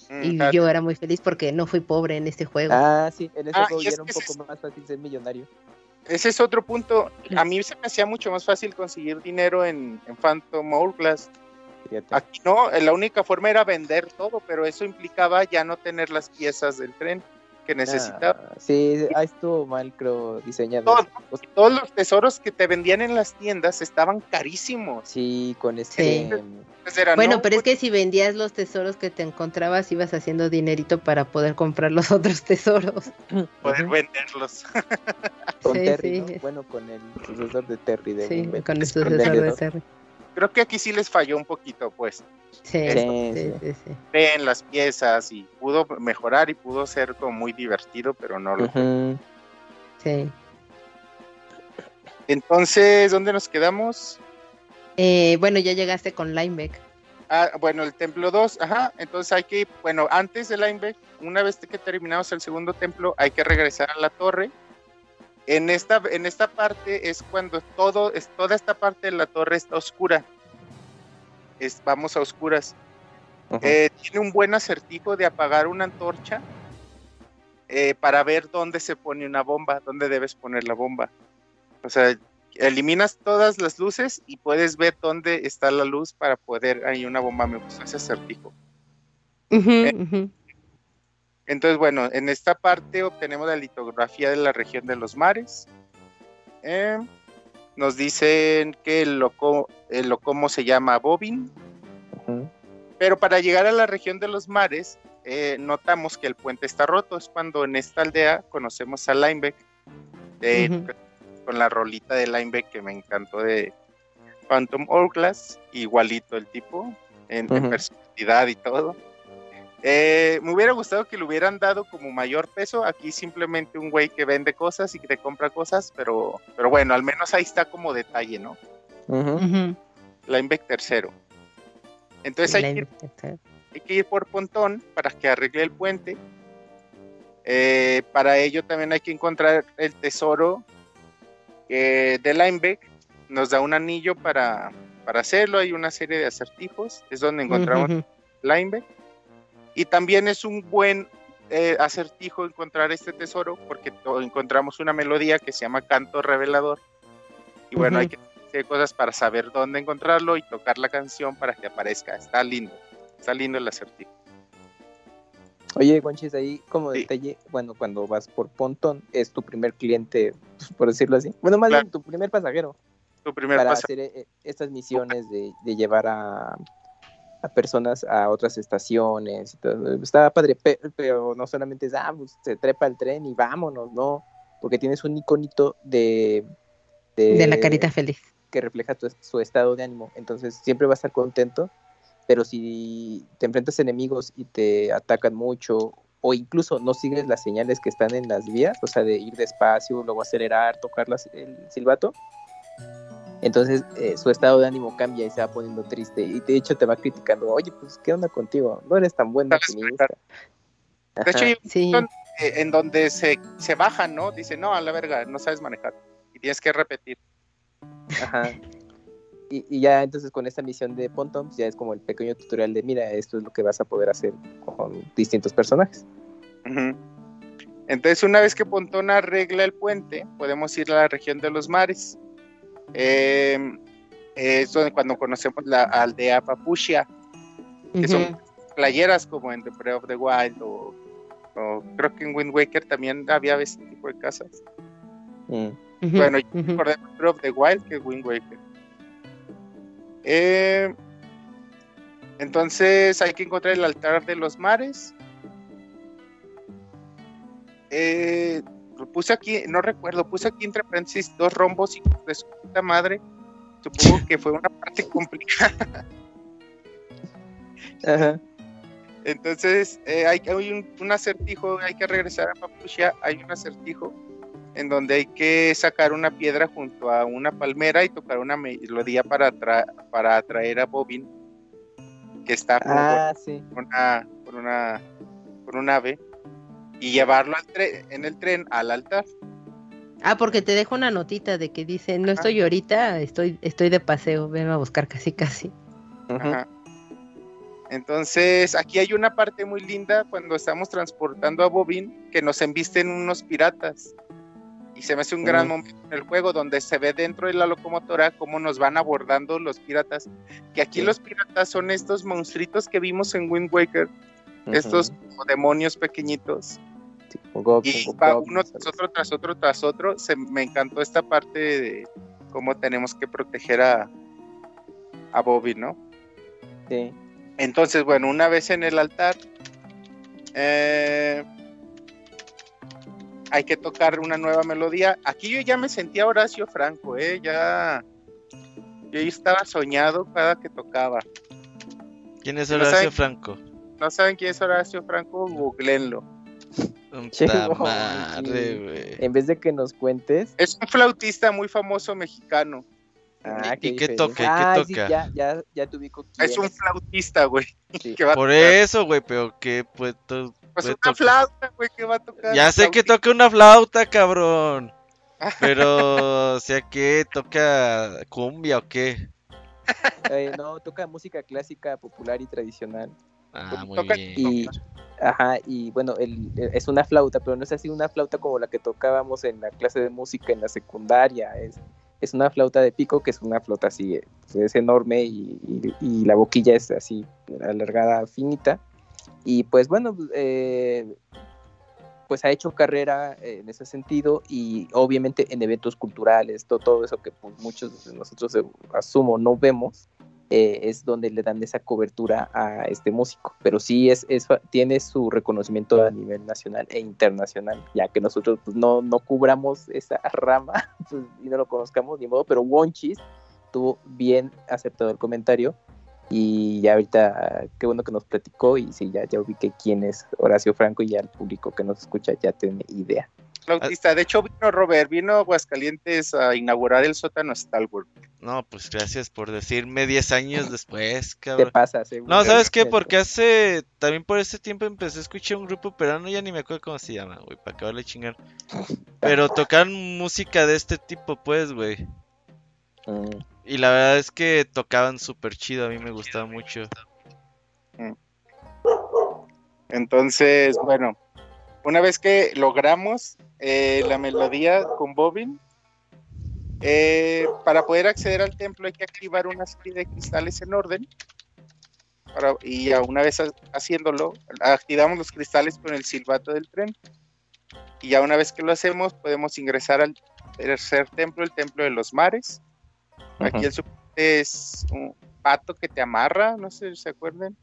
Mm, y claro. yo era muy feliz porque no fui pobre en este juego. Ah, sí, en ese Ah, juego era un poco más fácil ser millonario. Ese es otro punto. A mí se me hacía mucho más fácil conseguir dinero en, en Phantom Hourglass. Fíjate. Aquí no, la única forma era vender todo, pero eso implicaba ya no tener las piezas del tren que necesitaba. Ah, sí, ahí estuvo mal, creo, diseñado. Todo. Pues, Todos los tesoros que te vendían en las tiendas estaban carísimos. sí, con este. Era, Bueno, no, pero es pues, que si vendías los tesoros que te encontrabas, ibas haciendo dinerito para poder comprar los otros tesoros. poder venderlos. Con Sí, Terry, sí. ¿no? Bueno, con el sucesor de Terry. De Sí, con el sucesor de. Terry. Creo que aquí sí les falló un poquito, pues. Sí, Sí, sí, sí. sí, sí. Ven las piezas y pudo mejorar y pudo ser como muy divertido, pero no lo Ujú. sí. Entonces, ¿dónde nos quedamos? Eh, bueno, ya llegaste con Linebeck. Ah, bueno, el templo 2, ajá, entonces hay que, bueno, antes del Lineback, una vez que terminamos el segundo templo, hay que regresar a la torre. En esta, en esta parte es cuando todo, es, toda esta parte de la torre está oscura. Es, vamos a oscuras. Eh, tiene un buen acertijo de apagar una antorcha eh, para ver dónde se pone una bomba, dónde debes poner la bomba. O sea, eliminas todas las luces y puedes ver dónde está la luz para poder hay una bomba. Me gustó ese acertijo. Eh. Entonces, bueno, en esta parte obtenemos la litografía de la región de los mares. Eh, nos dicen que el, loco, el locomo se llama Bobin. Pero para llegar a la región de los mares, eh, notamos que el puente está roto. Es cuando en esta aldea conocemos a Linebeck, eh, Ujú. con la rolita de Linebeck que me encantó de Phantom Hourglass, igualito el tipo, en, personalidad y todo. Eh, me hubiera gustado que le hubieran dado como mayor peso. Aquí simplemente un güey que vende cosas y que te compra cosas, pero, pero bueno, al menos ahí está como detalle, ¿no? Linebeck tercero. Entonces hay que ir Linebeck. hay que ir por Pontón para que arregle el puente. Eh, para ello también hay que encontrar el tesoro eh, de Linebeck. Nos da un anillo para, para hacerlo. Hay una serie de acertijos. Es donde encontramos Ujú, ujú. Linebeck. Y también es un buen eh, acertijo encontrar este tesoro porque encontramos una melodía que se llama Canto Revelador. Y bueno, hay que hacer cosas para saber dónde encontrarlo y tocar la canción para que aparezca. Está lindo. Está lindo el acertijo. Oye, Gonchis, ahí como Sí. detalle, bueno, cuando vas por Pontón, es tu primer cliente, pues, por decirlo así. Bueno, más Claro. bien tu primer pasajero Tu primer para hacer eh, estas misiones de, de llevar a, a personas a otras estaciones. Está padre, pe- pero no solamente es, ah, pues se trepa el tren y vámonos, no, porque tienes un iconito de... De la carita feliz. que refleja tu- su estado de ánimo. Entonces siempre va a estar contento, pero si te enfrentas a enemigos y te atacan mucho, o incluso no sigues las señales que están en las vías, o sea, de ir despacio, luego acelerar, tocar las- el silbato, entonces eh, su estado de ánimo cambia y se va poniendo triste. Y de hecho te va criticando, oye, pues, ¿qué onda contigo? No eres tan buen Sabes maquinista. De hecho, hay un Sí. punto en, eh, en donde se, se bajan, ¿no? Dice, no, a la verga, no sabes manejar. Y tienes que repetir. Ajá. Y, y ya entonces con esta misión de Pontoms ya es como el pequeño tutorial de mira, esto es lo que vas a poder hacer con distintos personajes. Entonces, una vez que Pontón arregla el puente, podemos ir a la región de los mares. Eh, es donde cuando conocemos la aldea Papuchia, que son playeras como en The Breath of the Wild o, o creo que en Wind Waker también había ese tipo de casas. Mm. Bueno, yo ujú. recordé Breath of the Wild que Wind Waker. Eh, entonces hay que encontrar el altar de los mares. Eh, lo puse aquí, no recuerdo, puse aquí entre paréntesis dos rombos y su puta madre. Supongo que fue una parte complicada. Ajá. Entonces, eh, hay, hay un, un acertijo, hay que regresar a Papuchia, hay un acertijo en donde hay que sacar una piedra junto a una palmera y tocar una melodía para, atra- para atraer a Bobin, que está como Ah, sí. por una, por una, por un ave, y llevarlo al en el tren al altar. Ah, porque te dejo una notita de que dice, no estoy ahorita, estoy, estoy de paseo, ven a buscar casi casi. Ajá. Entonces, aquí hay una parte muy linda cuando estamos transportando a Bobin que nos embisten unos piratas. Y se me hace un gran Mm. momento en el juego donde se ve dentro de la locomotora cómo nos van abordando los piratas. Que aquí Sí. los piratas son estos monstruitos que vimos en Wind Waker, estos demonios pequeñitos. Y va uno tras otro, tras otro, tras otro. Se, me encantó esta parte de cómo tenemos que proteger a, a Bobin, ¿no? Sí. Entonces, bueno, una vez en el altar, eh, hay que tocar una nueva melodía. Aquí yo ya me sentía Horacio Franco, ¿eh? Ya. Yo estaba soñado cada que tocaba. ¿Quién es Horacio Franco? ¿No saben quién es Horacio Franco? Googleenlo. Puta madre, güey. En vez de que nos cuentes. Es un flautista muy famoso mexicano. Ah, ¿Y qué toca? ¿Y qué Ah, sí, ya, ya, ya te ubico quién Es un flautista, güey. Sí. Por eso, güey, pero que pues to- Pues una tocar- flauta, güey, que va a tocar. Ya sé que toca una flauta, cabrón. Pero, o sea, que toca cumbia o qué? Eh, no, toca música clásica, popular y tradicional. Ah, muy Toca- bien. Y, ajá, y bueno, el, el- es una flauta, pero no es así una flauta como la que tocábamos en la clase de música en la secundaria. Es, es una flauta de pico, que es una flauta así, eh, es enorme y, y- y la boquilla es así, alargada, finita. Y pues bueno, eh, pues ha hecho carrera en ese sentido y obviamente en eventos culturales, todo, todo eso que pues, muchos de nosotros eh, asumo no vemos, eh, es donde le dan esa cobertura a este músico. Pero sí es, tiene su reconocimiento a nivel nacional e internacional, ya que nosotros pues, no, no cubramos esa rama y no lo conozcamos ni modo, pero Wonchis tuvo bien aceptado el comentario. Y ya ahorita, qué bueno que nos platicó y sí, ya, ya ubiqué quién es Horacio Franco y ya el público que nos escucha ya tiene idea. Flautista. De hecho, vino Robert, vino a Aguascalientes a inaugurar el sótano Stalwart. No, pues gracias por decirme 10 años después, Te cabrón. pasa, seguro. No, ¿sabes qué? Porque hace, también por ese tiempo empecé a escuchar un grupo peruano, ya ni me acuerdo cómo se llama, güey, para acabarle chingar. Pero tocan música de este tipo, pues, güey. Mm, Y la verdad es que tocaban súper chido, a mí me gustaba mucho. Entonces, bueno, una vez que logramos eh, la melodía con Bobin, eh, para poder acceder al templo hay que activar una serie de cristales en orden. Para- y ya una vez ha- haciéndolo, activamos los cristales con el silbato del tren. Y ya una vez que lo hacemos, podemos ingresar al tercer templo, el templo de los mares. Aquí el soporte es un pato que te amarra, no sé si se acuerdan.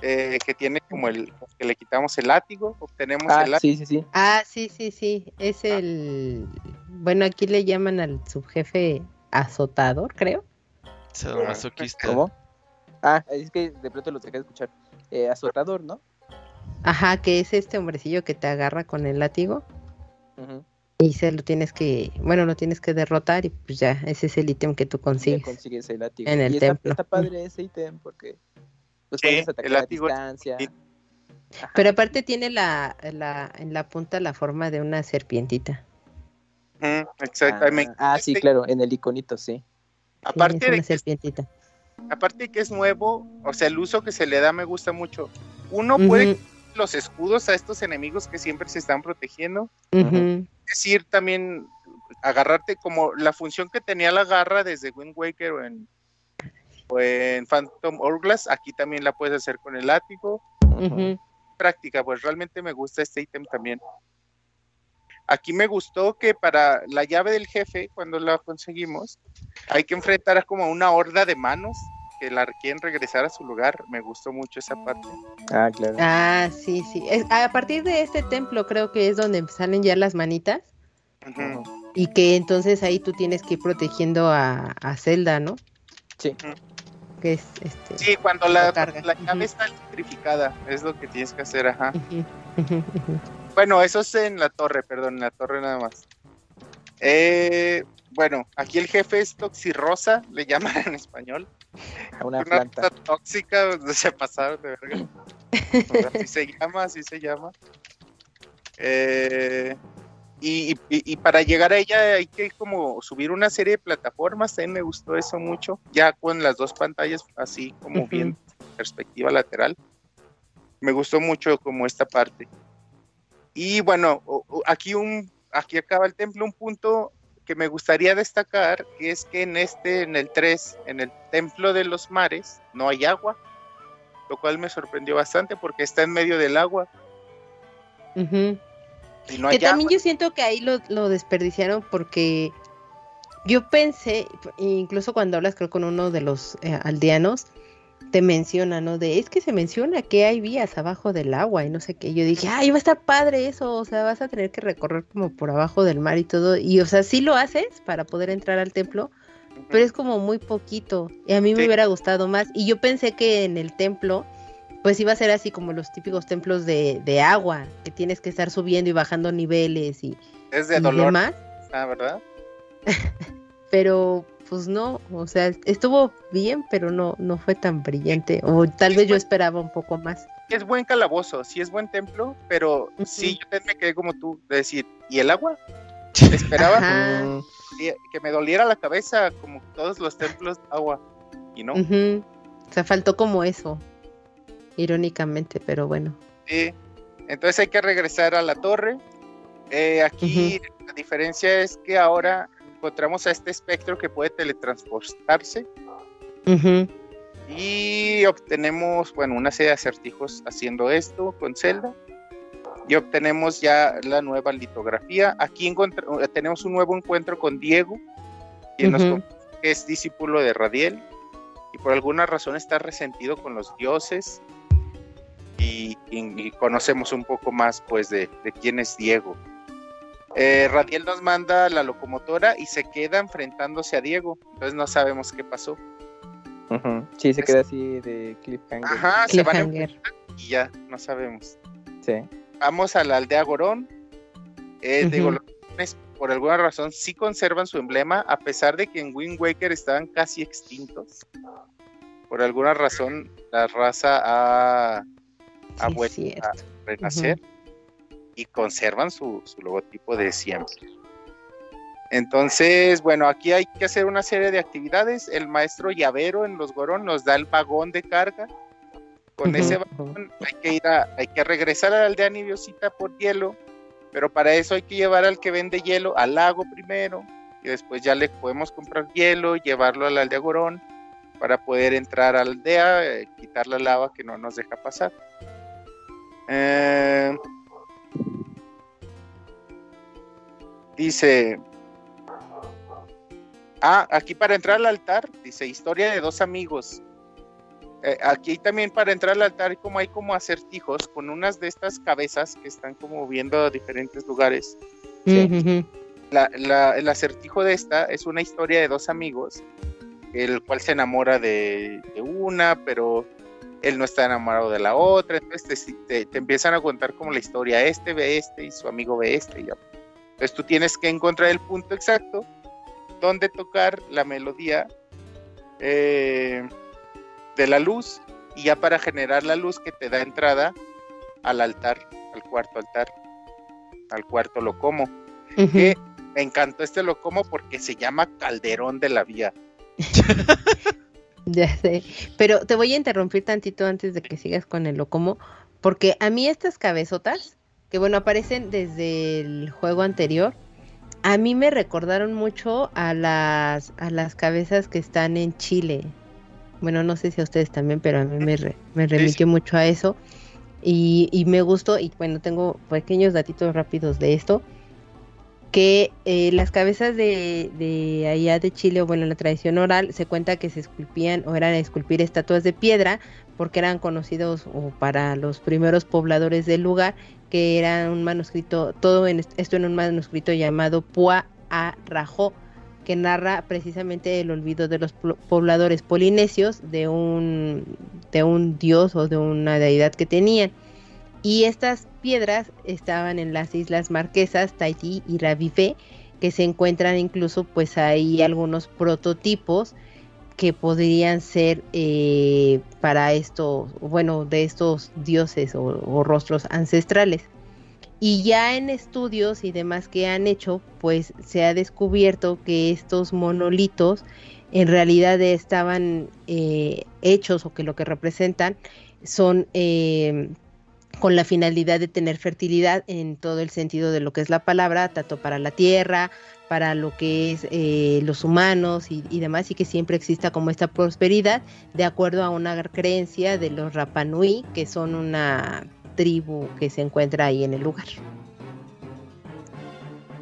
Eh, que tiene como el que le quitamos el látigo, obtenemos Ah, el látigo. sí, sí, sí. Ah, sí, sí, sí, es el, bueno, aquí le llaman al subjefe azotador, creo. Sadomasoquista. ¿Cómo? Ah, es que de pronto lo dejé de escuchar. Eh, azotador, ¿no? Ajá, que es este hombrecillo que te agarra con el látigo Ujú. y se lo tienes que, bueno, lo tienes que derrotar y pues ya, ese es el ítem que tú consigues. consigues el látigo. En el y está, templo. está padre ese ítem porque pues Sí, puedes atacar a es- distancia. sí. Pero aparte tiene la, la, en la punta la forma de una serpientita. Exactamente. Ah, ah, sí, claro, en el iconito, sí. Sí, Aparte es de una que serpientita. aparte de que es nuevo, o sea, el uso que se le da me gusta mucho. Uno puede Ujú, los escudos a estos enemigos que siempre se están protegiendo. Es decir, también agarrarte como la función que tenía la garra desde Wind Waker o en, o en Phantom Hourglass, aquí también la puedes hacer con el látigo. Práctica, pues realmente me gusta este ítem también. Aquí me gustó que para la llave del jefe, cuando la conseguimos, hay que enfrentar a como una horda de manos que la quieren regresar a su lugar. Me gustó mucho esa parte. Ah, claro. Ah, sí, sí. Es- a partir de este templo creo que es donde salen ya las manitas y que entonces ahí tú tienes que ir protegiendo a, a Zelda, ¿no? Sí. Que es este. Sí, cuando la, La carga. la llave está electrificada, es lo que tienes que hacer, ajá. Bueno, eso es en la torre, perdón, en la torre nada más. Eh, bueno, aquí el jefe es Toxirrosa, le llaman en español. A una Una planta. planta tóxica, se pasaron de verga. O sea, así se llama, así se llama. Eh, y, y- y para llegar a ella hay que como subir una serie de plataformas, también me gustó eso mucho, ya con las dos pantallas así como bien perspectiva lateral. Me gustó mucho como esta parte. Y bueno, aquí un aquí acaba el templo, un punto que me gustaría destacar, es que en este, en el 3, en el templo de los mares, no hay agua, lo cual me sorprendió bastante porque está en medio del agua Ujú. Y no hay que también yo siento que ahí lo, lo desperdiciaron porque yo pensé, incluso cuando hablas creo con uno de los eh, aldeanos, te menciona, ¿no? De, es que se menciona que hay vías abajo del agua y no sé qué. Yo dije, ay, va a estar padre eso, o sea, vas a tener que recorrer como por abajo del mar y todo. Y, o sea, sí lo haces para poder entrar al templo, pero es como muy poquito. Y a mí me hubiera gustado más. Y yo pensé que en el templo, pues iba a ser así como los típicos templos de, de agua, que tienes que estar subiendo y bajando niveles y, es de y dolor, demás. ah, ¿verdad? Pero pues no, o sea, estuvo bien, pero no, no fue tan brillante. O tal vez yo esperaba un poco más. Es buen calabozo, sí es buen templo, pero sí, yo me quedé como tú, de decir, ¿y el agua? Esperaba Ajá. Que, me doliera la cabeza como todos los templos de agua, y no. Ujú. O sea, faltó como eso, irónicamente, pero bueno. Sí. Entonces hay que regresar a la torre. Eh, aquí la diferencia es que ahora encontramos a este espectro que puede teletransportarse y obtenemos, bueno, una serie de acertijos haciendo esto con Zelda. Y obtenemos ya la nueva litografía. Aquí eh, tenemos un nuevo encuentro con Diego, quien que es discípulo de Radiel y por alguna razón está resentido con los dioses. Y, y- y conocemos un poco más pues de, de quién es Diego. Eh, Radiel nos manda la locomotora y se queda enfrentándose a Diego. Entonces no sabemos qué pasó. Sí, se queda así de cliffhanger. Ajá, se van a Cliffhanger. enfrentar y ya, no sabemos. Sí. Vamos a la aldea Gorón. Eh, de Ujú. Golones, por alguna razón, sí conservan su emblema, a pesar de que en Wind Waker estaban casi extintos. Por alguna razón, la raza ha, ha vuelto a renacer y conservan su, su logotipo de siempre. Entonces, bueno, aquí hay que hacer una serie de actividades. El maestro llavero en los Gorón nos da el vagón de carga. Con ese vagón hay que ir a, hay que regresar a la aldea Nibiosita por hielo, pero para eso hay que llevar al que vende hielo al lago primero, y después ya le podemos comprar hielo, llevarlo a la aldea Gorón para poder entrar a la aldea, eh, quitar la lava que no nos deja pasar. Eh, dice, ah, aquí para entrar al altar, dice historia de dos amigos. Eh, aquí también para entrar al altar como hay como acertijos con unas de estas cabezas que están como viendo a diferentes lugares. Ujú. La- la- el acertijo de esta es una historia de dos amigos, el cual se enamora de, de una, pero él no está enamorado de la otra, entonces te, te- te empiezan a contar como la historia, este ve este y su amigo ve este. y ya. Entonces tú tienes que encontrar el punto exacto donde tocar la melodía eh, de la luz y ya para generar la luz que te da entrada al altar, al cuarto altar, al cuarto locomo. Que me encantó este locomo porque se llama Calderón de la Vía. Ya sé, pero te voy a interrumpir tantito antes de que sigas con el locomo, porque a mí estas cabezotas, que bueno, aparecen desde el juego anterior, a mí me recordaron mucho a las, a las cabezas que están en Chile. Bueno, no sé si a ustedes también, pero a mí me, re- me remitió mucho a eso. Y, y me gustó, y bueno, tengo pequeños datitos rápidos de esto. Que eh, las cabezas de, de allá de Chile, o bueno, en la tradición oral, se cuenta que se esculpían o eran esculpir estatuas de piedra porque eran conocidos o para los primeros pobladores del lugar que era un manuscrito, todo en, esto en un manuscrito llamado Pua a Rajó, que narra precisamente el olvido de los pobladores polinesios de un, de un dios o de una deidad que tenían. Y estas piedras estaban en las islas Marquesas, Tahití y Ravivé, que se encuentran incluso pues ahí algunos prototipos que podrían ser eh, para estos, bueno, de estos dioses o, rostros ancestrales. Y ya en estudios y demás que han hecho, pues se ha descubierto que estos monolitos en realidad estaban eh, hechos o que lo que representan son eh, con la finalidad de tener fertilidad en todo el sentido de lo que es la palabra, tanto para la tierra, para lo que es eh, los humanos y, demás, y que siempre exista como esta prosperidad, de acuerdo a una creencia de los Rapanui, que son una tribu que se encuentra ahí en el lugar.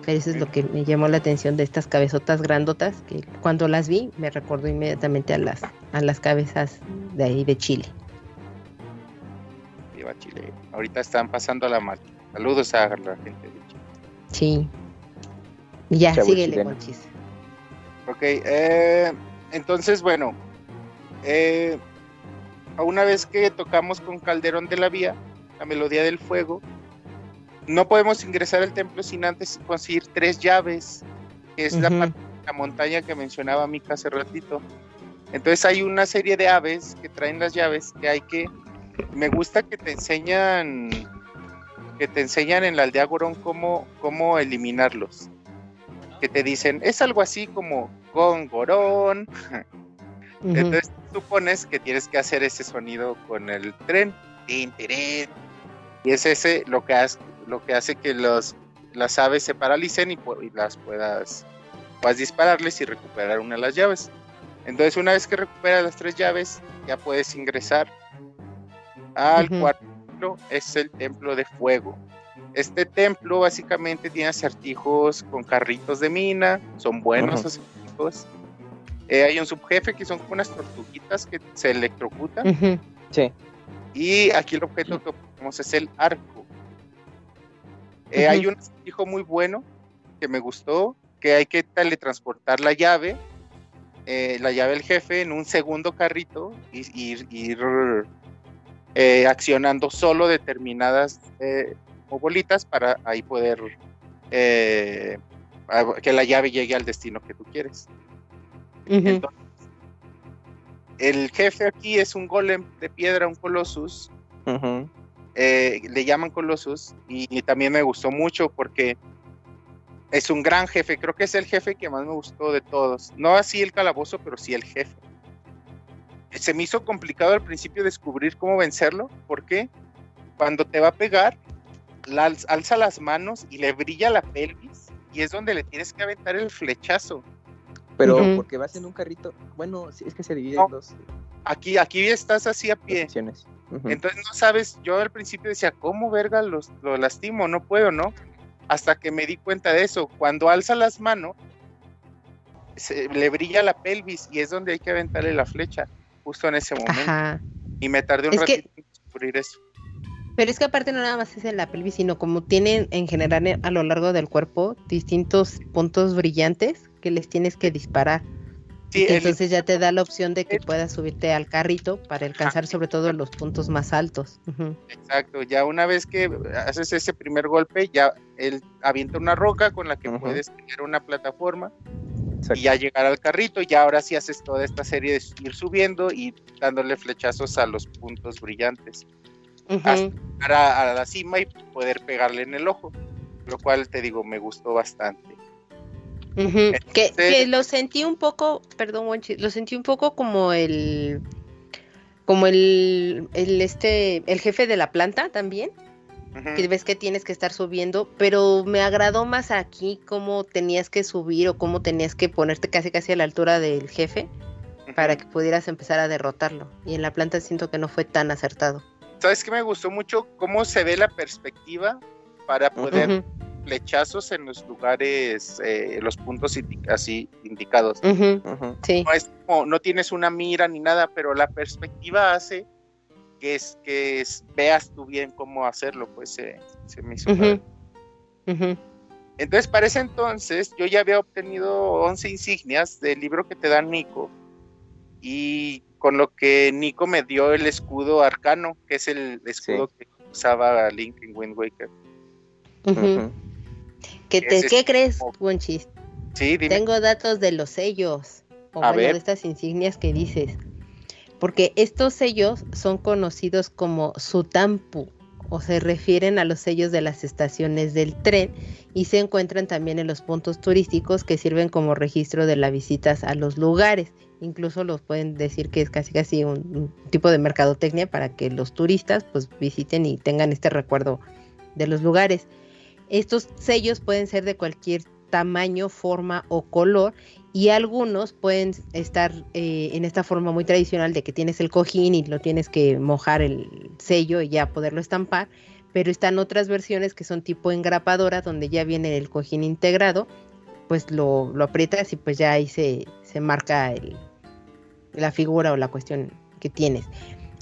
eso es lo que me llamó la atención de estas cabezotas grandotas, que cuando las vi me recordó inmediatamente a las, a las cabezas de ahí de Chile. Viva Chile. Ahorita están pasando la mal. Saludos a la gente de Chile. Sí. Ya, síguele, Conchis. Ok, eh, entonces, bueno, eh, una vez que tocamos con Calderón de la Vía, la melodía del fuego, no podemos ingresar al templo sin antes conseguir tres llaves, que es la, la montaña que mencionaba Mika hace ratito. Entonces hay una serie de aves que traen las llaves que hay que... Me gusta que te enseñan que te enseñan en la aldea Gorón cómo, cómo eliminarlos que te dicen, es algo así como gongorón. Entonces supones que tienes que hacer ese sonido con el tren. Y es ese lo que hace, lo que hace que los, las aves se paralicen y, las puedas, puedas dispararles y recuperar una de las llaves. Entonces una vez que recuperas las tres llaves, ya puedes ingresar al cuarto, es el templo de fuego. Este templo básicamente tiene acertijos con carritos de mina, son buenos acertijos. Eh, hay un subjefe que son como unas tortuguitas que se electrocutan. Sí. Y aquí el objeto que obtenemos es el arco. Eh, hay un acertijo muy bueno que me gustó, que hay que teletransportar la llave, eh, la llave del jefe en un segundo carrito y ir, accionando solo determinadas o bolitas para ahí poder eh, que la llave llegue al destino que tú quieres. el jefe aquí es un golem de piedra, un colossus. Eh, le llaman colossus y, también me gustó mucho porque es un gran jefe. Creo que es el jefe que más me gustó de todos. No así el calabozo, pero sí el jefe. Se me hizo complicado al principio descubrir cómo vencerlo. porque Cuando te va a pegar, alza las manos y le brilla la pelvis y es donde le tienes que aventar el flechazo. Pero porque vas en un carrito, bueno, es que se divide en dos. Aquí, aquí estás así a pie. Entonces no sabes, yo al principio decía, ¿cómo verga los, lo lastimo? No puedo, ¿no? Hasta que me di cuenta de eso. Cuando alza las manos, se, le brilla la pelvis y es donde hay que aventarle la flecha, justo en ese momento. Y me tardé un ratito en descubrir eso. Pero es que aparte no nada más es en la pelvis, sino como tienen en general a lo largo del cuerpo distintos puntos brillantes que les tienes que disparar. entonces ya te da la opción de que puedas subirte al carrito para alcanzar sobre todo los puntos más altos. Exacto, ya una vez que haces ese primer golpe, ya él avienta una roca con la que puedes tener una plataforma y ya llegar al carrito, y ahora sí haces toda esta serie de ir subiendo y dándole flechazos a los puntos brillantes a, la cima y poder pegarle en el ojo, lo cual te digo, me gustó bastante. que, lo sentí un poco, perdón, lo sentí un poco como el como el, el este el jefe de la planta también. Que ves que tienes que estar subiendo, pero me agradó más aquí cómo tenías que subir o cómo tenías que ponerte casi casi a la altura del jefe para que pudieras empezar a derrotarlo. Y en la planta siento que no fue tan acertado. ¿Sabes qué me gustó mucho? Cómo se ve la perspectiva para poder flechazos en los lugares, eh, los puntos así indicados. Sí. No, es no tienes una mira ni nada, pero la perspectiva hace que es que veas tú bien cómo hacerlo, pues se me hizo. Entonces, para ese entonces, yo ya había obtenido 11 insignias del libro que te da Nico. Y con lo que Nico me dio el escudo arcano, que es el escudo que usaba Link en Wind Waker. ¿Qué, te, crees, Wonchis? Sí, Tengo datos de los sellos, o A de estas insignias que dices. Porque estos sellos son conocidos como Sutampu, o se refieren a los sellos de las estaciones del tren y se encuentran también en los puntos turísticos que sirven como registro de las visitas a los lugares. Incluso los pueden decir que es casi casi un, tipo de mercadotecnia para que los turistas pues visiten y tengan este recuerdo de los lugares. Estos sellos pueden ser de cualquier tamaño, forma o color y algunos pueden estar eh, en esta forma muy tradicional de que tienes el cojín y lo tienes que mojar el sello y ya poderlo estampar, pero están otras versiones que son tipo engrapadora donde ya viene el cojín integrado, pues lo, lo aprietas y pues ya ahí se, se marca el, la figura o la cuestión que tienes.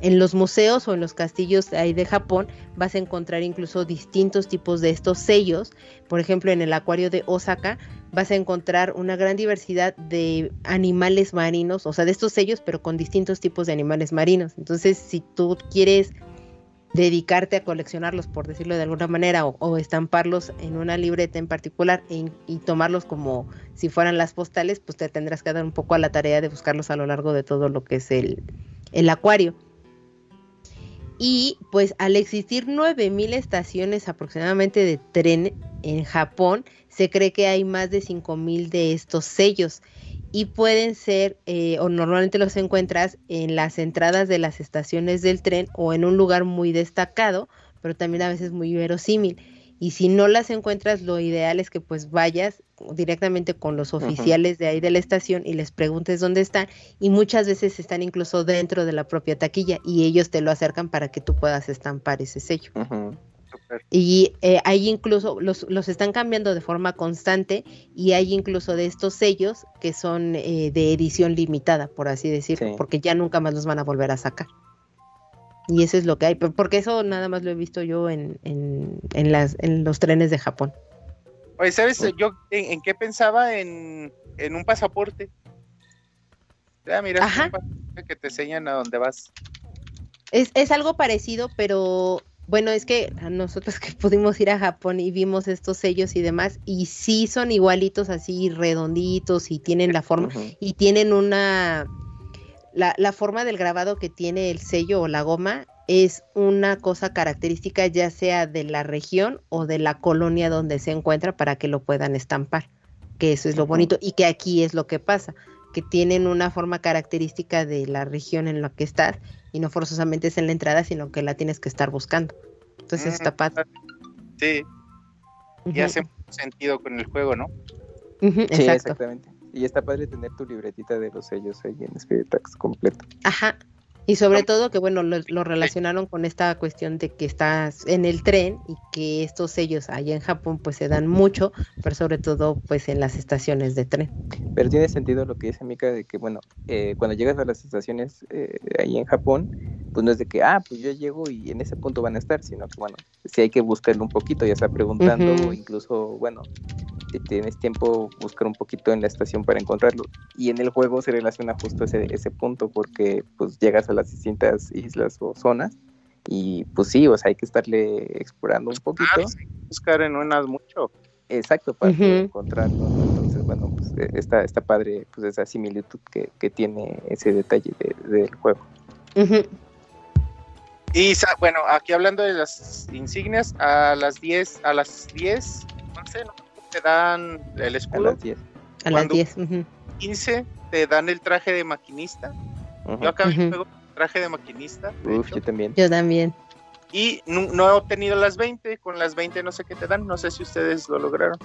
En los museos o en los castillos ahí de Japón vas a encontrar incluso distintos tipos de estos sellos. Por ejemplo, en el acuario de Osaka vas a encontrar una gran diversidad de animales marinos, o sea, de estos sellos, pero con distintos tipos de animales marinos. Entonces, si tú quieres dedicarte a coleccionarlos, por decirlo de alguna manera, o, estamparlos en una libreta en particular e y tomarlos como si fueran las postales, pues te tendrás que dar un poco a la tarea de buscarlos a lo largo de todo lo que es el, el acuario. Y pues al existir 9.000 estaciones aproximadamente de tren en Japón, se cree que hay más de 5.000 de estos sellos y pueden ser eh, o normalmente los encuentras en las entradas de las estaciones del tren o en un lugar muy destacado, pero también a veces muy verosímil. Y si no las encuentras, lo ideal es que pues vayas directamente con los oficiales de ahí de la estación y les preguntes dónde están. Y muchas veces están incluso dentro de la propia taquilla y ellos te lo acercan para que tú puedas estampar ese sello. Y eh, hay incluso, los, los, están cambiando de forma constante y hay incluso de estos sellos que son eh, de edición limitada, por así decirlo, porque ya nunca más los van a volver a sacar. Y eso es lo que hay, porque eso nada más lo he visto yo en, en, las, en los trenes de Japón. Oye, ¿sabes yo en, qué pensaba? En, un pasaporte. Ya, mira, un pasaporte que te enseñan a dónde vas. Es, es algo parecido, pero bueno, es que a nosotros que pudimos ir a Japón y vimos estos sellos y demás, y sí son igualitos así redonditos y tienen la forma, y tienen una la, forma del grabado que tiene el sello o la goma es una cosa característica ya sea de la región o de la colonia donde se encuentra para que lo puedan estampar, que eso es lo bonito y que aquí es lo que pasa, que tienen una forma característica de la región en la que estás y no forzosamente es en la entrada, sino que la tienes que estar buscando. Entonces está padre. Sí. Y hace sentido con el juego, ¿no? sí, exactamente. Y está padre tener tu libretita de los sellos ahí en Spirit Tracks completo. Ajá. Y sobre todo que, bueno, lo, relacionaron con esta cuestión de que estás en el tren y que estos sellos allá en Japón pues se dan mucho, pero sobre todo pues en las estaciones de tren. Pero tiene sentido lo que dice Mika de que, bueno, eh, cuando llegas a las estaciones eh, ahí en Japón, pues no es de que, ah, pues yo llego y en ese punto van a estar, sino que, bueno, sí hay que buscarlo un poquito, ya sea preguntando o incluso, bueno, si tienes tiempo, buscar un poquito en la estación para encontrarlo. Y en el juego se relaciona justo ese, ese punto porque pues llegas a las distintas islas o zonas y pues sí, o sea, hay que estarle explorando un poquito. buscar en unas mucho. Exacto, para encontrarlo. Entonces, bueno, pues e, está, está padre pues esa similitud que, que tiene ese detalle del juego. Y bueno, aquí hablando de las insignias, a las 10, a las 10, no te dan el escudo. A las 10. A las 10. 15 te dan el traje de maquinista. Yo acá uh juego traje de maquinista. Uf, yo también. Yo también. Y no, he obtenido las 20, con las 20 no sé qué te dan, no sé si ustedes lo lograron.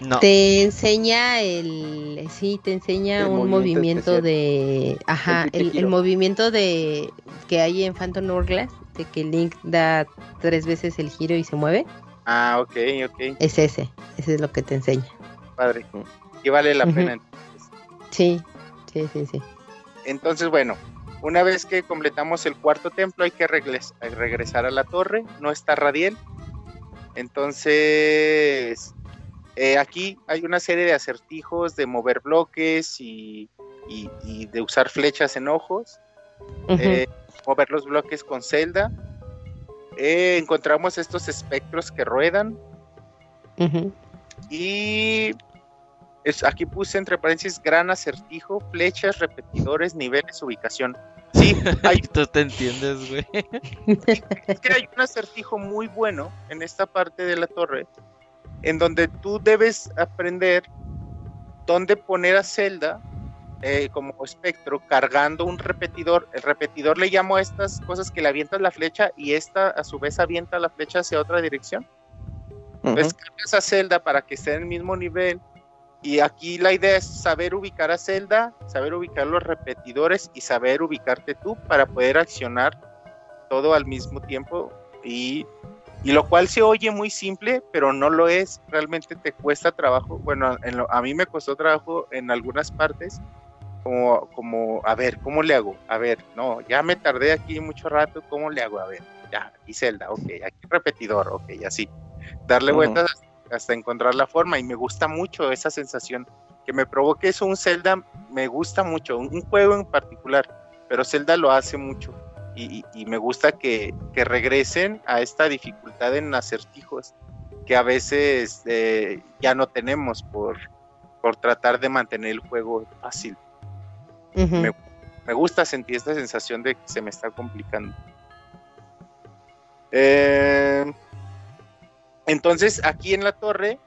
No. Te enseña el, sí, te enseña un movimiento, de, ajá, el, movimiento de que hay en Phantom Hourglass, de que Link da tres veces el giro y se mueve. Ah, ok, ok. Es ese, ese es lo que te enseña. Padre. Y vale la pena. Sí, sí, sí, sí. Entonces, bueno, una vez que completamos el cuarto templo, hay que regresar a la torre. No está Radiel. Entonces, eh, aquí hay una serie de acertijos de mover bloques y, y- y de usar flechas en ojos. Eh, mover los bloques con celda. Eh, encontramos estos espectros que ruedan. Y es, aquí puse entre paréntesis gran acertijo, flechas, repetidores, niveles, ubicación. Sí, hay, Tú te entiendes, güey. es que hay un acertijo muy bueno en esta parte de la torre, en donde tú debes aprender dónde poner a Zelda eh, como espectro cargando un repetidor. El repetidor le llamo a estas cosas que le avientas la flecha y esta a su vez avienta la flecha hacia otra dirección. Entonces cargas a Zelda para que esté en el mismo nivel. Y aquí la idea es saber ubicar a Zelda, saber ubicar los repetidores y saber ubicarte tú para poder accionar todo al mismo tiempo. Y, y lo cual se oye muy simple, pero no lo es. Realmente te cuesta trabajo. Bueno, en lo- a mí me costó trabajo en algunas partes. Como, como, a ver, ¿cómo le hago? A ver, no, ya me tardé aquí mucho rato, ¿cómo le hago? A ver, ya, y Zelda, ok, aquí repetidor, ok, así darle vueltas hasta- hasta encontrar la forma y me gusta mucho esa sensación que me provoque eso un Zelda me gusta mucho un, juego en particular pero Zelda lo hace mucho y, y- y me gusta que, que regresen a esta dificultad en acertijos que a veces eh, ya no tenemos por, por tratar de mantener el juego fácil Ujú. me, me gusta sentir esta sensación de que se me está complicando. Eh, entonces, aquí en la torre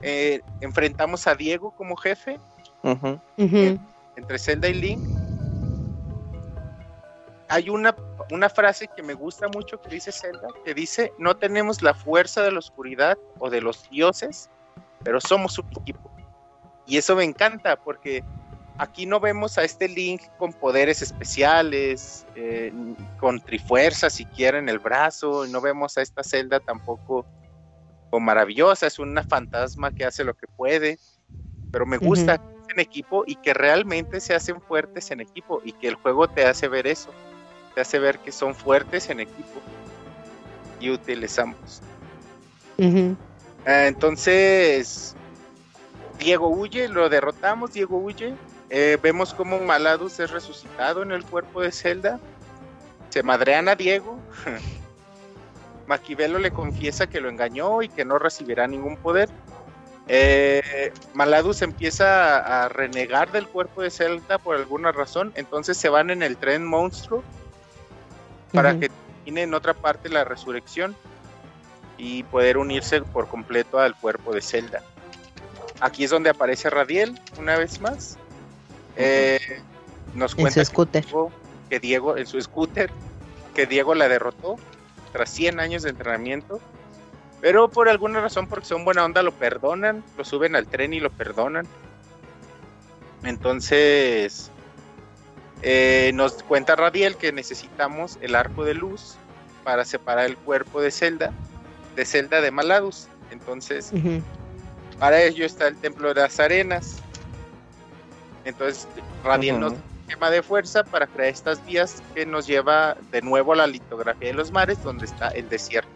eh, enfrentamos a Diego como jefe. Ujú. entre Zelda y Link. Hay una, una frase que me gusta mucho que dice Zelda, que dice, no tenemos la fuerza de la oscuridad o de los dioses, pero somos un equipo. Y eso me encanta porque aquí no vemos a este Link con poderes especiales, eh, con trifuerza siquiera en el brazo, y no vemos a esta Zelda tampoco maravillosa, es una fantasma que hace lo que puede, pero me gusta en equipo y que realmente se hacen fuertes en equipo y que el juego te hace ver eso, te hace ver que son fuertes en equipo y útiles ambos. Ah, entonces, Diego huye, lo derrotamos, Diego huye. Eh, vemos como Maladus es resucitado en el cuerpo de Zelda. Se madrean a Diego. Maquiavelo le confiesa que lo engañó y que no recibirá ningún poder. Eh, Maladus empieza a, a renegar del cuerpo de Zelda por alguna razón. Entonces se van en el tren monstruo para que termine en otra parte la resurrección y poder unirse por completo al cuerpo de Zelda. Aquí es donde aparece Radiel una vez más. Eh, nos En cuenta su scooter. que Diego, que Diego en su scooter, que Diego la derrotó tras 100 años de entrenamiento. Pero por alguna razón, porque son buena onda, lo perdonan, lo suben al tren y lo perdonan. Entonces, eh, nos cuenta Radiel que necesitamos el arco de luz para separar el cuerpo de Zelda de Zelda de Maladus. Entonces, para ello está el templo de las arenas. Entonces, Radiel nos Tema de fuerza para crear estas vías que nos lleva de nuevo a la litografía de los mares donde está el desierto.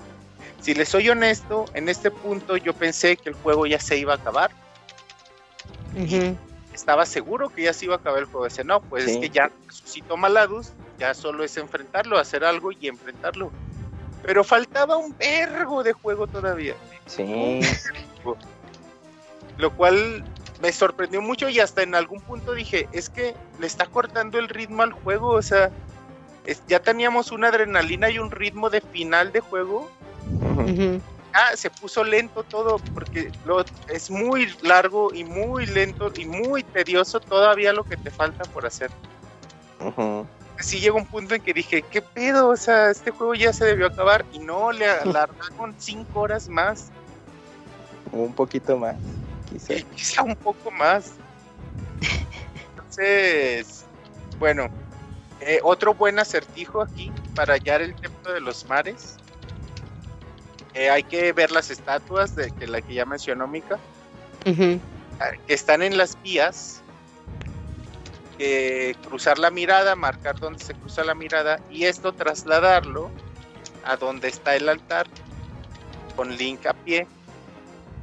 Si les soy honesto, en este punto yo pensé que el juego ya se iba a acabar. Ujú. Estaba seguro que ya se iba a acabar el juego. Ese no, pues es Sí. que ya resucitó Maladus, ya solo es enfrentarlo, hacer algo y enfrentarlo. Pero faltaba un vergo de juego todavía. Sí. lo cual me sorprendió mucho y hasta en algún punto dije, es que le está cortando el ritmo al juego, o sea, es- ya teníamos una adrenalina y un ritmo de final de juego, ah, se puso lento todo porque lo, es muy largo y muy lento y muy tedioso todavía lo que te falta por hacer. Ujú. Sí llegó un punto en que dije, ¿qué pedo? O sea, este juego ya se debió acabar y no, le alargaron cinco horas más. Un poquito más, quizá. Un poco más. Entonces, bueno, eh, otro buen acertijo aquí para hallar el templo de los mares eh, hay que ver las estatuas de que la que ya mencionó Mika, Ujú. ah, que están en las vías. eh, cruzar la mirada, marcar dónde se cruza la mirada y esto trasladarlo a donde está el altar con Link a pie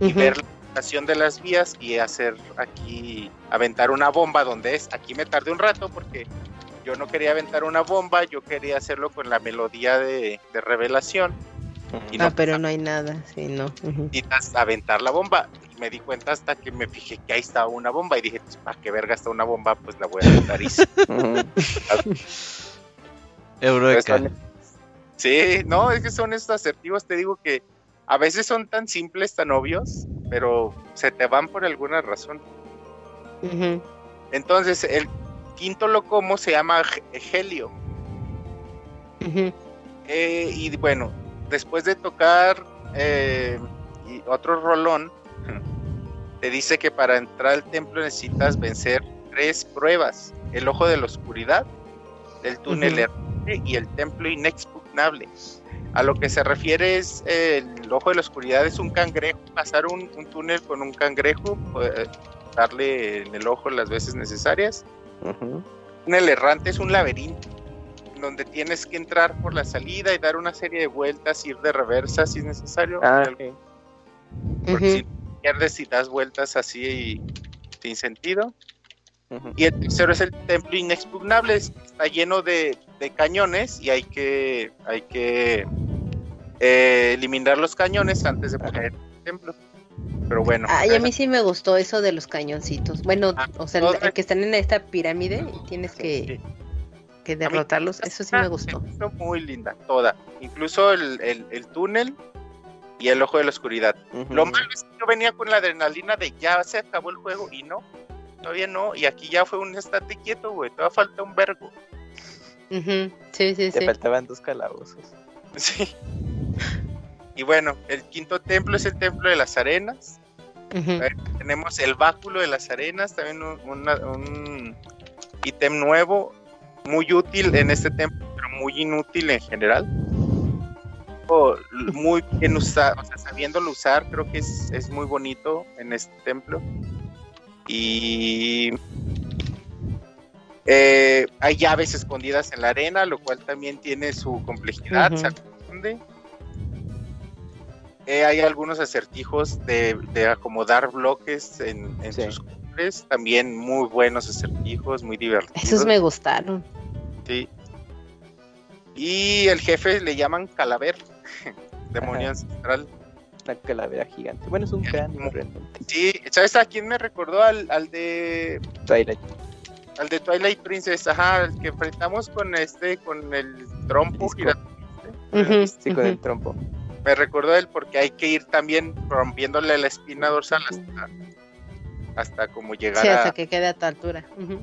y ver estación de las vías y hacer aquí, aventar una bomba donde es. Aquí me tardé un rato porque yo no quería aventar una bomba, yo quería hacerlo con la melodía de, de revelación. Y Ah, no, pero no hay nada, sí, no. necesitas aventar la bomba. Y me di cuenta hasta que me fijé que ahí estaba una bomba y dije, pues, ¿para qué verga está una bomba? Pues la voy a aventar y. Eureka. Sí, no, es que son estos asertivos, te digo que a veces son tan simples, tan obvios, pero se te van por alguna razón. Entonces, el quinto locomo se llama Helio. Eh, y bueno, después de tocar eh, y otro rolón, te dice que para entrar al templo necesitas vencer tres pruebas: el ojo de la oscuridad, el túnel errante y el templo inexpugnable. A lo que se refiere es eh, el ojo de la oscuridad es un cangrejo, pasar un, un túnel con un cangrejo, eh, darle en el ojo las veces necesarias. Ujú. El errante es un laberinto donde tienes que entrar por la salida y dar una serie de vueltas, ir de reversa si es necesario. Ah, porque si pierdes y das vueltas así sin sentido. Y el tercero es el templo inexpugnable, es- está lleno de, de cañones y hay que, hay que eh, eliminar los cañones antes de poner el templo. Pero bueno, Ay, a mí sí me gustó eso de los cañoncitos. Bueno, Ah, o sea, el que están en esta pirámide y tienes que, que derrotarlos, eso sí me gustó. Me muy linda, toda. Incluso el, el- el túnel y el ojo de la oscuridad. Lo malo es que yo venía con la adrenalina de ya se acabó el juego y no, todavía no. Y aquí ya fue un estate quieto, güey. Todavía falta un vergo. Ujú. Sí, sí, Te sí. faltaban dos calabozos. Sí. Y bueno, el quinto templo es el templo de las arenas. Tenemos el báculo de las arenas, también un, una- un ítem nuevo, muy útil en este templo, pero muy inútil en general. O, Muy bien usado, o sea, sabiéndolo usar, creo que es, es muy bonito en este templo. Y eh, hay llaves escondidas en la arena, lo cual también tiene su complejidad. Se. Eh, hay algunos acertijos de, de acomodar bloques en, en Sí. sus colores, también muy buenos acertijos, muy divertidos. Esos me gustaron. sí. Y el jefe le llaman Calaver, demonio Ajá. ancestral. Una calavera gigante. Bueno, es un cráneo realmente. Sí, ¿sabes a quién me recordó? Al, al de Twilight. Al de Twilight Princess, ajá, el que enfrentamos con este, con el trompo Disco. giratorio. Ujú, Sí, con el trompo. Me recordó a él porque hay que ir también rompiéndole la espina dorsal hasta, hasta como llegar Sí, a hasta que quede a tu altura. Ujú.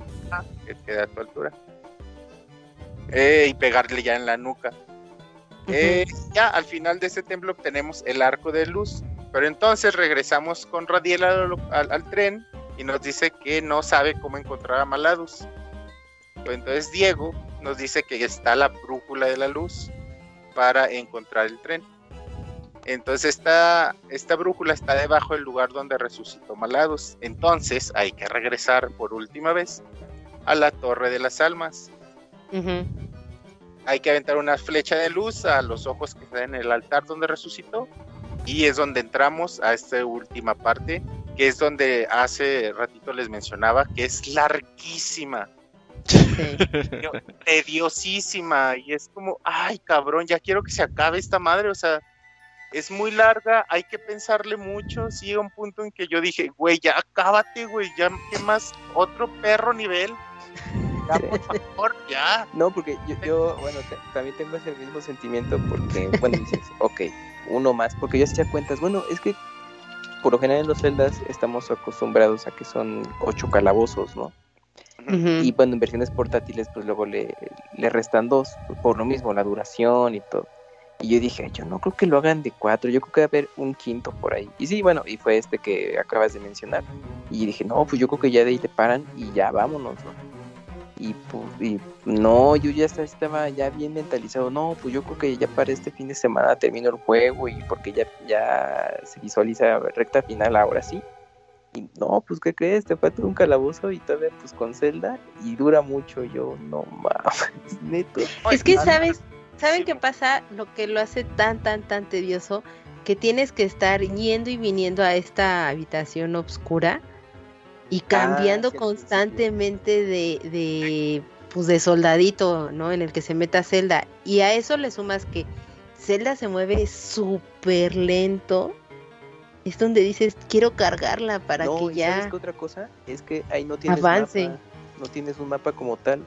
que quede a tu altura. Eh, y pegarle ya en la nuca. Eh, ya al final de este templo obtenemos el arco de luz. Pero entonces regresamos con Radiel al, al- al tren y nos dice que no sabe cómo encontrar a Maladus. Pues entonces Diego nos dice que está la brújula de la luz para encontrar el tren. Entonces esta, esta brújula está debajo del lugar donde resucitó Maladus. Entonces hay que regresar por última vez a la Torre de las Almas. Hay que aventar una flecha de luz a los ojos que están en el altar donde resucitó. Y es donde entramos a esta última parte, que es donde hace ratito les mencionaba que es larguísima, Sí. tediosísima. Y es como, ay cabrón, ya quiero que se acabe esta madre. O sea, es muy larga, hay que pensarle mucho. Sí, un punto en que yo dije, güey, ya acábate, güey, ya, ¿qué más? Otro perro nivel. Ya, por favor, ya. No, porque yo, yo, bueno, te- también tengo ese mismo sentimiento porque, bueno, dices, ok, uno más, porque yo hacía cuentas, bueno, es que por lo general en los celdas estamos acostumbrados a que son ocho calabozos, ¿no? Y bueno, en versiones portátiles, pues luego le, le restan dos, por lo mismo, la duración y todo. Y yo dije, yo no creo que lo hagan de cuatro, yo creo que va a haber un quinto por ahí. Y sí, bueno, y fue este que acabas de mencionar. Y dije, no, pues yo creo que ya de ahí te paran y ya vámonos, ¿no? Y, pues, y no, yo ya estaba ya bien mentalizado. No, pues yo creo que ya para este fin de semana termino el juego y porque ya, ya se visualiza recta final ahora sí. Y no, pues ¿qué crees? Te falta un calabozo y todavía pues con Zelda y dura mucho. Yo, no mames, neto. Es que sabes, ¿saben qué pasa? Lo que lo hace tan, tan, tan tedioso, que tienes que estar yendo y viniendo a esta habitación oscura y cambiando cierto, constantemente de, de, pues de soldadito, ¿no? En el que se meta Zelda. Y a eso le sumas que Zelda se mueve súper lento. Es donde dices, quiero cargarla para no, que ¿y ¿Sabes ya qué otra cosa? Es que ahí no tienes avance. mapa. No tienes un mapa como tal.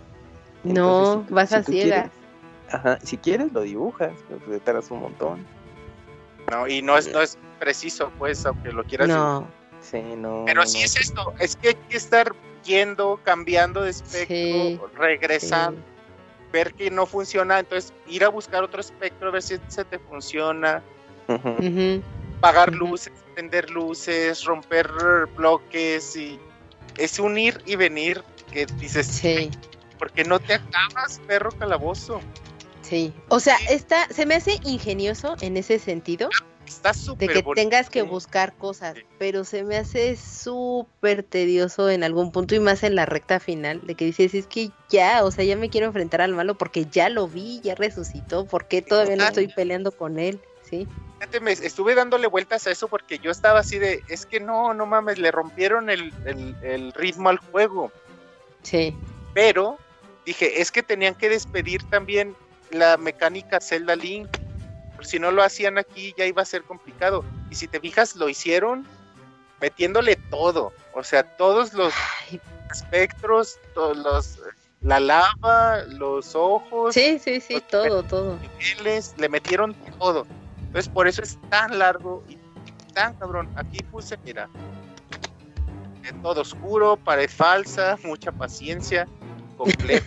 no si vas si a ciegas. quieres- Ajá, si quieres lo dibujas, pero te tardas un montón. No, y no es, no es preciso, pues, aunque lo quieras. No, Sí, no. Pero sí no. es esto, es que hay que estar yendo, cambiando de espectro, Sí, regresando, sí. ver que no funciona, entonces ir a buscar otro espectro, a ver si se te funciona, Ujú. luces, prender luces, romper bloques y es un ir y venir que dices, Sí, porque no te acabas, perro calabozo. sí. O sea, está, se me hace ingenioso en ese sentido Está de súper que bonito. tengas que sí. buscar cosas, Sí. pero se me hace súper tedioso en algún punto y más en la recta final, de que dices, es que ya, o sea, ya me quiero enfrentar al malo porque ya lo vi, ya resucitó, ¿por qué todavía no estoy peleando con él? Sí, Fíjate, me estuve dándole vueltas a eso porque yo estaba así de, es que no, no mames, le rompieron el, el- el ritmo al juego. sí, Pero dije, es que tenían que despedir también la mecánica Zelda Link. Si no lo hacían aquí ya iba a ser complicado. Y si te fijas, lo hicieron metiéndole todo. O sea, todos los Ay, espectros, todos los, la lava, los ojos, sí, sí, sí, todo, todo. niveles, le metieron todo. Entonces por eso es tan largo y tan cabrón. Aquí puse, mira, de todo oscuro, pared falsa, mucha paciencia, complejo,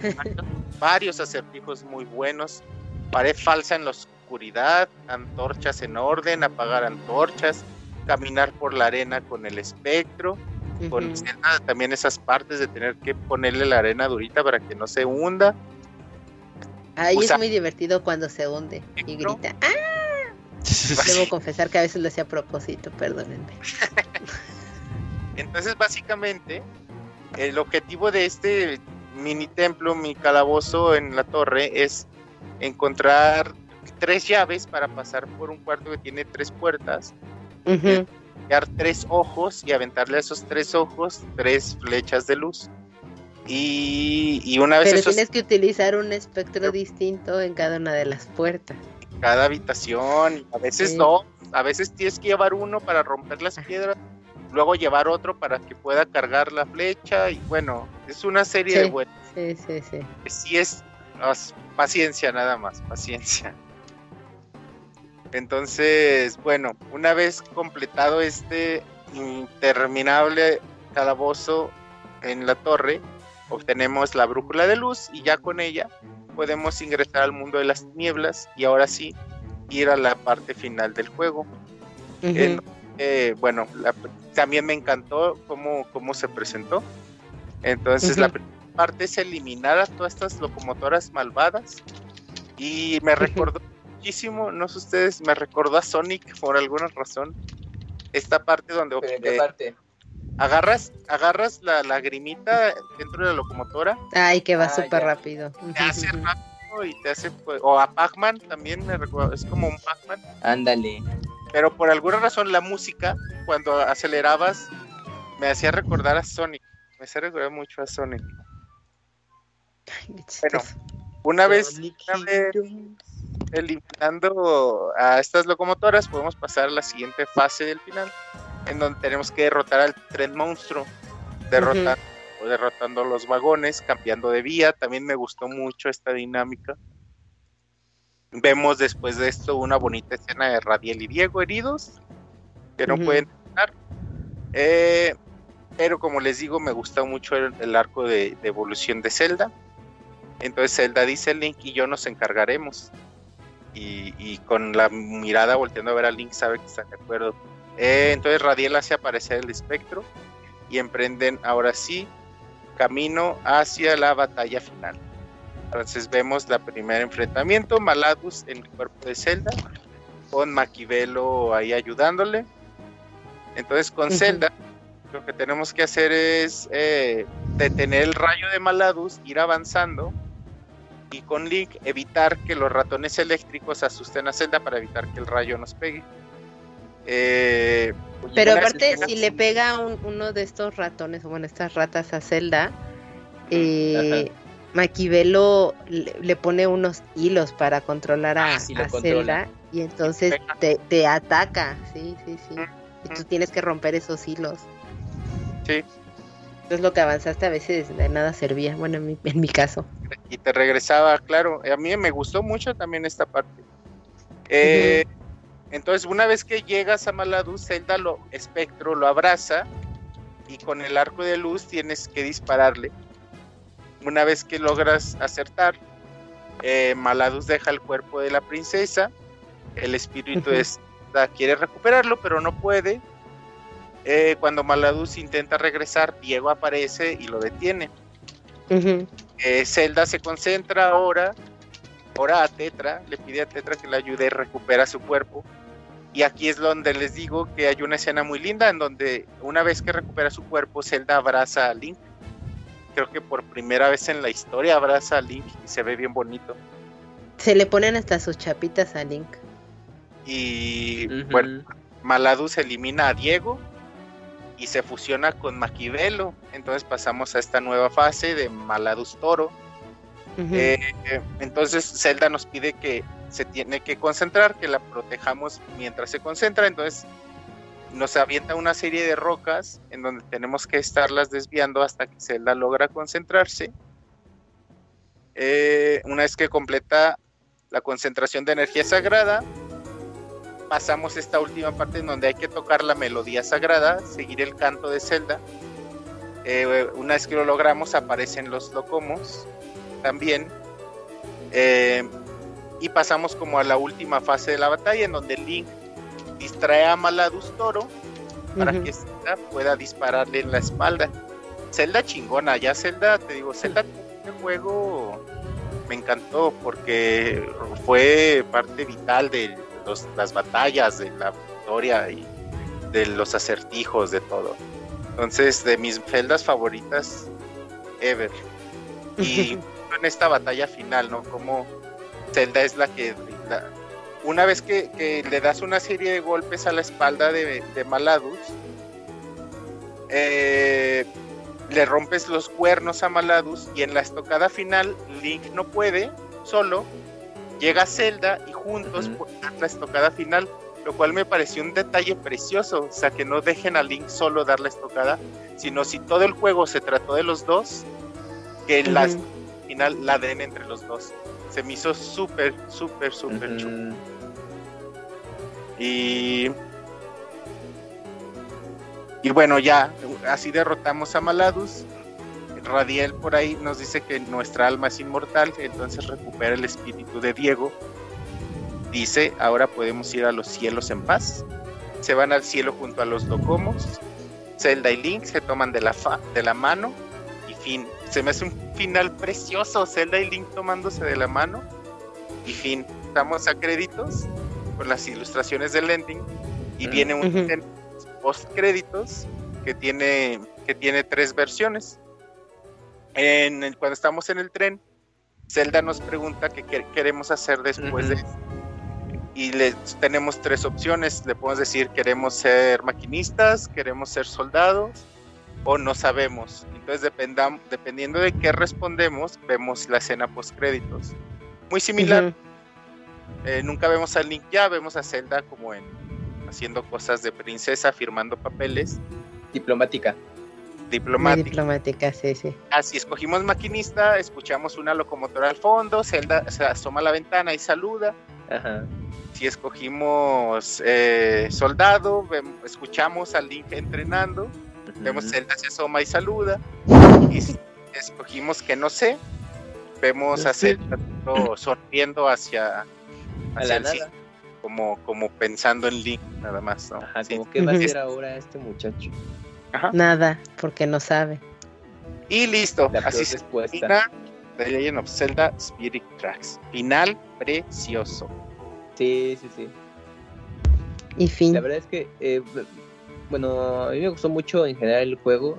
varios acertijos muy buenos, pared falsa en la oscuridad, antorchas en orden, apagar antorchas, caminar por la arena con el espectro, con también esas partes de tener que ponerle la arena durita para que no se hunda. Ahí usa- es muy divertido cuando se hunde y grita. ¡Ah! Debo confesar que a veces lo hacía a propósito, perdónenme. Entonces, básicamente, el objetivo de este mini templo, mi calabozo en la torre, es encontrar tres llaves para pasar por un cuarto que tiene tres puertas, dar tres ojos y aventarle a esos tres ojos tres flechas de luz. Y, y una vez Pero tienes que utilizar un espectro distinto en cada una de las puertas. cada habitación, a veces Sí. no, a veces tienes que llevar uno para romper las piedras, luego llevar otro para que pueda cargar la flecha y bueno, es una serie Sí. de vueltas. Sí, sí, sí. sí es paciencia nada más, paciencia. Entonces, bueno, una vez completado este interminable calabozo en la torre, obtenemos la brújula de luz y ya con ella podemos ingresar al mundo de las nieblas y ahora sí ir a la parte final del juego. En- eh, bueno, la- también me encantó cómo, cómo se presentó. Entonces, la primera parte es eliminar a todas estas locomotoras malvadas. Y me recordó muchísimo, no sé ustedes, me recordó a Sonic por alguna razón. Esta parte donde Pero ¿en qué eh, parte? agarras, agarras la lagrimita dentro de la locomotora, Ay, que va Ah, súper rápido. te hace rápido y te hace, pues, o a Pac-Man también me recuerda, es como un Pac-Man. Ándale. pero por alguna razón la música, cuando acelerabas, me hacía recordar a Sonic. Me hacía recordar mucho a Sonic. Qué chistoso. Una vez, una vez. Eliminando a estas locomotoras, podemos pasar a la siguiente fase del final, en donde tenemos que derrotar al tren monstruo, derrotar, derrotando los vagones, cambiando de vía. También me gustó mucho esta dinámica. Vemos después de esto una bonita escena de Radiel y Diego heridos, que no pueden estar. Eh, pero como les digo, me gusta mucho el, el arco de, de evolución de Zelda. Entonces Zelda dice Link y yo nos encargaremos. Y, y con la mirada volteando a ver a Link sabe que está de acuerdo. Eh, entonces Radiel hace aparecer el espectro y emprenden ahora sí camino hacia la batalla final. Entonces vemos la primer enfrentamiento, Maladus en el cuerpo de Zelda, con Maquiavelo ahí ayudándole. Entonces con Zelda lo que tenemos que hacer es eh, detener el rayo de Maladus, ir avanzando y con Link evitar que los ratones eléctricos asusten a Zelda para evitar que el rayo nos pegue. Eh, Pero aparte, si le pega uno de estos ratones, o bueno, estas ratas a Zelda, eh, Maquivelo le, pone unos hilos para controlar a, ah, Zelda y entonces te, ataca, sí, sí, sí. Y tú tienes que romper esos hilos. Sí. Entonces lo que avanzaste a veces de nada servía, bueno, en mi, en mi caso. Y te regresaba, claro, a mí me gustó mucho también esta parte. Eh, entonces, una vez que llegas a Maladus, Zelda lo espectro lo abraza y con el arco de luz tienes que dispararle. Una vez que logras acertar, eh, Maladus deja el cuerpo de la princesa. El espíritu quiere recuperarlo, pero no puede. Eh, cuando Maladus intenta regresar, Diego aparece y lo detiene. Eh, Zelda se concentra ahora, ahora a Tetra, le pide a Tetra que le ayude y recupera su cuerpo. Y aquí es donde les digo que hay una escena muy linda en donde una vez que recupera su cuerpo, Zelda abraza a Link. Creo que por primera vez en la historia abraza a Link y se ve bien bonito. Se le ponen hasta sus chapitas a Link. Y bueno, Maladus elimina a Diego y se fusiona con Maquivelo. Entonces pasamos a esta nueva fase de Maladus Toro. Eh, entonces Zelda nos pide que se tiene que concentrar, que la protejamos mientras se concentra. Entonces nos avienta una serie de rocas en donde tenemos que estarlas desviando hasta que Zelda logra concentrarse. Eh, una vez que completa la concentración de energía sagrada, pasamos esta última parte en donde hay que tocar la melodía sagrada, seguir el canto de Zelda. Eh, una vez que lo logramos, aparecen los locomos también. Eh, y pasamos como a la última fase de la batalla, en donde Link distrae a Maladus Toro para que Zelda pueda dispararle en la espalda. Zelda chingona, ya Zelda, te digo, Zelda, este juego me encantó porque fue parte vital del las batallas, de la victoria y de los acertijos, de todo. Entonces, de mis celdas favoritas ever. Y en esta batalla final, ¿no? Como Zelda es la que... una vez que, le das una serie de golpes a la espalda de, de Maladus, eh, le rompes los cuernos a Maladus y en la estocada final Link no puede solo llega Zelda y juntos uh la estocada final, lo cual me pareció un detalle precioso, o sea, que no dejen a Link solo dar la estocada, sino si todo el juego se trató de los dos, que la final la den entre los dos. Se me hizo súper, súper, súper chulo. Y y bueno, ya así derrotamos a Maladus. Radiel por ahí nos dice que nuestra alma es inmortal, entonces recupera el espíritu de Diego. Dice, ahora podemos ir a los cielos en paz. Se van al cielo junto a los locomos. Zelda y Link se toman de la, de la mano y fin. Se me hace un final precioso, Zelda y Link tomándose de la mano y fin. Estamos a créditos con las ilustraciones del ending y viene un post créditos que tiene que tiene tres versiones cuando estamos en el tren, Zelda nos pregunta qué queremos hacer después de y le tenemos tres opciones. Le podemos decir queremos ser maquinistas, queremos ser soldados o no sabemos. Entonces dependiendo de qué respondemos, vemos la escena post créditos. Muy similar. Eh, nunca vemos a Link ya, vemos a Zelda como en haciendo cosas de princesa, firmando papeles. Diplomática diplomática. diplomática, sí, sí. Así escogimos maquinista, escuchamos una locomotora al fondo, Zelda se asoma a la ventana y saluda. Si escogimos eh, soldado, escuchamos al Link entrenando, vemos Zelda se asoma y saluda. Y si escogimos que no sé, vemos a Zelda sonriendo hacia, la nada. como, como pensando en Link nada más. como que va a hacer ahora este muchacho. Nada, porque no sabe. Y listo, La así se termina The Legend of Zelda Spirit Tracks. Final precioso. Sí, sí, sí. Y fin. La verdad es que, eh, bueno, a mí me gustó mucho en general el juego.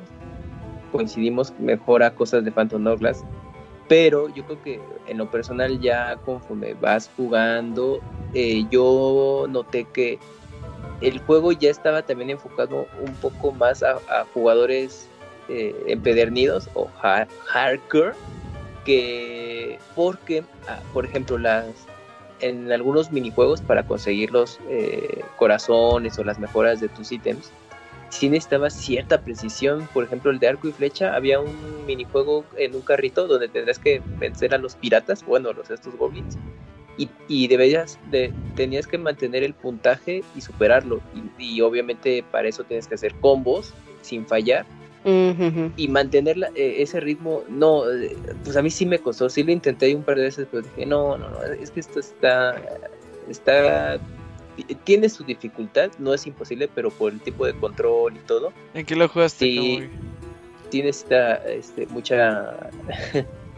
Coincidimos, mejora cosas de Phantom Hourglass. Pero yo creo que en lo personal ya conforme vas jugando, eh, yo noté que el juego ya estaba también enfocado un poco más a, jugadores eh, empedernidos o hard- hardcore que porque ah, por ejemplo las en algunos minijuegos para conseguir los eh, corazones o las mejoras de tus ítems sí necesitabas cierta precisión. Por ejemplo el de arco y flecha había un minijuego en un carrito donde tendrías que vencer a los piratas bueno los estos goblins y, y deberías de, tenías que mantener el puntaje y superarlo y, y obviamente para eso tienes que hacer combos sin fallar y mantener la- eh, ese ritmo, no, eh, pues a mí sí me costó, sí lo intenté un par de veces, pero dije, no, no, no, es que esto está, está, tiene su dificultad, no es imposible, pero por el tipo de control y todo, ¿En qué lo jugaste? Sí. Tiene esta, este, mucha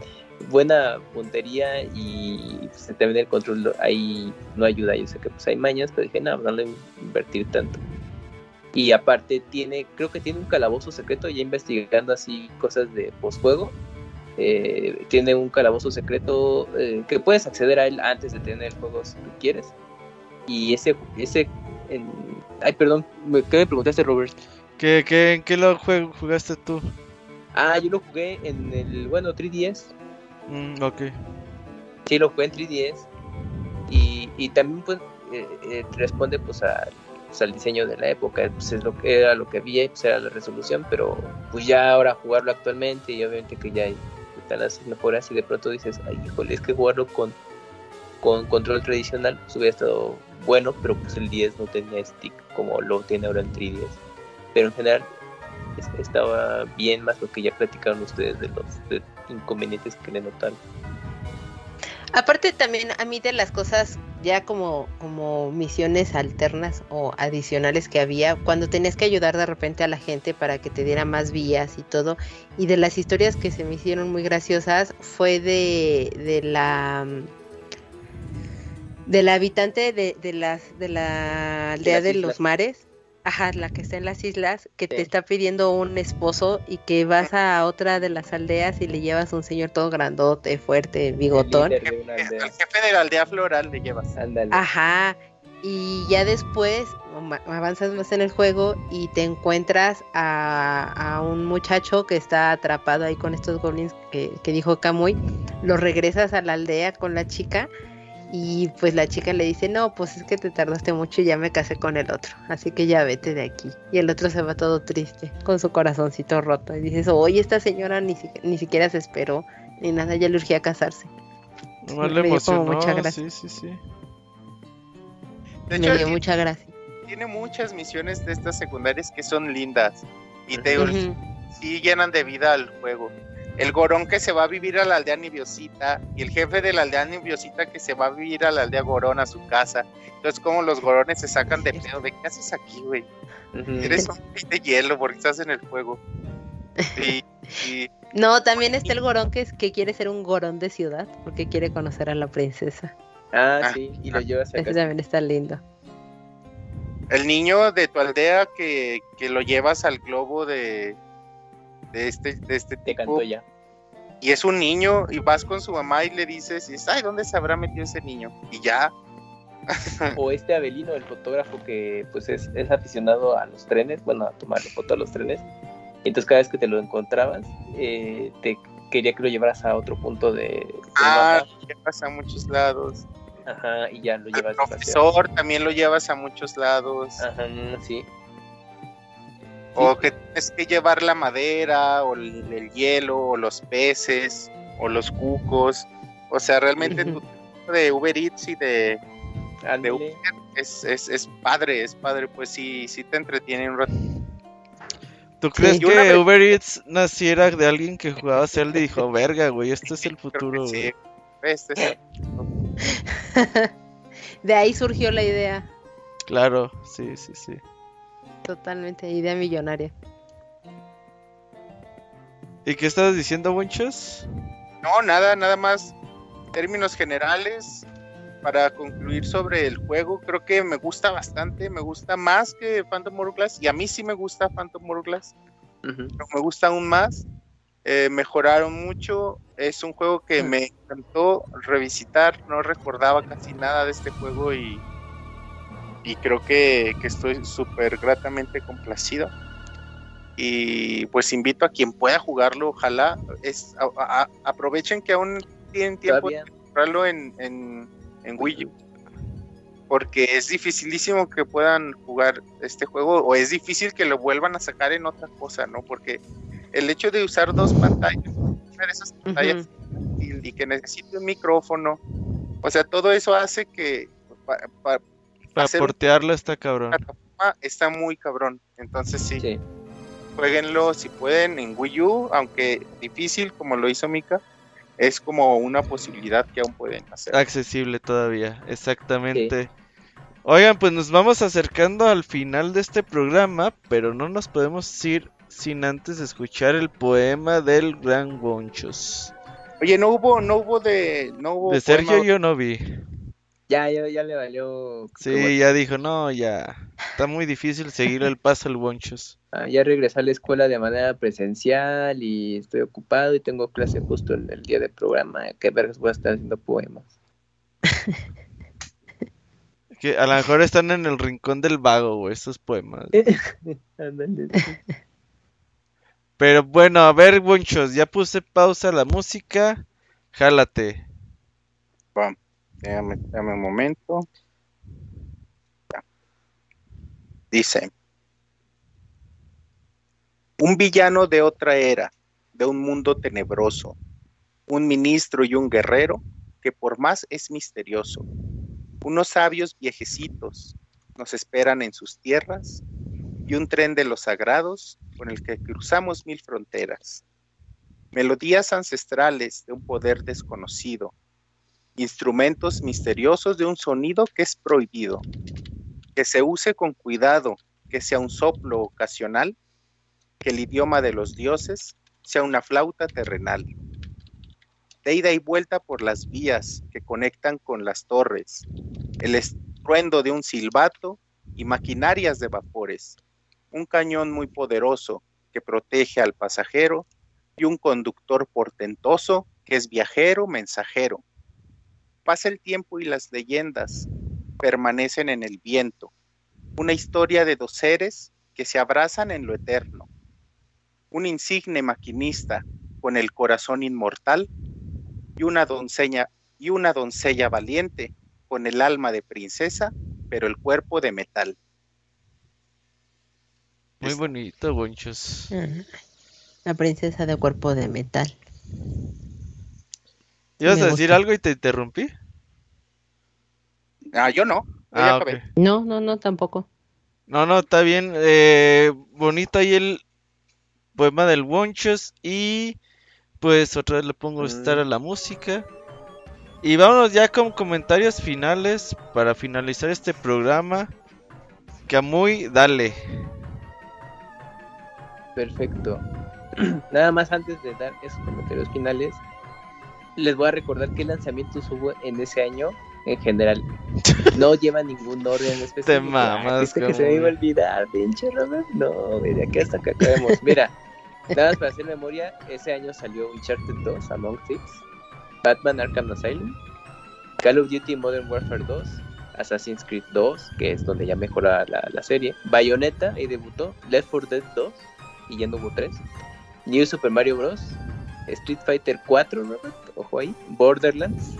buena puntería y pues, también el control ahí no ayuda, yo sé que pues hay mañas, pero dije, no, no le voy a invertir tanto. Y aparte tiene, creo que tiene un calabozo secreto, ya investigando así cosas de postjuego. eh, tiene un calabozo secreto eh, que puedes acceder a él antes de tener el juego si tú quieres. Y ese, ese, en- ay, perdón, ¿qué me preguntaste, Robert? ¿Qué, qué, ¿En qué lo jugaste tú? Ah, yo lo jugué en el, bueno, 3DS. Mm, ok. Sí, lo jugué en 3DS. Y, y también pues eh, eh, responde pues, pues, al diseño de la época. Pues es lo que era lo que había, pues era la resolución, pero pues ya ahora jugarlo actualmente y obviamente que ya están las mejoras y de pronto dices, ay híjole, es que jugarlo con, con control tradicional pues hubiera estado bueno, pero pues el 10 no tenía stick como lo tiene ahora el 3DS. Pero en general estaba bien más lo que ya platicaron ustedes de los de inconvenientes que le notaron. Aparte también a mí de las cosas ya como, como misiones alternas o adicionales que había, cuando tenías que ayudar de repente a la gente para que te diera más vías y todo, y de las historias que se me hicieron muy graciosas fue de, de la de la habitante de, de las de la aldea de los mares, ajá, la que está en las islas, que te está pidiendo un esposo y que vas a otra de las aldeas y le llevas un señor todo grandote, fuerte, bigotón. El aldea. Al jefe de la aldea floral le llevas. Ándale. Ajá. Y ya después avanzas más en el juego y te encuentras a, a un muchacho que está atrapado ahí con estos goblins que, que dijo Kamui. Lo regresas a la aldea con la chica y pues la chica le dice, no, pues es que te tardaste mucho y ya me casé con el otro. Así que ya vete de aquí. Y el otro se va todo triste, con su corazoncito roto. Y dices, oye, esta señora ni, si- ni siquiera se esperó, ni nada, ya le urgía casarse. Nomás Me le emocionó. mucha gracia. Sí, sí, sí. De me hecho, dio ti- mucha gracia. tiene muchas misiones de estas secundarias que son lindas. Y te Ujú. sí llenan de vida al juego. El gorón que se va a vivir a la aldea Nibiosita y el jefe de la aldea Nibiosita que se va a vivir a la aldea Gorón a su casa. Entonces, como los gorones se sacan de pedo de qué haces aquí, güey. Eres un pez de hielo porque estás en el juego. Y, y- No, también está el gorón que, es, que quiere ser un gorón de ciudad porque quiere conocer a la princesa. Ah, Ah, sí, y lo llevas a Ese casa. también está lindo. el niño de tu aldea que, que lo llevas al globo de, de este, de este Te tipo. cantó ya. Y es un niño y vas con su mamá y le dices, y ay, ¿dónde se habrá metido ese niño? Y ya, O este Abelino, el fotógrafo que pues es, es aficionado a los trenes, bueno, a tomarle foto a los trenes. Y entonces cada vez que te lo encontrabas, eh, te quería que lo llevaras a otro punto de... del ah, lo llevas a muchos lados. Ajá, y ya lo Al llevas de paseo. profesor también lo llevas a muchos lados. Ajá, sí. O que tienes que llevar la madera, o el, el hielo, o los peces, o los cucos. O sea, realmente tu tiempo de Uber Eats y de, Ándale. es, es, es padre, es padre, pues sí, sí te entretiene un rato. ¿Tú crees que vez- Uber Eats naciera de alguien que jugaba Zelda y dijo, verga, güey, este es el futuro, que güey"? sí. Este es- De ahí surgió la idea, Claro, sí, sí, sí. Totalmente idea millonaria. ¿Y qué estabas diciendo, Bunchos? No, nada, nada más. Términos generales, para concluir sobre el juego, creo que me gusta bastante, me gusta más que Phantom Hourglass, y a mí sí me gusta Phantom Hourglass, pero me gusta aún más. Eh, mejoraron mucho, es un juego que me encantó revisitar, no recordaba casi nada de este juego y, y creo que, que estoy súper gratamente complacido. Y pues invito a quien pueda jugarlo, ojalá es, a- a- aprovechen que aún tienen tiempo Todavía. comprarlo en, en, en Wii U. Porque es dificilísimo que puedan jugar este juego o es difícil que lo vuelvan a sacar en otra cosa, ¿no? Porque el hecho de usar dos pantallas, usar esas pantallas y, y que necesite un micrófono, o sea, todo eso hace que pa- pa- Para portearlo está cabrón. está muy cabrón. Entonces sí, Sí. jueguenlo si pueden en Wii U, aunque difícil como lo hizo Mika, es como una posibilidad que aún pueden hacer. Accesible todavía, exactamente. Oigan, pues nos vamos acercando al final de este programa, pero no nos podemos ir sin antes escuchar el poema del gran Bonchos. Oye, no hubo, no hubo de, no hubo De Sergio poema- yo no vi. Ya, ya, ya le valió. Sí, ya dijo, no, ya. Está muy difícil seguir el paso al Bonchos. Ah, ya regresé a la escuela de manera presencial y estoy ocupado y tengo clase justo el día del programa. ¿Qué vergas voy a estar haciendo poemas? Que a lo mejor están en el rincón del vago, güey, estos poemas. Ándale. Pero bueno, a ver, Bonchos, ya puse pausa a la música. Jálate. Pam, Déjame, déjame un momento. Dice. Un villano de otra era, de un mundo tenebroso, un ministro y un guerrero que por más es misterioso. Unos sabios viejecitos nos esperan en sus tierras y un tren de los sagrados con el que cruzamos mil fronteras. Melodías ancestrales de un poder desconocido instrumentos misteriosos de un sonido que es prohibido, que se use con cuidado, que sea un soplo ocasional, que el idioma de los dioses sea una flauta terrenal. De ida y vuelta por las vías que conectan con las torres, el estruendo de un silbato y maquinarias de vapores, un cañón muy poderoso que protege al pasajero y un conductor portentoso que es viajero mensajero Pasa el tiempo y las leyendas permanecen en el viento. Una historia de dos seres que se abrazan en lo eterno. Un insigne maquinista con el corazón inmortal y una doncella y una doncella valiente con el alma de princesa, pero el cuerpo de metal. Muy bonito, Bonchos. La princesa de cuerpo de metal. ¿Ibas a decir gusta. algo y te interrumpí? Ah, yo no. yo Ah, acabé. ok. No, no, no, tampoco. No, no, está bien. Eh, bonito ahí el poema del Bonchos. Y pues otra vez le pongo estar a la música. Y vámonos ya con comentarios finales para finalizar este programa. Camuy, dale. Perfecto. Nada más antes de dar esos comentarios finales, les voy a recordar qué lanzamientos hubo en ese año en general. No lleva ningún orden específico. Te mamas, ¿Viste que se me iba a olvidar, pinche Robert? No, de aquí hasta que acabemos. Mira, nada más para hacer memoria, ese año salió Uncharted 2, Among Thieves, Batman Arkham Asylum, Call of Duty Modern Warfare 2, Assassin's Creed 2, que es donde ya mejora la, la serie, Bayonetta, y debutó, Left 4 Dead 2, y ya no hubo 3, New Super Mario Bros., Street Fighter 4, Robert, ojo ahí, Borderlands,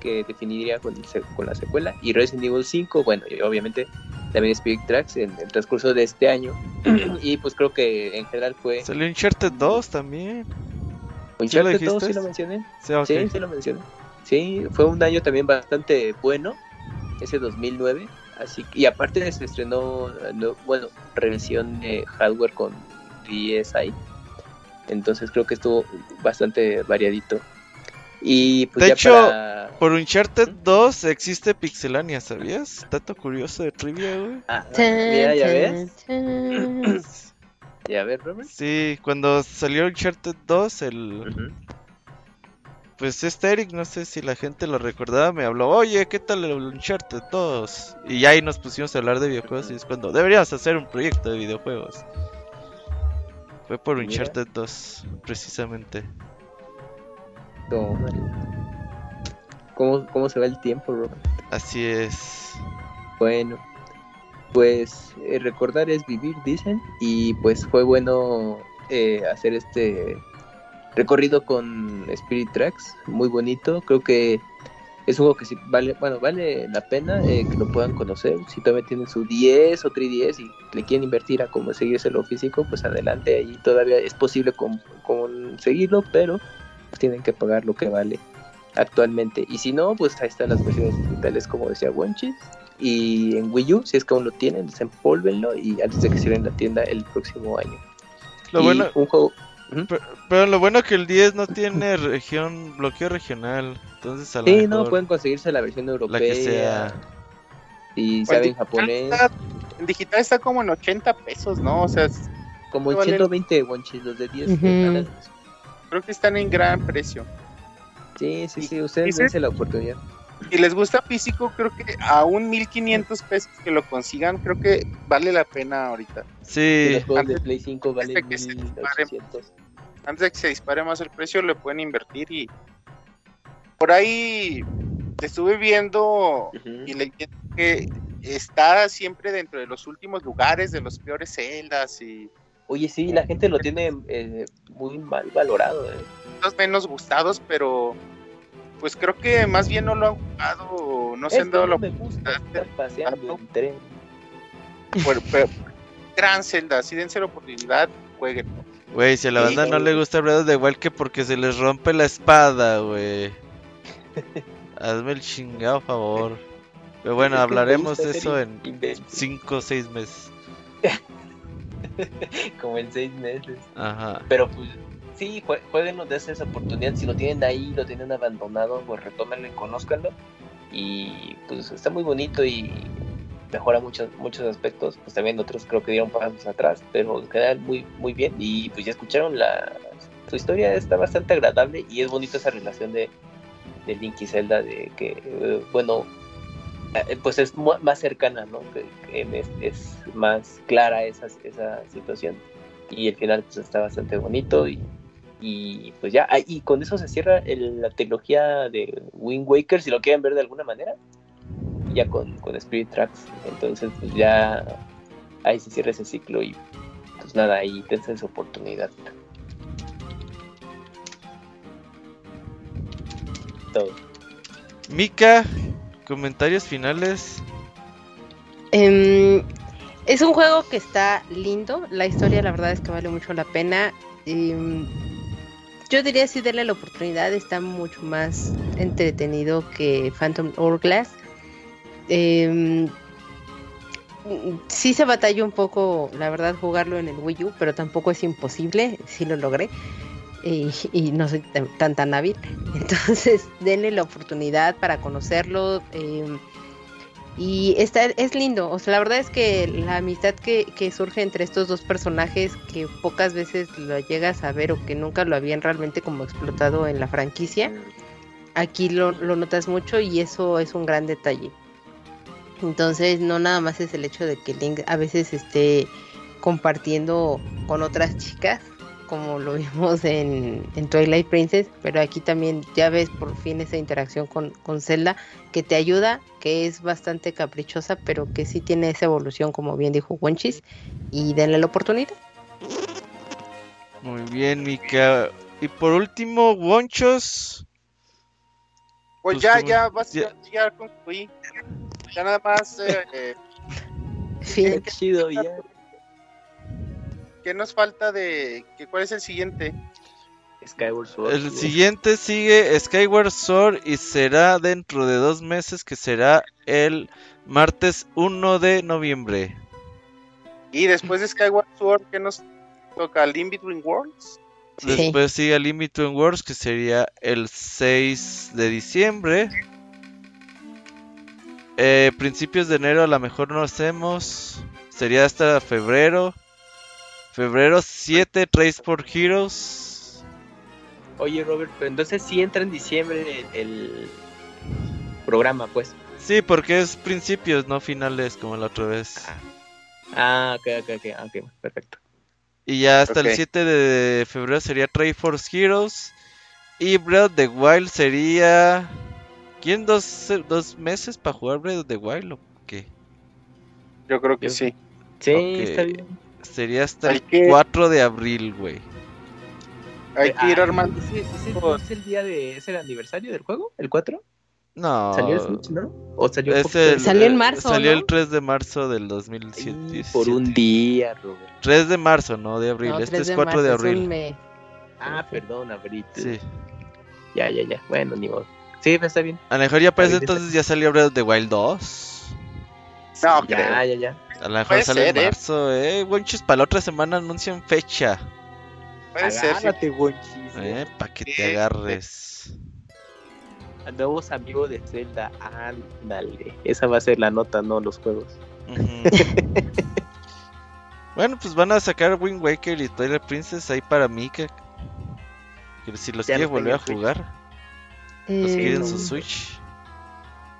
que definiría con, el con la secuela, y Resident Evil 5, bueno, y obviamente también Spirit Tracks en el transcurso de este año, y pues creo que en general fue Salió Uncharted 2 también. Uncharted dijiste? 2, sí lo mencioné. Sí, ok. Sí, sí lo mencioné. Sí, fue un año también bastante bueno, ese 2009. Así y aparte se estrenó, no- bueno, revisión de hardware con DSi. Entonces creo que estuvo bastante variadito. Y pues De ya hecho, para... Por Uncharted 2 existe Pixelania, ¿sabías? Dato curioso de trivia, güey. Ah, mira, ya ves. chan. Y a ver, Robert. Sí, cuando salió Uncharted 2, el... Pues este Eric, no sé si la gente lo recordaba, me habló, oye, ¿qué tal el Uncharted 2? Y ya ahí nos pusimos a hablar de videojuegos y es cuando deberías hacer un proyecto de videojuegos. Fue por Mira. Uncharted 2, precisamente. ¿Cómo, ¿Cómo se va el tiempo, Robert? Así es. Bueno, pues eh, recordar es vivir, dicen, y pues fue bueno eh, hacer este recorrido con Spirit Tracks, muy bonito, creo que es un juego que sí vale, bueno, vale la pena eh, que lo puedan conocer, si todavía tienen su 10 o 3DS y le quieren invertir a conseguirse lo físico, pues adelante, ahí todavía es posible con- conseguirlo, pero pues, tienen que pagar lo que vale actualmente, y si no, pues ahí están las versiones digitales como decía Wonchis, y en Wii U, si es que aún lo tienen, desempólvenlo y antes de que cierren la tienda el próximo año. Lo Y bueno, un juego pero lo bueno que el 10 no tiene región, bloqueo regional, entonces a lo Sí, mejor no, pueden conseguirse la versión europea. la que sea. Y Pues, saben digital japonés. está- En digital está como en 80 pesos, ¿no? O sea, es- Como en vale. 120 wonchis, los de 10. Ujú. dólares. Creo que están en gran precio. Sí, sí, sí, ustedes dense la oportunidad. Si les gusta físico, creo que a un 1500 pesos que lo consigan, creo que vale la pena ahorita. Sí, los juegos de Play 5 valen antes de que se dispare. 1800. Antes de que se dispare más el precio, le pueden invertir y por ahí estuve viendo Ujú. y leyendo que está siempre dentro de los últimos lugares de los peores celdas y Oye, sí, la gente lo tiene eh, muy mal valorado. Eh. los menos gustados, pero pues creo que más bien no lo han jugado, no se Es han que dado la me gusta estar paseando en tren. por- por- gran celda, si dense la oportunidad, jueguen. güey, si a la Sí, banda no le gusta Breath of the Wild que porque se les rompe la espada, güey. Hazme el chingado favor. Pero bueno, hablaremos de eso en inventos, 5 o 6 meses. Como en 6 meses. Ajá. Pero pues sí, jue- jueguenlo, dense esa oportunidad. Si lo tienen ahí, lo tienen abandonado, pues retómenlo y conózcanlo. Y pues está muy bonito y mejora muchos muchos aspectos. Pues también otros creo que dieron pasos atrás, pero general muy, muy bien. Y pues ya escucharon la su historia, está bastante agradable y es bonito esa relación de, de Link y Zelda, de que, eh, bueno, pues es más cercana, ¿no? Es, más clara esa, situación y el final pues está bastante bonito y, y pues ya, ah, y con eso se cierra el- la trilogía de Wind Waker, si lo quieren ver de alguna manera, ya con, Spirit Tracks, entonces pues ya ahí se cierra ese ciclo y pues nada, ahí dense esa oportunidad. Todo. Mika, comentarios finales. Em, es un juego que está lindo. La historia, la verdad, es que vale mucho la pena. Em, yo diría si darle la oportunidad. Está mucho más entretenido que Phantom Hourglass. Em, sí se batalla un poco, la verdad, jugarlo en el Wii U, pero tampoco es imposible. Sí lo logré. Y, no soy tan, tan hábil. Entonces, denle la oportunidad para conocerlo. em, y está, es lindo, o sea, la verdad es que la amistad que, que surge entre estos dos personajes que pocas veces lo llegas a ver o que nunca lo habían realmente como explotado en la franquicia, aquí lo, lo notas mucho y eso es un gran detalle. Entonces no nada más es el hecho de que Link a veces esté compartiendo con otras chicas, como lo vimos en, en Twilight Princess, pero aquí también ya ves por fin esa interacción con, con Zelda que te ayuda, que es bastante caprichosa, pero que sí tiene esa evolución, como bien dijo Wonchis, y denle la oportunidad. Muy bien, Mika. Y por último, Wonchos. Pues, Pues ya, como- ya, vas, ya- ya, ya concluí. Ya nada más, eh, eh, Fin. Qué chido, ya. ¿Qué nos falta de, que, cuál es el siguiente? Skyward Sword. El siguiente sigue Skyward Sword y será dentro de dos meses, que será el martes 1 de noviembre. Y después de Skyward Sword, ¿qué nos toca? ¿Link Between Worlds? Sí. Después sigue Limit Between Worlds, que sería el 6 de diciembre. Eh, principios de enero a lo mejor no hacemos. Sería hasta febrero. Febrero 7, Trace for Heroes. Oye, Robert, pero entonces sí entra en diciembre el, el programa, pues. Sí, porque es principios, no finales como la otra vez. Ah, ok, ok, ok, ah, ok, perfecto. Y ya hasta el 7 de febrero sería Trace Force Heroes. Y Breath of the Wild sería. ¿Quién dos, dos meses para jugar Breath of the Wild o qué? Yo creo que Yo- sí. Sí, Ok. está bien. Sería hasta Hay el que- 4 de abril, güey. Hay que ir Ah, armando. ¿ese, ese- es el día de. ¿Es el aniversario del juego? ¿El 4? No. ¿Salió el Switch, no? ¿O salió es el-? Salió en marzo, Salió ¿no? el 3 de marzo del 2017. Ay, por un día, Robert. 3 de marzo, no de abril. No, este 3 es 4 de marzo, es abril. mes. Ah, perdón, abril. Sí. Ya, ya, ya. Bueno, ni modo. Sí, está bien. A lo mejor ya Abril, entonces ya salió Breath of the Wild 2. No, Ya, creo. ya, ya. A lo mejor Puede sale en ser, ¿eh? marzo, eh. Wenchis, para la otra semana anuncian fecha. Puede. Agárrate, Wonchis. Eh, para que te agarres. Nuevos amigos de Zelda. Ándale. Esa va a ser la nota, no los juegos. Bueno, pues van a sacar Wind Waker y Twilight Princess ahí para Mika. Que si los Ya quiere los volver a jugar, los Eh, quiere en no, su Switch.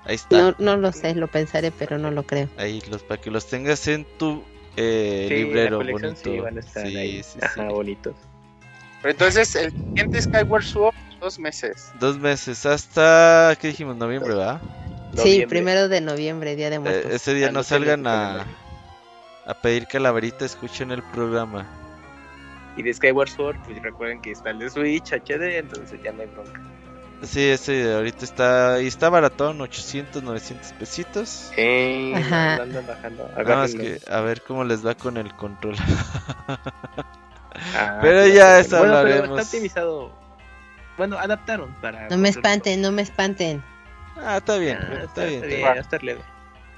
Ahí está. no, no lo sé, lo pensaré, pero no lo creo. Ahí, los para que los tengas en tu eh, Sí, librero la bonito. sí van a estar Sí, ahí. sí, Ajá, sí. bonitos. Pero entonces, el siguiente Skyward Sword, dos meses. Dos meses hasta, ¿qué dijimos? Noviembre, ¿verdad? Sí, Noviembre. primero de noviembre, Día de Eh, Muertos. ese día Ah, no salgan a, a pedir calaverita, escuchen el programa. Y de Skyward Sword, pues recuerden que está el de Switch HD, entonces ya no hay bronca. Sí, ese ahorita está y está baratón, 800, 900 pesitos. Eh, Ajá. bajando. Nada más agárrenlo. que a ver cómo les va con el control. Ah, Pero ya bueno, eso bueno, hablaremos. Pero está optimizado. Bueno, adaptaron para. No me espanten, no me espanten. ah, está bien, Ah, está, bien. está bien. va a estar leve.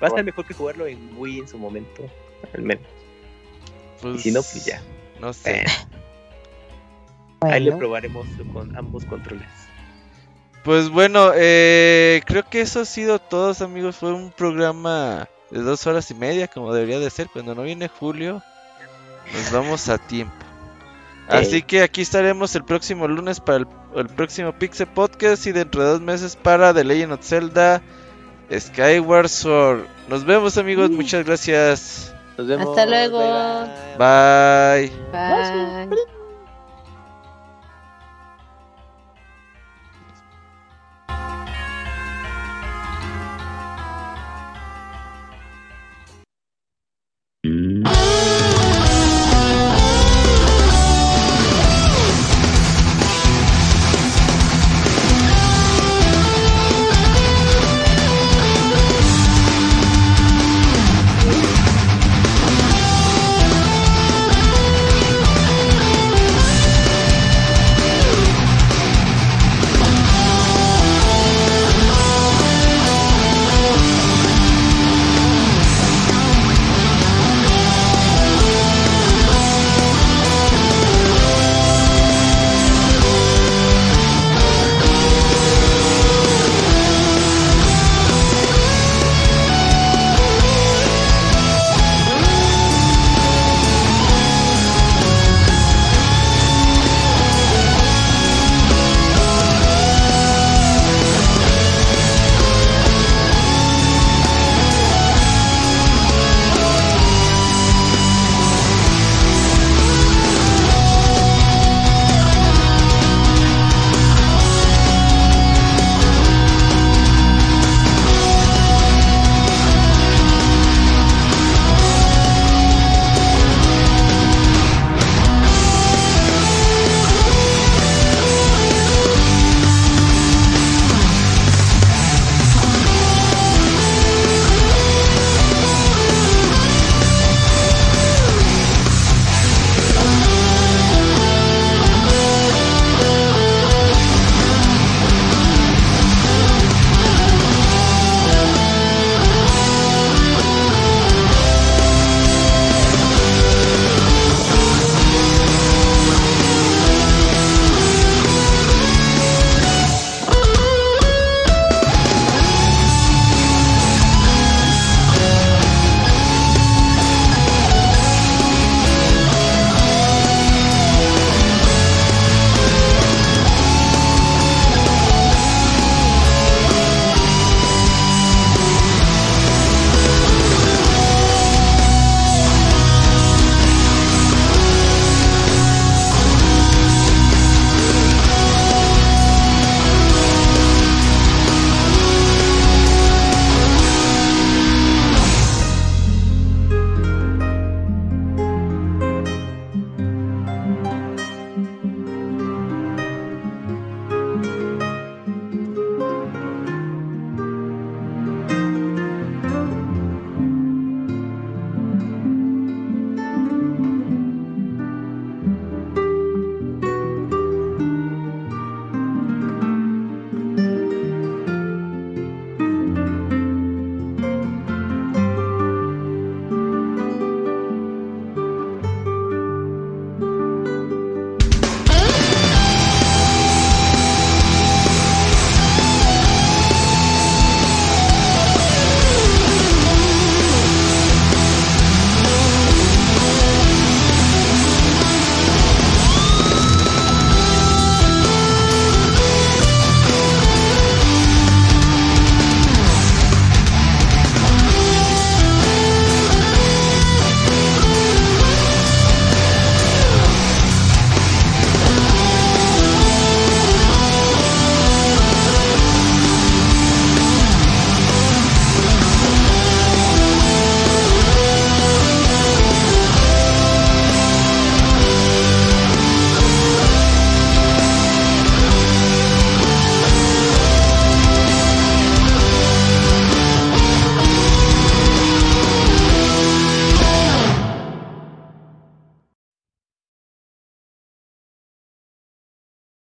Va a estar mejor que jugarlo en Wii en su momento, al menos. Pues, y si no, pues ya. No sé. Eh, Ahí le probaremos con ambos controles. Pues bueno, eh, creo que eso ha sido todo, amigos. Fue un programa de dos horas y media, como debería de ser. Cuando no viene Julio, nos vamos a tiempo. Así que aquí estaremos el próximo lunes para el, el próximo Pixel Podcast y dentro de dos meses para The Legend of Zelda Skyward Sword. Nos vemos, amigos. Muchas gracias. Nos vemos. Hasta luego. Bye, bye. bye.